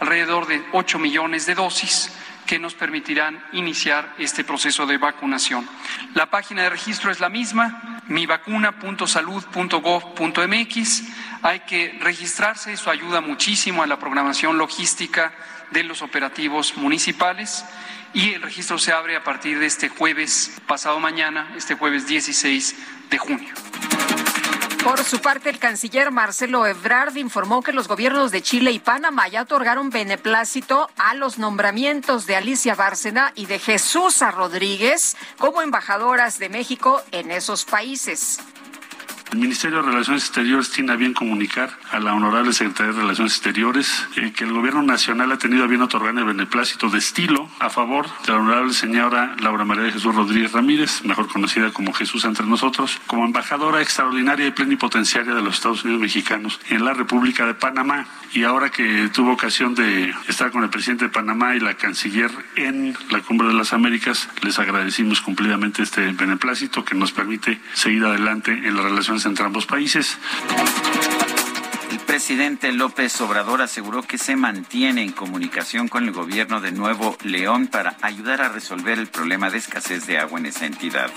alrededor de 8 millones de dosis que nos permitirán iniciar este proceso de vacunación. La página de registro es la misma, mivacuna.salud.gov.mx. Hay que registrarse, eso ayuda muchísimo a la programación logística de los operativos municipales y el registro se abre a partir de este jueves, pasado mañana, este jueves 16 de junio. Por su parte, el canciller Marcelo Ebrard informó que los gobiernos de Chile y Panamá ya otorgaron beneplácito a los nombramientos de Alicia Bárcena y de Jesús Rodríguez como embajadoras de México en esos países. El Ministerio de Relaciones Exteriores tiene a bien comunicar a la honorable Secretaría de Relaciones Exteriores eh, que el Gobierno Nacional ha tenido a bien otorgar el beneplácito de estilo a favor de la honorable señora Laura María de Jesús Rodríguez Ramírez, mejor conocida como Jesús entre nosotros, como embajadora extraordinaria y plenipotenciaria de los Estados Unidos mexicanos en la República de Panamá. Y ahora que tuvo ocasión de estar con el presidente de Panamá y la canciller en la Cumbre de las Américas, les agradecimos cumplidamente este beneplácito que nos permite seguir adelante en las relaciones entre ambos países. El presidente López Obrador aseguró que se mantiene en comunicación con el gobierno de Nuevo León para ayudar a resolver el problema de escasez de agua en esa entidad.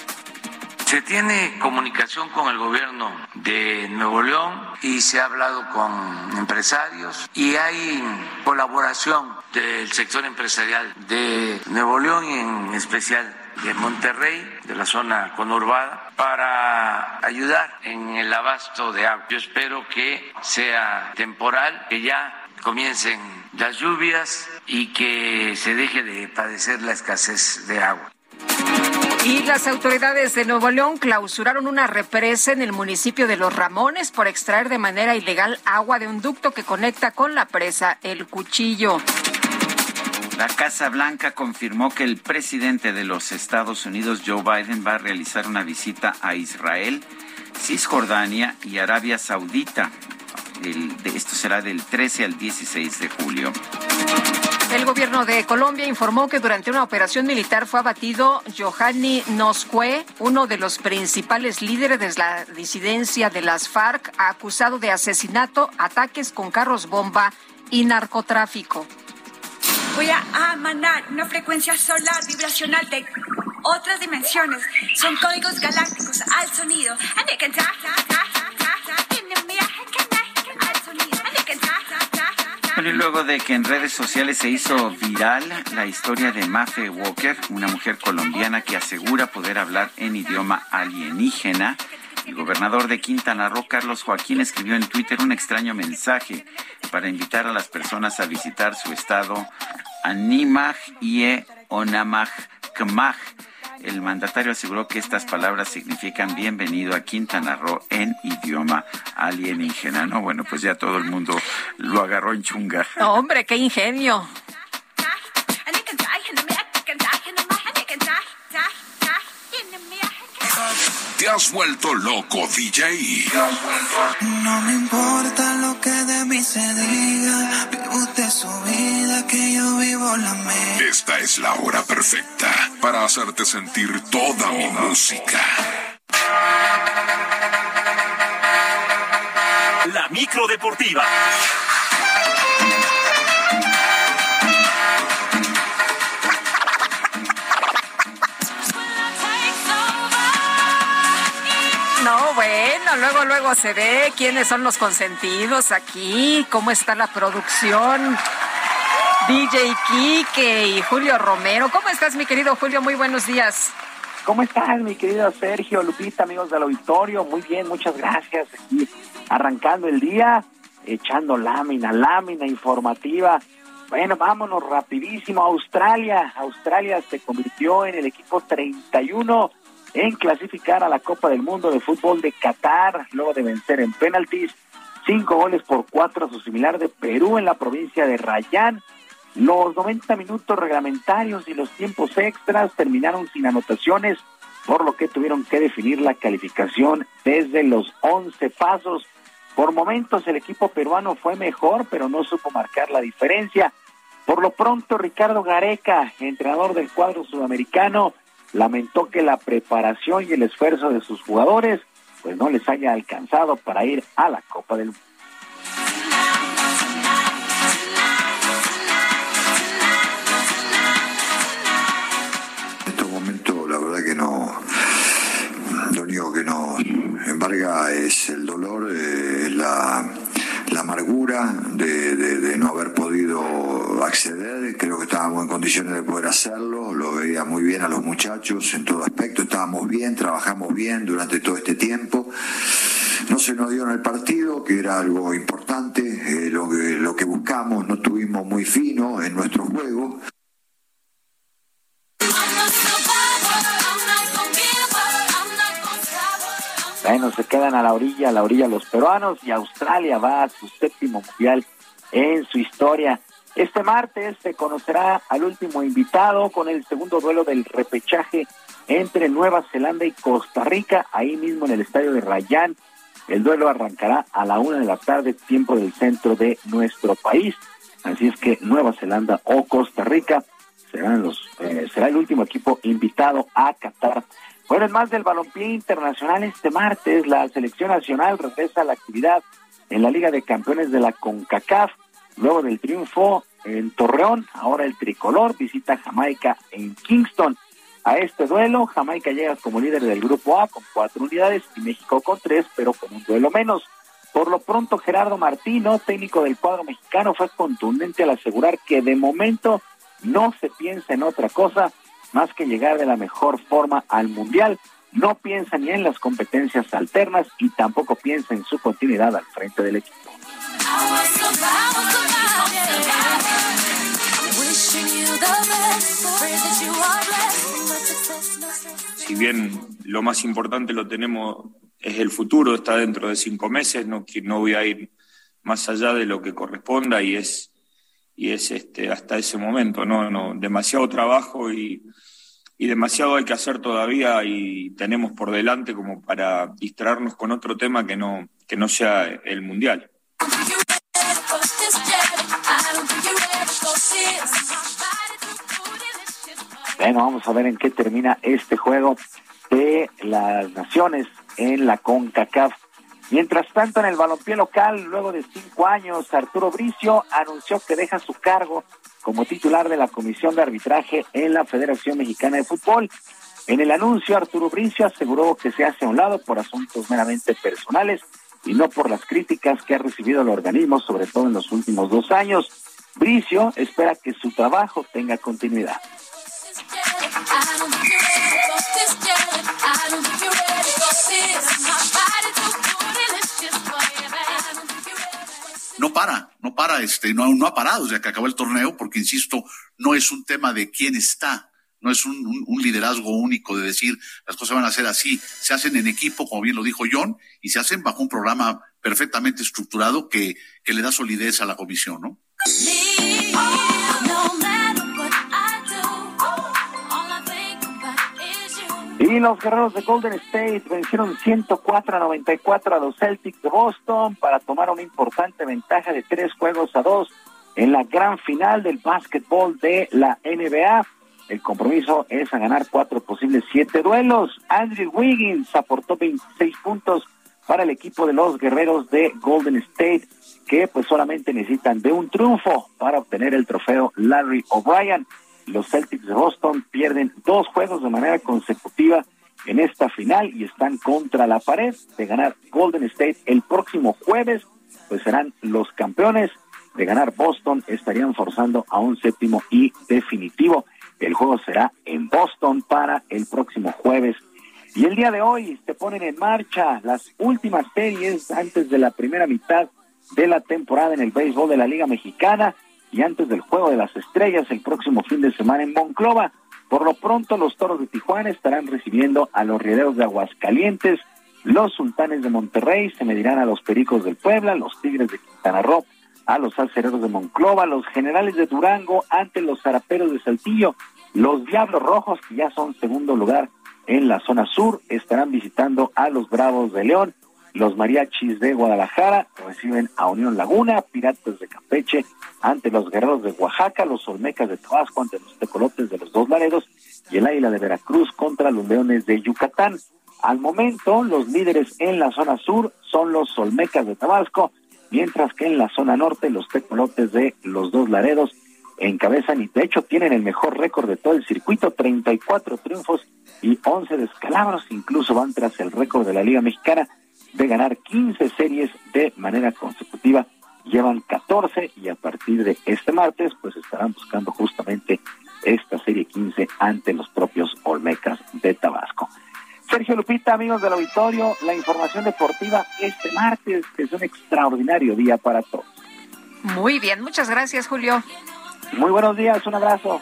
Se tiene comunicación con el gobierno de Nuevo León y se ha hablado con empresarios y hay colaboración del sector empresarial de Nuevo León y en especial de Monterrey, de la zona conurbada, para ayudar en el abasto de agua. Yo espero que sea temporal, que ya comiencen las lluvias y que se deje de padecer la escasez de agua. Y las autoridades de Nuevo León clausuraron una represa en el municipio de Los Ramones por extraer de manera ilegal agua de un ducto que conecta con la presa El Cuchillo. La Casa Blanca confirmó que el presidente de los Estados Unidos, Joe Biden, va a realizar una visita a Israel Cisjordania y Arabia Saudita. Esto será del 13 al 16 de julio. El gobierno de Colombia informó que durante una operación militar fue abatido Johanny Noscue, uno de los principales líderes de la disidencia de las FARC, acusado de asesinato, ataques con carros bomba y narcotráfico. Voy a emanar una frecuencia solar vibracional de otras dimensiones. Son códigos galácticos al sonido. Bueno, y luego de que en redes sociales se hizo viral la historia de Mafe Walker, una mujer colombiana que asegura poder hablar en idioma alienígena, el gobernador de Quintana Roo, Carlos Joaquín, escribió en Twitter un extraño mensaje para invitar a las personas a visitar su estado Animaj y Onamaj Kmaj. El mandatario aseguró que estas palabras significan bienvenido a Quintana Roo en idioma alienígena. No, bueno, pues ya todo el mundo lo agarró en chunga. Hombre, qué ingenio. Te has vuelto loco, DJ. No me importa lo que de mí se diga, vive usted su vida, que yo vivo la mía. Esta es la hora perfecta para hacerte sentir toda mi música. La micro deportiva. Bueno, luego, luego se ve quiénes son los consentidos aquí, cómo está la producción. DJ Kike y Julio Romero. ¿Cómo estás, mi querido Julio? Muy buenos días. ¿Cómo estás, mi querido Sergio, Lupita, amigos del auditorio? Muy bien, muchas gracias. Aquí arrancando el día, echando lámina, lámina informativa. Bueno, vámonos rapidísimo Australia. Australia se convirtió en el equipo 31 en clasificar a la Copa del Mundo de Fútbol de Qatar, luego de vencer en penaltis cinco goles por cuatro a su similar de Perú en la provincia de Rayán. Los 90 minutos reglamentarios y los tiempos extras terminaron sin anotaciones, por lo que tuvieron que definir la calificación desde los 11 pasos. Por momentos el equipo peruano fue mejor, pero no supo marcar la diferencia. Por lo pronto, Ricardo Gareca, entrenador del cuadro sudamericano, lamentó que la preparación y el esfuerzo de sus jugadores pues no les haya alcanzado para ir a la Copa del Mundo. En estos momentos la verdad que no, lo único que nos embarga es el dolor, eh, la, la amargura de, no haber podido acceder, creo que estábamos en condiciones de poder hacerlo, lo veía muy bien a los muchachos en todo aspecto, estábamos bien, trabajamos bien durante todo este tiempo. No se nos dio en el partido, que era algo importante, eh, lo, que, lo que buscamos, no tuvimos muy fino en nuestro juego. Bueno, se quedan a la orilla, a la orilla los peruanos y Australia va a su séptimo mundial en su historia. Este martes se conocerá al último invitado con el segundo duelo del repechaje entre Nueva Zelanda y Costa Rica, ahí mismo en el estadio de Rayán. El duelo arrancará a la una de la tarde, tiempo del centro de nuestro país. Así es que Nueva Zelanda o Costa Rica serán los, eh, será el último equipo invitado a Qatar. Bueno, en más del balompié internacional, este martes la selección nacional regresa a la actividad en la Liga de Campeones de la CONCACAF. Luego del triunfo en Torreón, ahora el tricolor visita Jamaica en Kingston. A este duelo, Jamaica llega como líder del grupo A con cuatro unidades y México con tres, pero con un duelo menos. Por lo pronto, Gerardo Martino, técnico del cuadro mexicano, fue contundente al asegurar que de momento no se piensa en otra cosa más que llegar de la mejor forma al Mundial. No piensa ni en las competencias alternas y tampoco piensa en su continuidad al frente del equipo. si bien lo más importante lo tenemos es el futuro, está dentro de cinco meses, no, no voy a ir más allá de lo que corresponda y es, y es este, hasta ese momento, ¿no? no demasiado trabajo y, y demasiado hay que hacer todavía y tenemos por delante como para distraernos con otro tema que no, que no sea el mundial. Bueno, vamos a ver en qué termina este juego de las naciones en la CONCACAF. Mientras tanto, en el balompié local, luego de cinco años, Arturo Bricio anunció que deja su cargo como titular de la Comisión de Arbitraje en la Federación Mexicana de Fútbol. En el anuncio, Arturo Bricio aseguró que se hace a un lado por asuntos meramente personales y no por las críticas que ha recibido el organismo, sobre todo en los últimos dos años. Bricio espera que su trabajo tenga continuidad. No para, no para, este, no, no ha parado desde que acabó el torneo, porque insisto, no es un tema de quién está, no es un, un- liderazgo único de decir las cosas van a ser así, se hacen en equipo, como bien lo dijo John, y se hacen bajo un programa perfectamente estructurado que, que le da solidez a la comisión, ¿no? Y los guerreros de Golden State vencieron 104 a 94 a los Celtics de Boston para tomar una importante ventaja de tres juegos a dos en la gran final del básquetbol de la NBA. El compromiso es a ganar cuatro posibles siete duelos. Andrew Wiggins aportó 26 puntos para el equipo de los guerreros de Golden State, que pues solamente necesitan de un triunfo para obtener el trofeo Larry O'Brien. Los Celtics de Boston pierden dos juegos de manera consecutiva en esta final y están contra la pared de ganar Golden State el próximo jueves, pues serán los campeones de ganar Boston, estarían forzando a un séptimo y definitivo. El juego será en Boston para el próximo jueves. Y el día de hoy se ponen en marcha las últimas series antes de la primera mitad de la temporada en el béisbol de la Liga Mexicana y antes del Juego de las Estrellas el próximo fin de semana en Monclova. Por lo pronto, los Toros de Tijuana estarán recibiendo a los Rieleros de Aguascalientes, los Sultanes de Monterrey se medirán a los Pericos del Puebla, los Tigres de Quintana Roo a los Acereros de Monclova, los Generales de Durango ante los Zaraperos de Saltillo, los Diablos Rojos, que ya son segundo lugar en la zona sur, estarán visitando a los Bravos de León, los Mariachis de Guadalajara reciben a Unión Laguna, Piratas de Campeche ante los Guerreros de Oaxaca, los Olmecas de Tabasco ante los Tecolotes de los Dos Laredos y el Águila de Veracruz contra los Leones de Yucatán. Al momento, los líderes en la zona sur son los Olmecas de Tabasco, mientras que en la zona norte los Tecolotes de los Dos Laredos encabezan y de hecho tienen el mejor récord de todo el circuito, 34 triunfos y 11 descalabros, incluso van tras el récord de la Liga Mexicana de ganar 15 series de manera consecutiva, llevan 14 y a partir de este martes pues estarán buscando justamente esta serie 15 ante los propios Olmecas de Tabasco. Sergio Lupita, amigos del auditorio, la información deportiva este martes, que es un extraordinario día para todos. Muy bien, muchas gracias, Julio. Muy buenos días, un abrazo.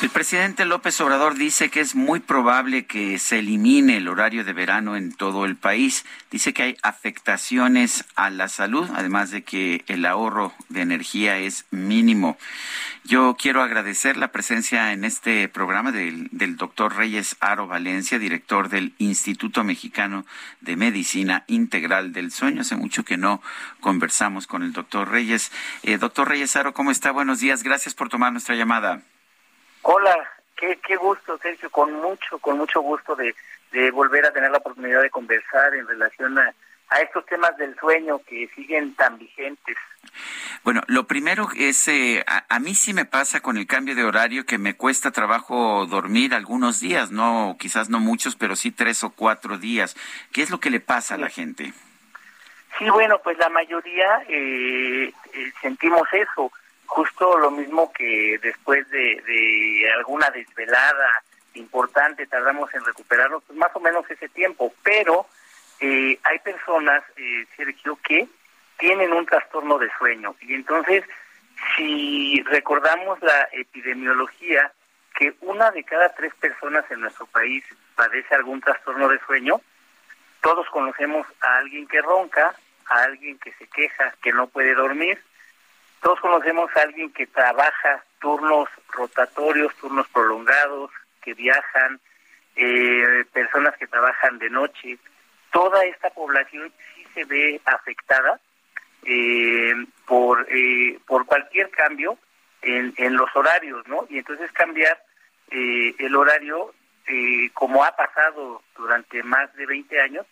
El presidente López Obrador dice que es muy probable que se elimine el horario de verano en todo el país. Dice que hay afectaciones a la salud, además de que el ahorro de energía es mínimo. Yo quiero agradecer la presencia en este programa del, del doctor Reyes Aro Valencia, director del Instituto Mexicano de Medicina Integral del Sueño. Hace mucho que no conversamos con el doctor Reyes. Eh, doctor Reyes Aro, ¿cómo está? Buenos días. Gracias por tomar nuestra llamada. Hola, qué, qué gusto, Sergio, con mucho, con mucho gusto de, de volver a tener la oportunidad de conversar en relación a, a estos temas del sueño que siguen tan vigentes. Bueno, lo primero es, eh, a, a mí sí me pasa con el cambio de horario que me cuesta trabajo dormir algunos días, no, quizás no muchos, pero sí tres o cuatro días. ¿Qué es lo que le pasa a la gente? Sí, bueno, pues la mayoría eh, eh, sentimos eso, justo lo mismo que después de, de alguna desvelada importante, tardamos en recuperarnos pues más o menos ese tiempo, pero eh, hay personas, eh, Sergio, que tienen un trastorno de sueño. Y entonces si recordamos la epidemiología, que una de cada tres personas en nuestro país padece algún trastorno de sueño, todos conocemos a alguien que ronca, a alguien que se queja, que no puede dormir, todos conocemos a alguien que trabaja turnos rotatorios, turnos prolongados, que viajan, eh, personas que trabajan de noche. Toda esta población sí se ve afectada eh, por, eh, por cualquier cambio en, en los horarios, ¿no? Y entonces cambiar eh, el horario, eh, como ha pasado durante más de 20 años,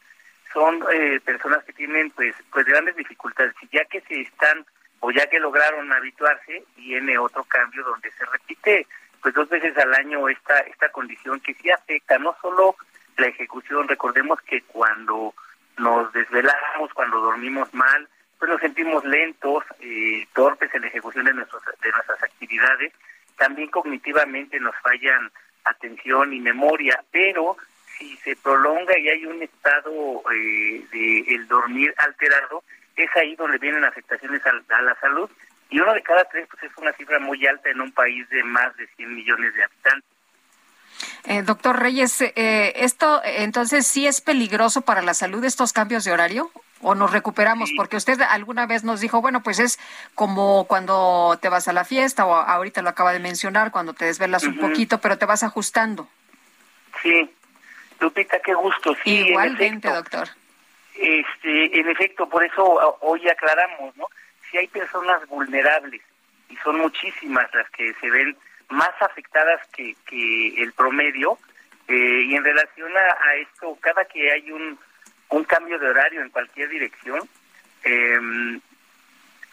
son eh, personas que tienen pues pues grandes dificultades ya que se están o ya que lograron habituarse viene otro cambio donde se repite pues dos veces al año esta esta condición que sí afecta no solo la ejecución recordemos que cuando nos desvelamos cuando dormimos mal pues nos sentimos lentos eh, torpes en la ejecución de nuestros de nuestras actividades también cognitivamente nos fallan atención y memoria pero si se prolonga y hay un estado eh, de el dormir alterado, es ahí donde vienen afectaciones a, a, la salud. Y uno de cada tres pues es una cifra muy alta en un país de más de 100 millones de habitantes. Eh, doctor Reyes, eh, ¿esto entonces sí es peligroso para la salud estos cambios de horario? ¿O nos recuperamos? Sí. Porque usted alguna vez nos dijo, bueno, pues es como cuando te vas a la fiesta, o ahorita lo acaba de mencionar, cuando te desvelas uh -huh. un poquito, pero te vas ajustando. Sí, Lupita, qué gusto. Sí, Igualmente, doctor. Este, en efecto, por eso hoy aclaramos, ¿no? Si hay personas vulnerables, y son muchísimas las que se ven más afectadas que, que el promedio, eh, y en relación a, esto, cada que hay un, un cambio de horario en cualquier dirección, eh,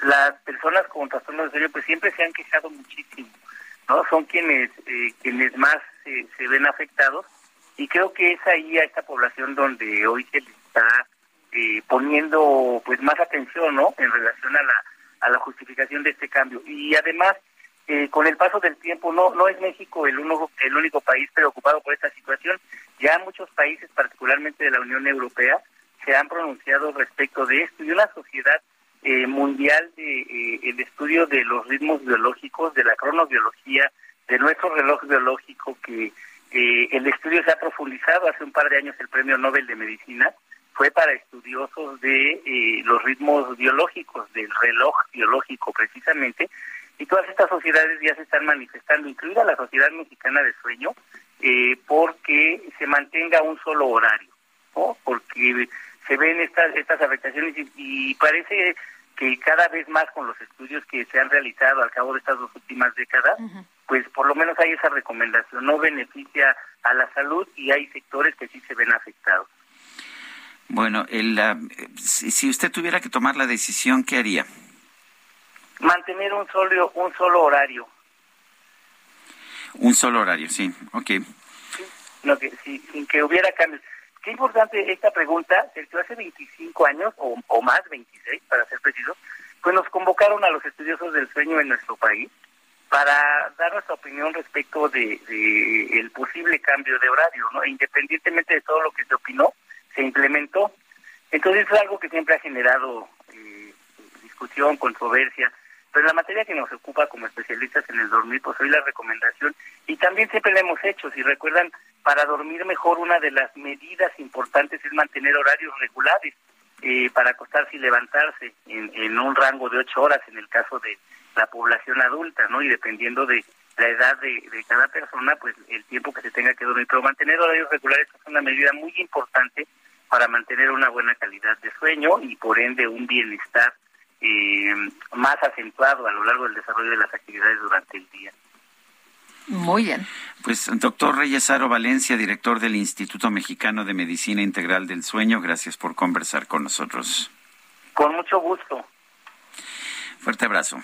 las personas con trastorno de sueño pues siempre se han quejado muchísimo, ¿no? Son quienes, eh, quienes más se ven afectados y creo que es ahí a esta población donde hoy se le está eh, poniendo pues más atención no en relación a la a la justificación de este cambio. Y además eh, con el paso del tiempo no no es México el uno el único país preocupado por esta situación. Ya muchos países particularmente de la Unión Europea se han pronunciado respecto de esto. Y una sociedad eh, mundial de eh, el estudio de los ritmos biológicos de la cronobiología de nuestro reloj biológico que eh, el estudio se ha profundizado. Hace un par de años el premio Nobel de Medicina fue para estudiosos de eh, los ritmos biológicos, del reloj biológico precisamente, y todas estas sociedades ya se están manifestando, incluida la Sociedad Mexicana de Sueño, eh, porque se mantenga un solo horario, ¿no? porque se ven estas, estas afectaciones y, y parece que cada vez más con los estudios que se han realizado al cabo de estas dos últimas décadas, uh -huh. pues por lo menos hay esa recomendación, no beneficia a la salud y hay sectores que sí se ven afectados. Bueno, el, uh, si, usted tuviera que tomar la decisión, ¿qué haría? Mantener un solo, un solo horario. Un solo horario, sí, ok. Sí, no, que, sí, sin que hubiera cambios. Qué importante esta pregunta, Sergio, hace 25 años, o, o más, 26 para ser precisos, pues nos convocaron a los estudiosos del sueño en nuestro país para dar nuestra opinión respecto de, de el posible cambio de horario, ¿no? Independientemente de todo lo que se opinó, se implementó. Entonces es algo que siempre ha generado eh, discusión, controversia, pero la materia que nos ocupa como especialistas en el dormir, pues hoy la recomendación, y también siempre la hemos hecho, si recuerdan, para dormir mejor una de las medidas importantes es mantener horarios regulares eh, para acostarse y levantarse en, en un rango de ocho horas en el caso de la población adulta, ¿no? Y dependiendo de la edad de, de cada persona, pues el tiempo que se tenga que dormir. Pero mantener horarios regulares es una medida muy importante para mantener una buena calidad de sueño y por ende un bienestar eh, más acentuado a lo largo del desarrollo de las actividades durante el día. Muy bien. Pues doctor Reyesaro Valencia, director del Instituto Mexicano de Medicina Integral del Sueño, gracias por conversar con nosotros. Con mucho gusto. Fuerte abrazo.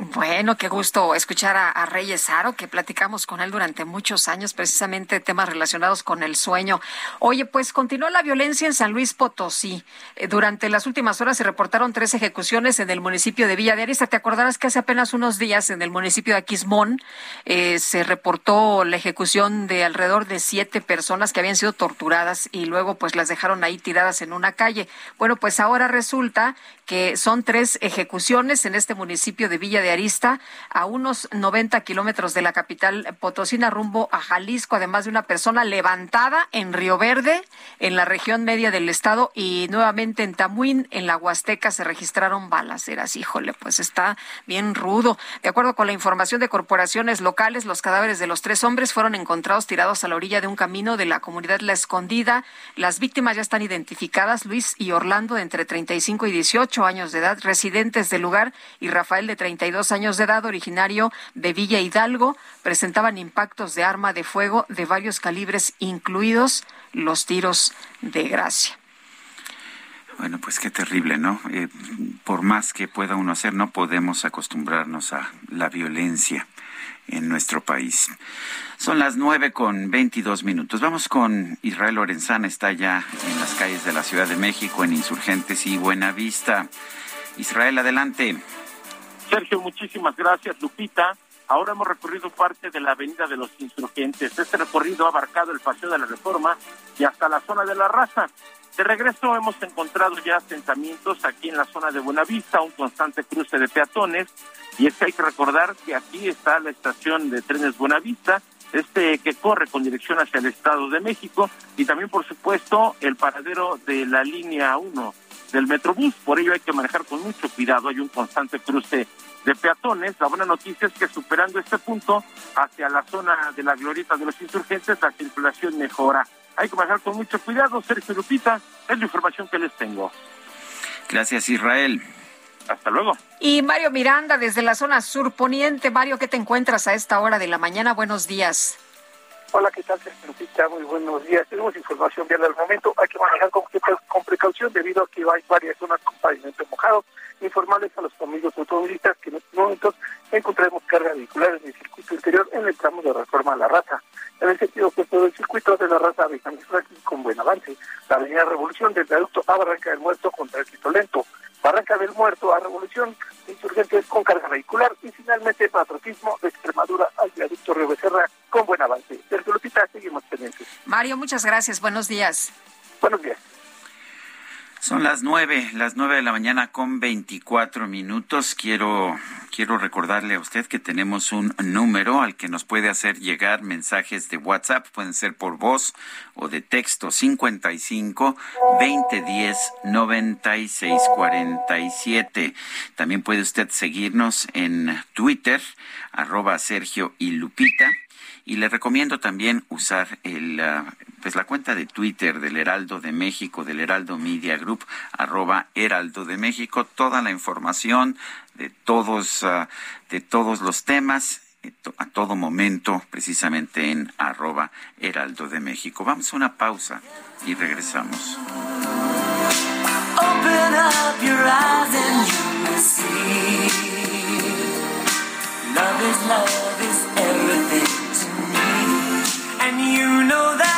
Bueno, qué gusto escuchar a, a Reyes Aro, que platicamos con él durante muchos años, precisamente temas relacionados con el sueño. Oye, pues continuó la violencia en San Luis Potosí. Eh, durante las últimas horas se reportaron tres ejecuciones en el municipio de Villa de Arista. Te acordarás que hace apenas unos días en el municipio de Aquismón eh, se reportó la ejecución de alrededor de siete personas que habían sido torturadas y luego pues las dejaron ahí tiradas en una calle. Bueno, pues ahora resulta que son tres ejecuciones en este municipio de Villa de Arista, a unos 90 kilómetros de la capital potosina, rumbo a Jalisco, además de una persona levantada en Río Verde, en la región media del estado, y nuevamente en Tamuín, en la Huasteca, se registraron balaceras. Híjole, pues está bien rudo. De acuerdo con la información de corporaciones locales, los cadáveres de los tres hombres fueron encontrados tirados a la orilla de un camino de la comunidad La Escondida. Las víctimas ya están identificadas, Luis y Orlando, de entre 35 y 18 años de edad, residentes del lugar, y Rafael, de 32 años de edad, originario de Villa Hidalgo, presentaban impactos de arma de fuego de varios calibres, incluidos los tiros de gracia. Bueno, pues qué terrible, ¿no? Eh, por más que pueda uno hacer, no podemos acostumbrarnos a la violencia en nuestro país. Son las nueve con veintidós minutos. Vamos con Israel Lorenzana, está ya en las calles de la Ciudad de México, en Insurgentes y Buenavista. Israel, adelante. Sergio, muchísimas gracias, Lupita. Ahora hemos recorrido parte de la Avenida de los Insurgentes. Este recorrido ha abarcado el Paseo de la Reforma y hasta la zona de la Raza. De regreso hemos encontrado ya asentamientos aquí en la zona de Buenavista, un constante cruce de peatones. Y es que hay que recordar que aquí está la estación de trenes Buenavista, este que corre con dirección hacia el Estado de México, y también, por supuesto, el paradero de la línea 1 del Metrobús. Por ello hay que manejar con mucho cuidado. Hay un constante cruce de peatones. La buena noticia es que superando este punto hacia la zona de la glorieta de los insurgentes, la circulación mejora. Hay que manejar con mucho cuidado. Sergio Lupita, es la información que les tengo. Gracias, Israel. Hasta luego. Y Mario Miranda, desde la zona sur poniente. Mario, ¿qué te encuentras a esta hora de la mañana? Buenos días. Hola, ¿qué tal, Sergio Lupita? Muy buenos días. Tenemos información vial al momento. Hay que manejar con, con precaución debido a que hay varias zonas con pavimento mojado. Informarles a los amigos automovilistas que en estos momentos encontraremos carga vehicular en el circuito interior en el tramo de reforma a la raza. En el sentido opuesto del circuito de la raza de San aquí con buen avance. La avenida Revolución del viaducto a Barranca del Muerto con tránsito lento. Barranca del Muerto a Revolución, insurgentes con carga vehicular y finalmente patriotismo de Extremadura al viaducto Río Becerra con buen avance. Lupita, seguimos pendientes. Mario, muchas gracias. Buenos días. Buenos días. Son las nueve, las nueve de la mañana con veinticuatro minutos. Quiero, quiero recordarle a usted que tenemos un número al que nos puede hacer llegar mensajes de WhatsApp. Pueden ser por voz o de texto 55 2010 96 47. También puede usted seguirnos en Twitter, arroba Sergio y Lupita. Y le recomiendo también usar el, uh, pues la cuenta de Twitter del Heraldo de México, del Heraldo Media Group, arroba Heraldo de México, toda la información de todos, uh, de todos los temas a todo momento, precisamente en arroba Heraldo de México. Vamos a una pausa y regresamos. You know that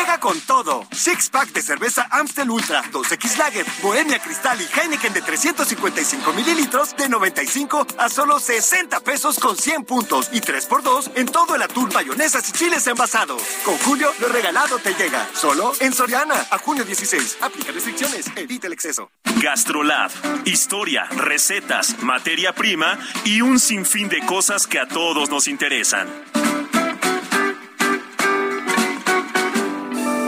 Llega con todo. Six pack de cerveza Amstel Ultra, 2X Lager, Bohemia Cristal y Heineken de 355 mililitros de 95 a solo 60 pesos con 100 puntos y 3x2 en todo el atún, mayonesas y chiles envasados. Con Julio, lo regalado te llega. Solo en Soriana. A junio 16. Aplica restricciones. Evita el exceso. Gastrolab. Historia, recetas, materia prima y un sinfín de cosas que a todos nos interesan.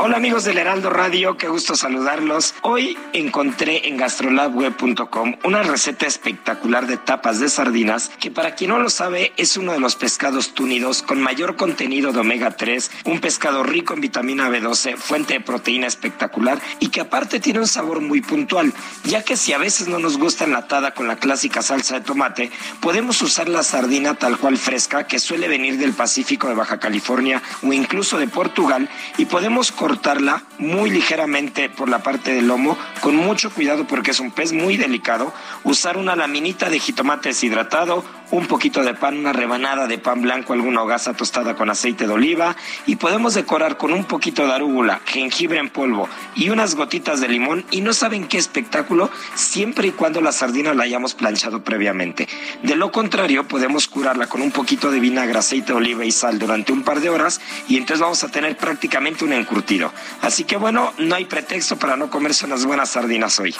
Hola amigos del Heraldo Radio, qué gusto saludarlos. Hoy encontré en gastrolabweb.com una receta espectacular de tapas de sardinas que para quien no lo sabe es uno de los pescados túnidos con mayor contenido de omega 3, un pescado rico en vitamina B12, fuente de proteína espectacular y que aparte tiene un sabor muy puntual, ya que si a veces no nos gusta enlatada con la clásica salsa de tomate, podemos usar la sardina tal cual fresca que suele venir del Pacífico de Baja California o incluso de Portugal y podemos cortarla muy ligeramente por la parte del lomo, con mucho cuidado porque es un pez muy delicado, usar una laminita de jitomate deshidratado, un poquito de pan, una rebanada de pan blanco, alguna hogaza tostada con aceite de oliva y podemos decorar con un poquito de arúgula, jengibre en polvo y unas gotitas de limón y no saben qué espectáculo siempre y cuando la sardina la hayamos planchado previamente. De lo contrario, podemos curarla con un poquito de vinagre, aceite de oliva y sal durante un par de horas y entonces vamos a tener prácticamente un encurtido. Así que bueno, no hay pretexto para no comerse unas buenas sardinas hoy.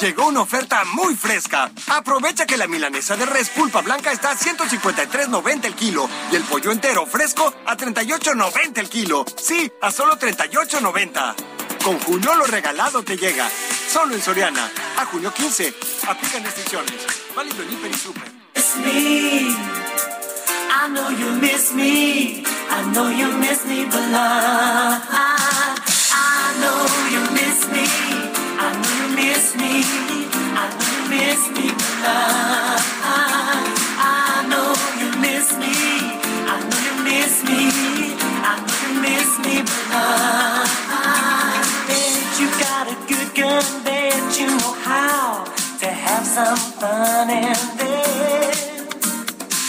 Llegó una oferta muy fresca. Aprovecha que la milanesa de res pulpa blanca está a 153.90 el kilo y el pollo entero fresco a 38.90 el kilo. Sí, a solo 38.90. Con Julio lo regalado te llega. Solo en Soriana. A junio 15. Aplican restricciones. Válido en Hiper y Super. It's me. I know you miss me. I know you miss me, but I, I know you miss me. I know you miss me. I know miss me, but I, know you miss me. I know you miss me. I know you miss me, but I, bet you got a good gun, bet you know how to have some fun and then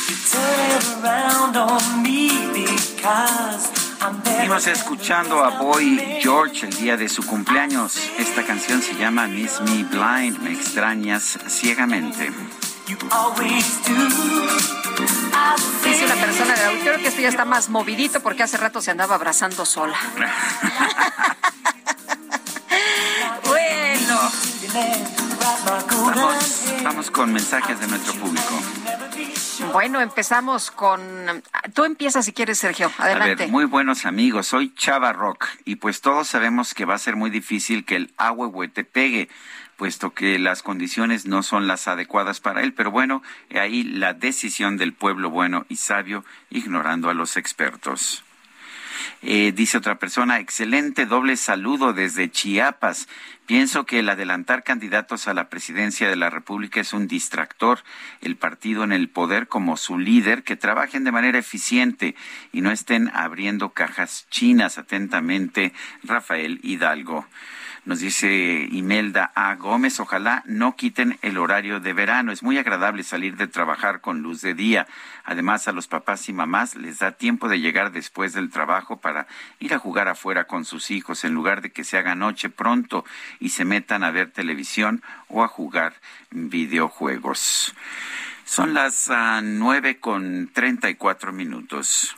you turn it around on me because. Seguimos escuchando a Boy George el día de su cumpleaños. Esta canción se llama Miss Me Blind, me extrañas ciegamente. Always do. I Dice una persona del auditorio que esto ya está más movidito porque hace rato se andaba abrazando sola. bueno, Vamos, vamos con mensajes de nuestro público. bueno, empezamos con... Tú empiezas si quieres, Sergio. A Adelante. ver, muy buenos amigos, soy Chava Rock y pues todos sabemos que va a ser muy difícil que el te pegue, puesto que las condiciones no son las adecuadas para él, pero bueno, ahí la decisión del pueblo bueno y sabio, ignorando a los expertos. Eh, dice otra persona, excelente doble saludo desde Chiapas. Pienso que el adelantar candidatos a la presidencia de la República es un distractor. El partido en el poder como su líder, que trabajen de manera eficiente y no estén abriendo cajas chinas atentamente. Rafael Hidalgo. Nos dice Imelda A. Gómez, ojalá no quiten el horario de verano. Es muy agradable salir de trabajar con luz de día. Además, a los papás y mamás les da tiempo de llegar después del trabajo para ir a jugar afuera con sus hijos en lugar de que se haga noche pronto y se metan a ver televisión o a jugar videojuegos. Son las ah, nueve con treinta y cuatro minutos.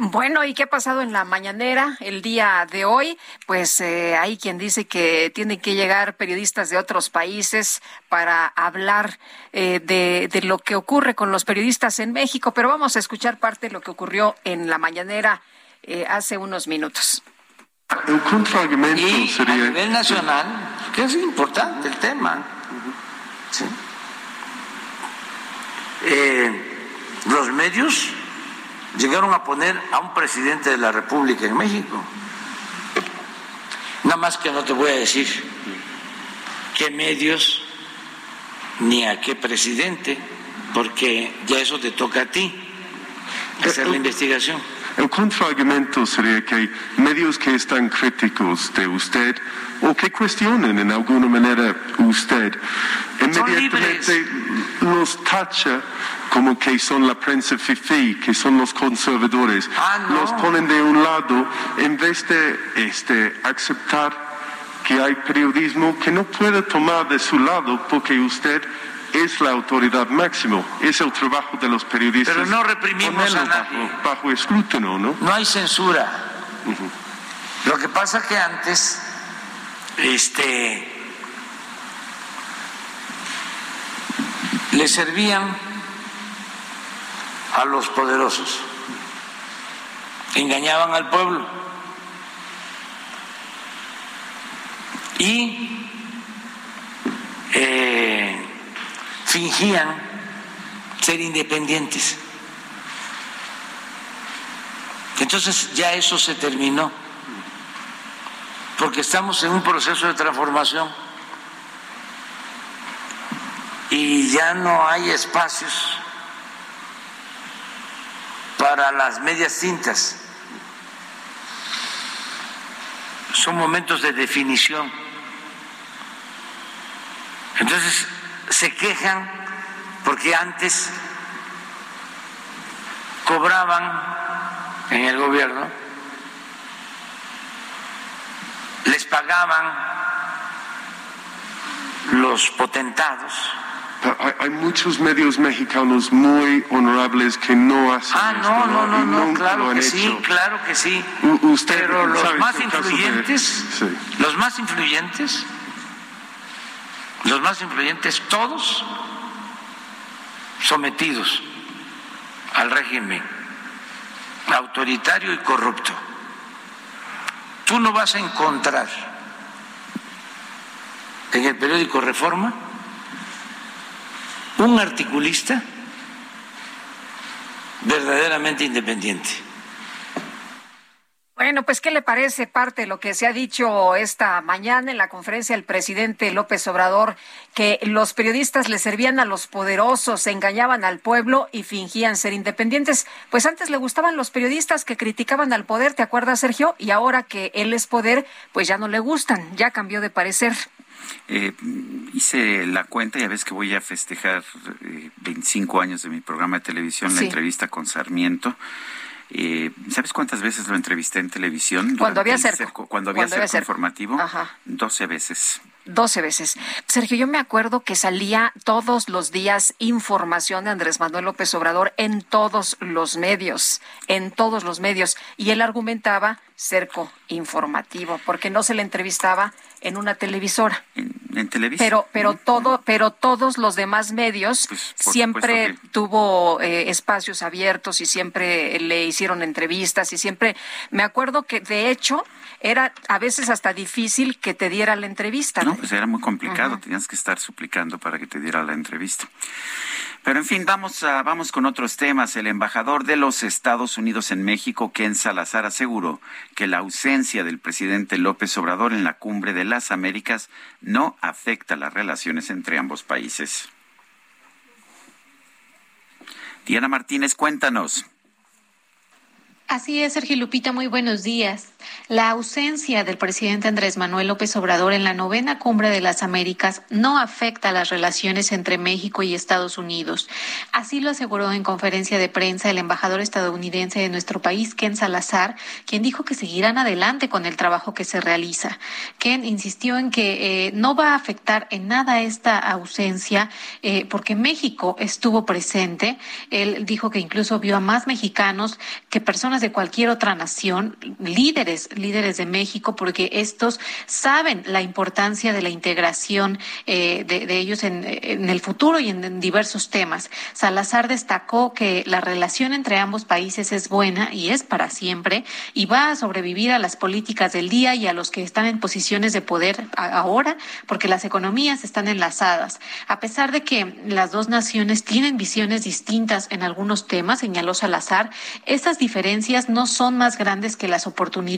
Bueno, ¿y qué ha pasado en la mañanera el día de hoy? Pues eh, hay quien dice que tienen que llegar periodistas de otros países para hablar eh, de, de lo que ocurre con los periodistas en México, pero vamos a escuchar parte de lo que ocurrió en la mañanera eh, hace unos minutos. Y a nivel nacional, que es importante el tema. ¿sí? Eh, los medios llegaron a poner a un presidente de la República en México. Nada más que no te voy a decir qué medios ni a qué presidente, porque ya eso te toca a ti hacer la investigación. El contraargumento sería que hay medios que están críticos de usted o que cuestionen en alguna manera usted, inmediatamente los tacha como que son la prensa fifi, que son los conservadores. Los ponen de un lado en vez de este, aceptar que hay periodismo que no puede tomar de su lado porque usted es la autoridad máxima. Es el trabajo de los periodistas. Pero no reprimimos a nadie. Bajo, bajo escrutinio, ¿no? No hay censura. Lo que pasa que antes, este, le servían a los poderosos, engañaban al pueblo. Y eh, fingían ser independientes. Entonces ya eso se terminó, porque estamos en un proceso de transformación. Y ya no hay espacios para las medias tintas. Son momentos de definición. Entonces se quejan porque antes cobraban en el gobierno, les pagaban los potentados. Hay, hay muchos medios mexicanos muy honorables que no hacen Ah, esto, no, no, no, Y no, nunca claro lo han que sí, hecho. claro que sí. U- usted Pero los sabe más de- influyentes, Sí. los más influyentes, los más influyentes, todos sometidos al régimen autoritario y corrupto. Tú no vas a encontrar en el periódico Reforma un articulista verdaderamente independiente. Bueno, pues, ¿qué le parece parte de lo que se ha dicho esta mañana en la conferencia del presidente López Obrador, que los periodistas le servían a los poderosos, engañaban al pueblo y fingían ser independientes? Pues antes le gustaban los periodistas que criticaban al poder, ¿te acuerdas, Sergio? Y ahora que él es poder, pues ya no le gustan, ya cambió de parecer. Eh, hice la cuenta, ya ves que voy a festejar eh, 25 años de mi programa de televisión, la entrevista con Sarmiento. Eh, ¿Sabes cuántas veces lo entrevisté en televisión? Cuando había cerco. cerco? Cuando había Cuando había cerco cerco. informativo, Ajá. 12 veces. 12 veces. Sergio, yo me acuerdo que salía todos los días información de Andrés Manuel López Obrador en todos los medios, en todos los medios. Y él argumentaba cerco informativo, porque no se le entrevistaba en una televisora. En televisión. Pero, pero todo, pero todos los demás medios Pues, siempre supuesto tuvo eh, espacios abiertos y siempre le hicieron entrevistas y siempre me acuerdo que de hecho era a veces hasta difícil que te diera la entrevista. No, pues era muy complicado, tenías que estar suplicando para que te diera la entrevista. Pero en fin, vamos, a, vamos con otros temas. El embajador de los Estados Unidos en México, Ken Salazar, aseguró que la ausencia del presidente López Obrador en la cumbre de las Américas no afecta las relaciones entre ambos países. Diana Martínez, cuéntanos. Así es, Sergio Lupita, muy buenos días. La ausencia del presidente Andrés Manuel López Obrador en la novena cumbre de las Américas no afecta las relaciones entre México y Estados Unidos. Así lo aseguró en conferencia de prensa el embajador estadounidense de nuestro país, Ken Salazar, quien dijo que seguirán adelante con el trabajo que se realiza. Ken insistió en que eh, no va a afectar en nada esta ausencia eh, porque México estuvo presente. Él dijo que incluso vio a más mexicanos que personas de cualquier otra nación, líderes, líderes de México, porque estos saben la importancia de la integración eh, de, ellos en, el futuro y en, en diversos temas. Salazar destacó que la relación entre ambos países es buena y es para siempre y va a sobrevivir a las políticas del día y a los que están en posiciones de poder ahora, porque las economías están enlazadas. A pesar de que las dos naciones tienen visiones distintas en algunos temas, señaló Salazar, esas diferencias no son más grandes que las oportunidades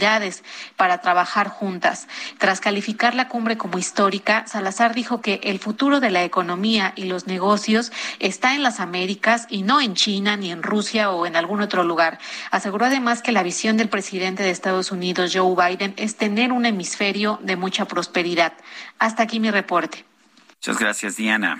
para trabajar juntas. Tras calificar la cumbre como histórica, Salazar dijo que el futuro de la economía y los negocios está en las Américas y no en China, ni en Rusia o en algún otro lugar. Aseguró además que la visión del presidente de Estados Unidos, Joe Biden, es tener un hemisferio de mucha prosperidad. Hasta aquí mi reporte. Muchas gracias, Diana.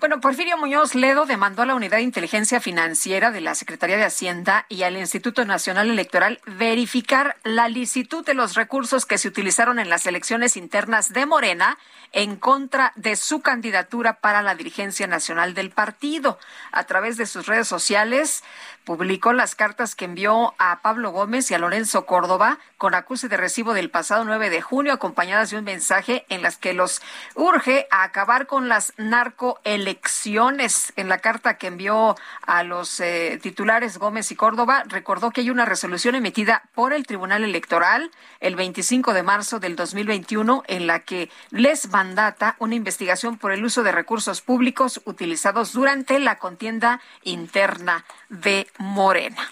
Bueno, Porfirio Muñoz Ledo demandó a la Unidad de Inteligencia Financiera de la Secretaría de Hacienda y al Instituto Nacional Electoral verificar la licitud de los recursos que se utilizaron en las elecciones internas de Morena en contra de su candidatura para la dirigencia nacional del partido. A través de sus redes sociales publicó las cartas que envió a Pablo Gómez y a Lorenzo Córdoba con acuse de recibo del pasado 9 de junio, acompañadas de un mensaje en las que los urge a acabar con las narcoelecciones. En la carta que envió a los eh, titulares Gómez y Córdoba, recordó que hay una resolución emitida por el Tribunal Electoral el 25 de marzo del 2021 en la que les mandata una investigación por el uso de recursos públicos utilizados durante la contienda interna de Morena.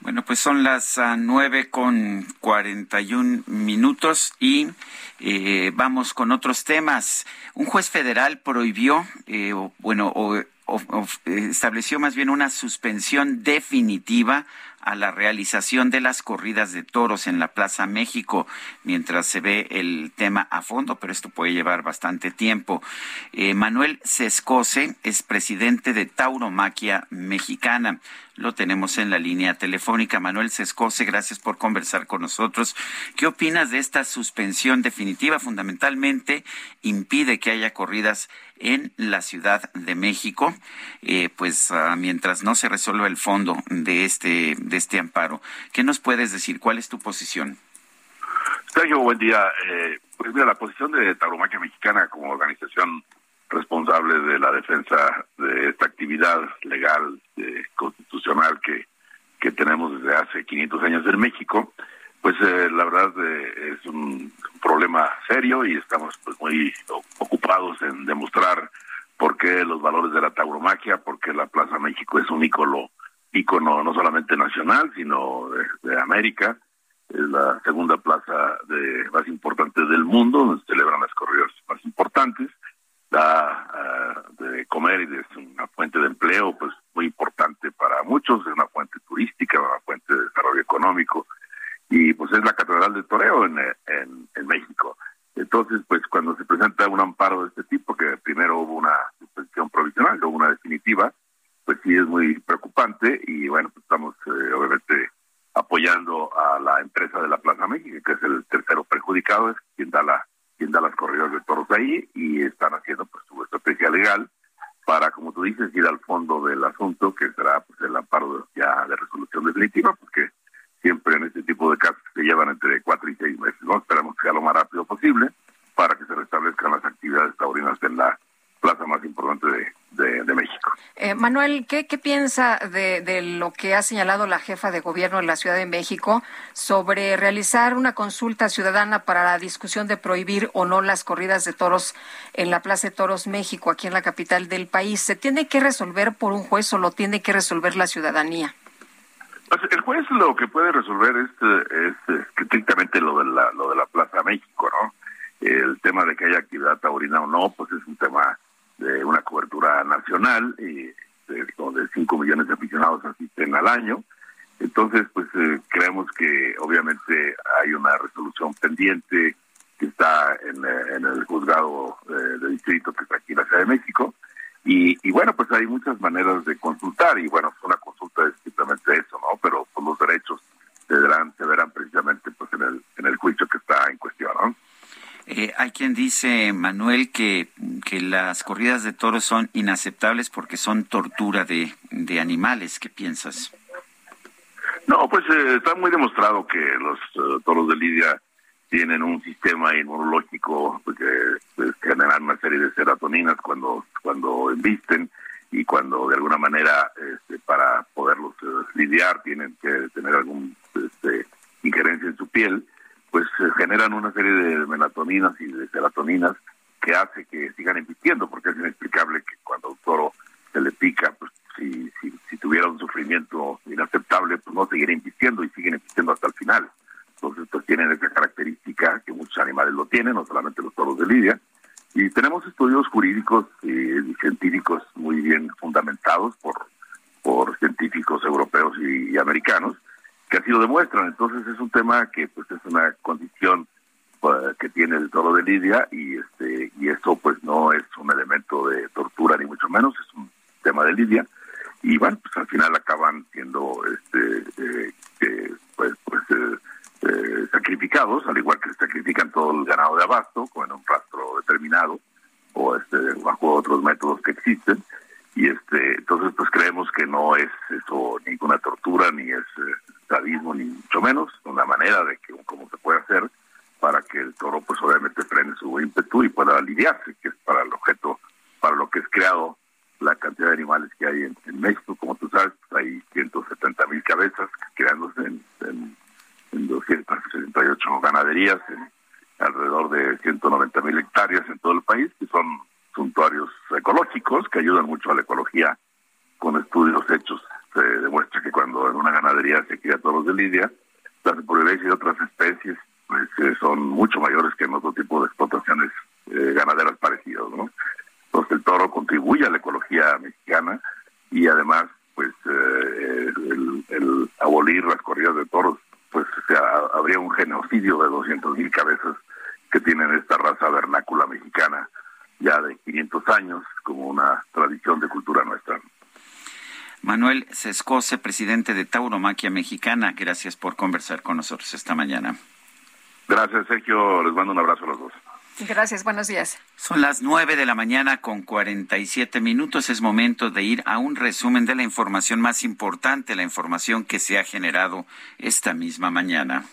Bueno, pues son las ah, nueve con cuarenta y un minutos y eh, vamos con otros temas. Un juez federal prohibió, eh, o, bueno, o, eh, estableció más bien una suspensión definitiva a la realización de las corridas de toros en la Plaza México, mientras se ve el tema a fondo, pero esto puede llevar bastante tiempo. Eh, Manuel Sescose es presidente de Tauromaquia Mexicana. Lo tenemos en la línea telefónica. Manuel Sescose, gracias por conversar con nosotros. ¿Qué opinas de esta suspensión definitiva? Fundamentalmente impide que haya corridas en la Ciudad de México, eh, pues ah, mientras no se resuelva el fondo de este, de este amparo. ¿Qué nos puedes decir? ¿Cuál es tu posición? Sergio, buen día. Eh, pues mira, la posición de Tauromaquia Mexicana como organización responsable de la defensa de esta actividad legal, constitucional que, que tenemos desde hace 500 años en México, pues eh, la verdad eh, es un, problema serio y estamos pues muy ocupados en demostrar por qué los valores de la tauromaquia, por qué la Plaza México es un ícono, ícono no solamente nacional, sino de, de América. Es la segunda plaza de, más importante del mundo, donde se celebran las corridas más importantes. Da ah, de comer y es una fuente de empleo pues muy importante para muchos, es una fuente turística, una fuente de desarrollo económico y pues es la catedral de toreo en, en, en México. Entonces, pues cuando se presenta un amparo de este tipo, que primero hubo una suspensión provisional, luego una definitiva, pues sí es muy preocupante y bueno, pues estamos eh, obviamente apoyando a la empresa de la Plaza México, que es el tercero perjudicado, es quien da la quien da las corridas de toros ahí y están haciendo pues su estrategia legal para, como tú dices, ir al fondo del asunto, que será pues el amparo ya de resolución definitiva, porque siempre en este tipo de casos se llevan entre cuatro y seis meses, ¿no? Esperamos que sea lo más rápido posible para que se restablezcan las actividades taurinas en la plaza más importante de, de, de México. Eh, Manuel, ¿qué, qué piensa de, de lo que ha señalado la jefa de gobierno de la Ciudad de México sobre realizar una consulta ciudadana para la discusión de prohibir o no las corridas de toros en la Plaza de Toros México, aquí en la capital del país? ¿Se tiene que resolver por un juez o lo tiene que resolver la ciudadanía? Pues el juez lo que puede resolver es, es, estrictamente lo de la lo de la Plaza México, ¿no? El tema de que haya actividad taurina o no, pues es un tema de una cobertura nacional de, donde 5 millones de aficionados asisten al año. Entonces, pues eh, creemos que obviamente hay una resolución pendiente que está en, eh, el juzgado eh, de distrito que está aquí en la Ciudad de México. Y, y bueno, pues hay muchas maneras de consultar y bueno, una consulta es simplemente eso, ¿no? Pero pues, los derechos se verán, se verán precisamente pues en el, en el juicio que está en cuestión, ¿no? Eh, hay quien dice, Manuel, que, que las corridas de toros son inaceptables porque son tortura de, de animales. ¿Qué piensas? No, pues eh, está muy demostrado que los eh, toros de lidia tienen un sistema inmunológico pues, que pues, generan una serie de serotoninas cuando cuando embisten y cuando de alguna manera este, para poderlos eh, lidiar tienen que tener algún este, injerencia en su piel, pues generan una serie de melatoninas y de serotoninas que hace que sigan embistiendo, porque es inexplicable que cuando un toro se le pica, pues si, si, si tuviera un sufrimiento inaceptable, pues no seguir insistiendo y siguen insistiendo hasta el final. Entonces, pues tienen esa característica que muchos animales lo tienen, no solamente los toros de lidia. Y tenemos estudios jurídicos y científicos muy bien fundamentados por, por científicos europeos y, y americanos que así lo demuestran. Entonces es un tema que pues es una condición pues, que tiene el toro de lidia y este y eso pues no es un elemento de tortura ni mucho menos, es un tema de lidia y bueno pues al final acaban siendo este eh, eh, pues pues eh, eh, sacrificados al igual que sacrifican todo el ganado de abasto con un rastro determinado o este bajo otros métodos que existen y este entonces pues creemos que no es eso ninguna tortura ni es eh, sadismo ni mucho menos. Una manera de que cómo se puede hacer para que el toro pues obviamente frene su ímpetu y pueda aliviarse que es para el objeto para lo que es creado la cantidad de animales que hay en, en México. Como tú sabes pues, hay 170 mil cabezas creándose en, en, en 268 ganaderías en alrededor de 190 mil hectáreas en todo el país que son suntuarios ecológicos que ayudan mucho a la ecología con estudios hechos. Se demuestra que cuando en una ganadería se cría toros de lidia, la supervivencia de otras especies pues, eh, son mucho mayores que en otro tipo de explotaciones eh, ganaderas parecidas. ¿no? Entonces el toro contribuye a la ecología mexicana y además pues eh, el, el abolir las corridas de toros pues o sea, habría un genocidio de 200 mil cabezas que tienen esta raza vernácula mexicana ya de 500 años como una tradición de cultura nuestra. Manuel Sescose, presidente de Tauromaquia Mexicana, gracias por conversar con nosotros esta mañana. Gracias, Sergio. Les mando un abrazo a los dos. Gracias, buenos días. Son las nueve de la mañana con 47 minutos. Es momento de ir a un resumen de la información más importante, la información que se ha generado esta misma mañana.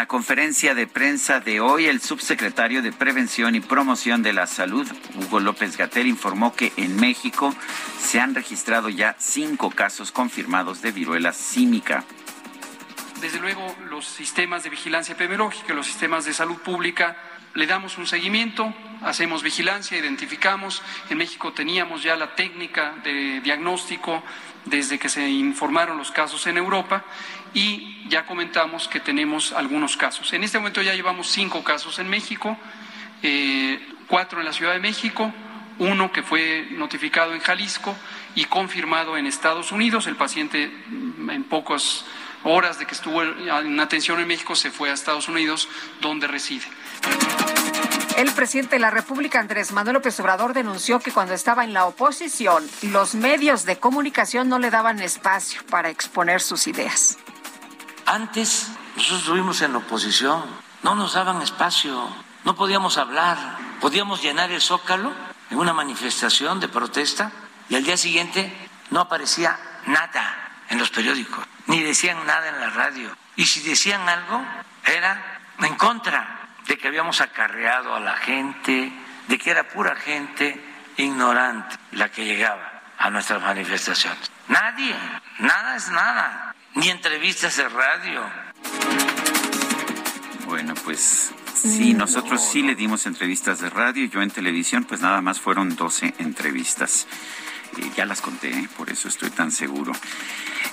La conferencia de prensa de hoy, el subsecretario de Prevención y Promoción de la Salud, Hugo López Gatel, informó que en México se han registrado ya cinco casos confirmados de viruela símica. Desde luego, los sistemas de vigilancia epidemiológica, los sistemas de salud pública, le damos un seguimiento, hacemos vigilancia, identificamos. En México teníamos ya la técnica de diagnóstico desde que se informaron los casos en Europa y ya comentamos que tenemos algunos casos. En este momento ya llevamos cinco casos en México, eh, cuatro en la Ciudad de México, uno que fue notificado en Jalisco y confirmado en Estados Unidos. El paciente mm, en pocas horas de que estuvo en atención en México se fue a Estados Unidos, donde reside. El presidente de la República, Andrés Manuel López Obrador, denunció que cuando estaba en la oposición, los medios de comunicación no le daban espacio para exponer sus ideas. Antes nosotros estuvimos en la oposición, no nos daban espacio, no podíamos hablar, podíamos llenar el zócalo en una manifestación de protesta y al día siguiente no aparecía nada en los periódicos, ni decían nada en la radio. Y si decían algo, era en contra de que habíamos acarreado a la gente, de que era pura gente ignorante la que llegaba a nuestras manifestaciones. Nadie, nada es nada, ni entrevistas de radio. Bueno, pues sí, nosotros sí le dimos entrevistas de radio, yo en televisión, pues nada más fueron 12 entrevistas. Eh, ya las conté, ¿eh? por eso estoy tan seguro.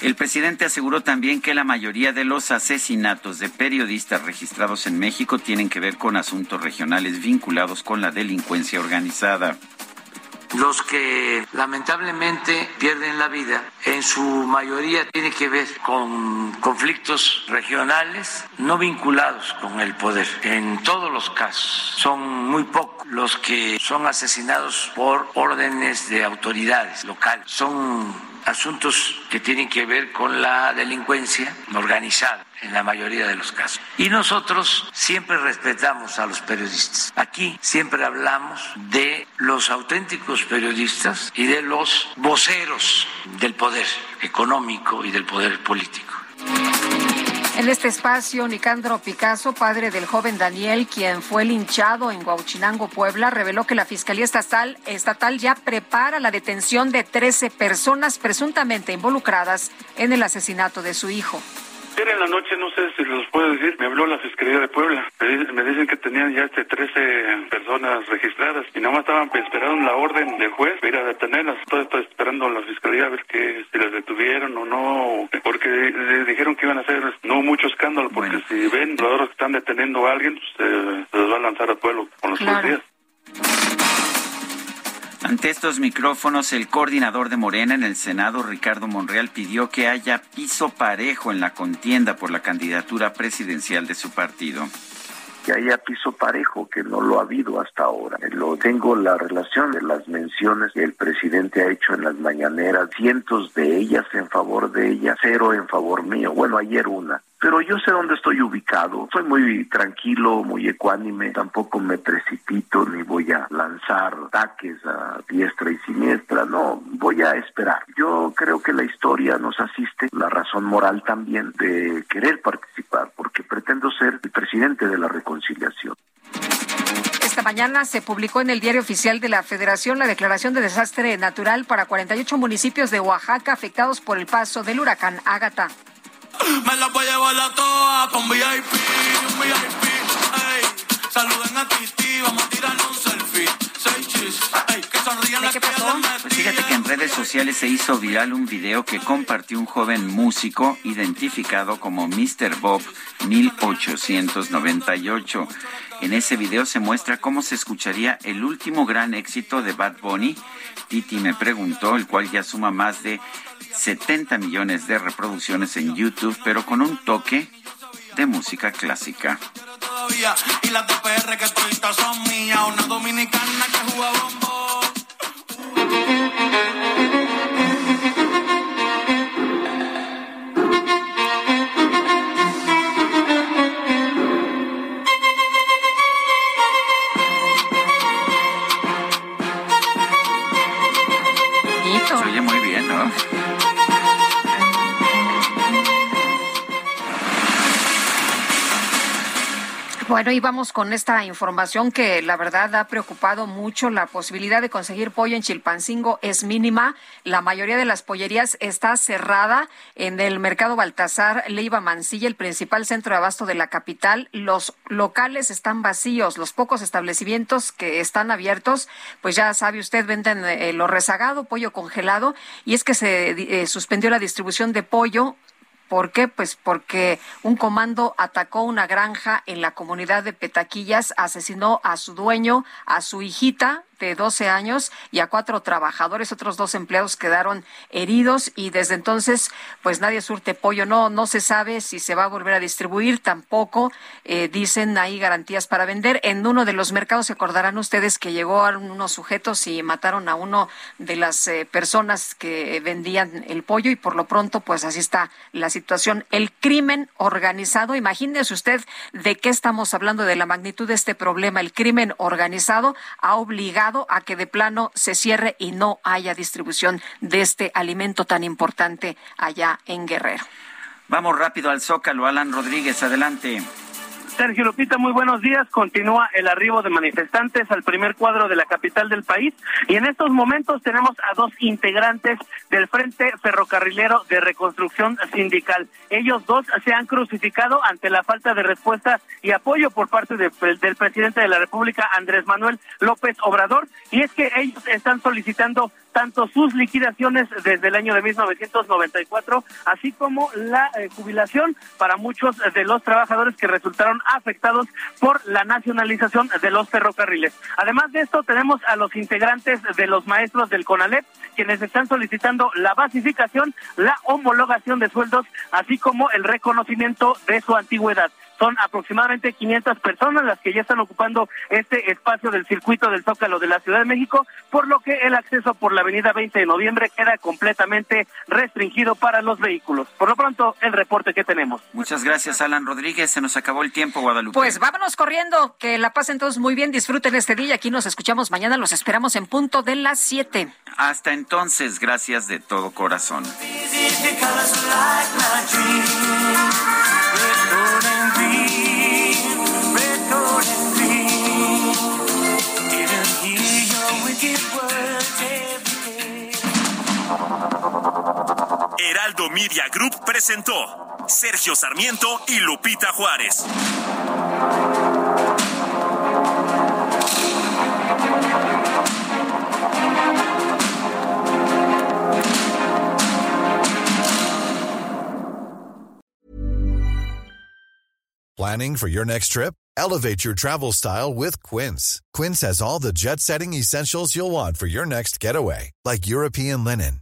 El presidente aseguró también que la mayoría de los asesinatos de periodistas registrados en México tienen que ver con asuntos regionales vinculados con la delincuencia organizada. Los que lamentablemente pierden la vida, en su mayoría tiene que ver con conflictos regionales no vinculados con el poder. En todos los casos son muy pocos los que son asesinados por órdenes de autoridades locales. Son asuntos que tienen que ver con la delincuencia organizada en la mayoría de los casos. Y nosotros siempre respetamos a los periodistas. Aquí siempre hablamos de los auténticos periodistas y de los voceros del poder económico y del poder político. En este espacio, Nicandro Picasso, padre del joven Daniel, quien fue linchado en Huauchinango, Puebla, reveló que la Fiscalía Estatal, estatal ya prepara la detención de 13 personas presuntamente involucradas en el asesinato de su hijo. Ayer en la noche, no sé si los puedo decir, me habló la Fiscalía de Puebla. Me, dicen- que tenían ya este 13 personas registradas y nada más estaban esperando la orden del juez para ir a detenerlas. Todo estoy esperando la Fiscalía a ver que si las detuvieron o no, porque le dijeron que iban a hacer no mucho escándalo, porque si ven los que están deteniendo a alguien, pues, eh, se los va a lanzar al pueblo con los Claro. policías. Ante estos micrófonos, el coordinador de Morena en el Senado, Ricardo Monreal, pidió que haya piso parejo en la contienda por la candidatura presidencial de su partido. que haya piso parejo, que no lo ha habido hasta ahora. Lo tengo la relación de las menciones que el presidente ha hecho en las mañaneras, cientos de ellas en favor de ella, cero en favor mío. Bueno, ayer una. Pero yo sé dónde estoy ubicado. Soy muy tranquilo, muy ecuánime. Tampoco me precipito ni voy a lanzar ataques a diestra y siniestra. No, voy a esperar. Yo creo que la historia nos asiste, la razón moral también de querer participar, porque pretendo ser el presidente de la reconciliación. Esta mañana se publicó en el Diario Oficial de la Federación la declaración de desastre natural para 48 municipios de Oaxaca afectados por el paso del huracán Ágata. Me la voy a llevar la toa con VIP, un VIP, ey. Saluden a Titi, vamos a tirar un selfie. Pues fíjate que en redes sociales se hizo viral un video que compartió un joven músico identificado como Mr. Bob 1898. En ese video se muestra cómo se escucharía el último gran éxito de Bad Bunny, Titi me preguntó, el cual ya suma más de 70 millones de reproducciones en YouTube, pero con un toque de música clásica. Todavía. Y las de PR que toditas son mías. Una dominicana que juega bombo. Bueno, y vamos con esta información que la verdad ha preocupado mucho. La posibilidad de conseguir pollo en Chilpancingo es mínima. La mayoría de las pollerías está cerrada. En el mercado Baltasar, Leiva Mansilla, el principal centro de abasto de la capital, los locales están vacíos. Los pocos establecimientos que están abiertos, pues ya sabe usted, venden eh, lo rezagado, pollo congelado. Y es que se eh, suspendió la distribución de pollo ¿Por qué? Pues porque un comando atacó una granja en la comunidad de Petaquillas, asesinó a su dueño, a su hijita de 12 años y a cuatro trabajadores, otros dos empleados quedaron heridos y desde entonces pues nadie surte pollo, no no se sabe si se va a volver a distribuir, tampoco eh, dicen ahí garantías para vender. En uno de los mercados se acordarán ustedes que llegó a unos sujetos y mataron a uno de las eh, personas que vendían el pollo y por lo pronto pues así está la situación. El crimen organizado, imagínese usted de qué estamos hablando, de la magnitud de este problema. El crimen organizado ha obligado a que de plano se cierre y no haya distribución de este alimento tan importante allá en Guerrero. Vamos rápido al Zócalo. Alan Rodríguez, adelante. Sergio Lupita, muy buenos días. Continúa el arribo de manifestantes al primer cuadro de la capital del país y en estos momentos tenemos a dos integrantes del Frente Ferrocarrilero de Reconstrucción Sindical. Ellos dos se han crucificado ante la falta de respuesta y apoyo por parte de- del presidente de la República, Andrés Manuel López Obrador, y es que ellos están solicitando tanto sus liquidaciones desde el año de 1994, así como la eh, jubilación para muchos de los trabajadores que resultaron afectados por la nacionalización de los ferrocarriles. Además de esto, tenemos a los integrantes de los maestros del CONALEP, quienes están solicitando la basificación, la homologación de sueldos, así como el reconocimiento de su antigüedad. Son aproximadamente 500 personas las que ya están ocupando este espacio del circuito del Zócalo de la Ciudad de México, por lo que el acceso por la avenida 20 de noviembre queda completamente restringido para los vehículos. Por lo pronto, el reporte que tenemos. Muchas gracias, Alan Rodríguez. Se nos acabó el tiempo, Guadalupe. Pues vámonos corriendo, que la pasen todos muy bien, disfruten este día aquí nos escuchamos mañana, los esperamos en punto de las 7. Hasta entonces, gracias de todo corazón. Heraldo Media Group presentó Sergio Sarmiento y Lupita Juárez. Planning for your next trip? Elevate your travel style with Quince. Quince has all the jet setting essentials you'll want for your next getaway, like European linen,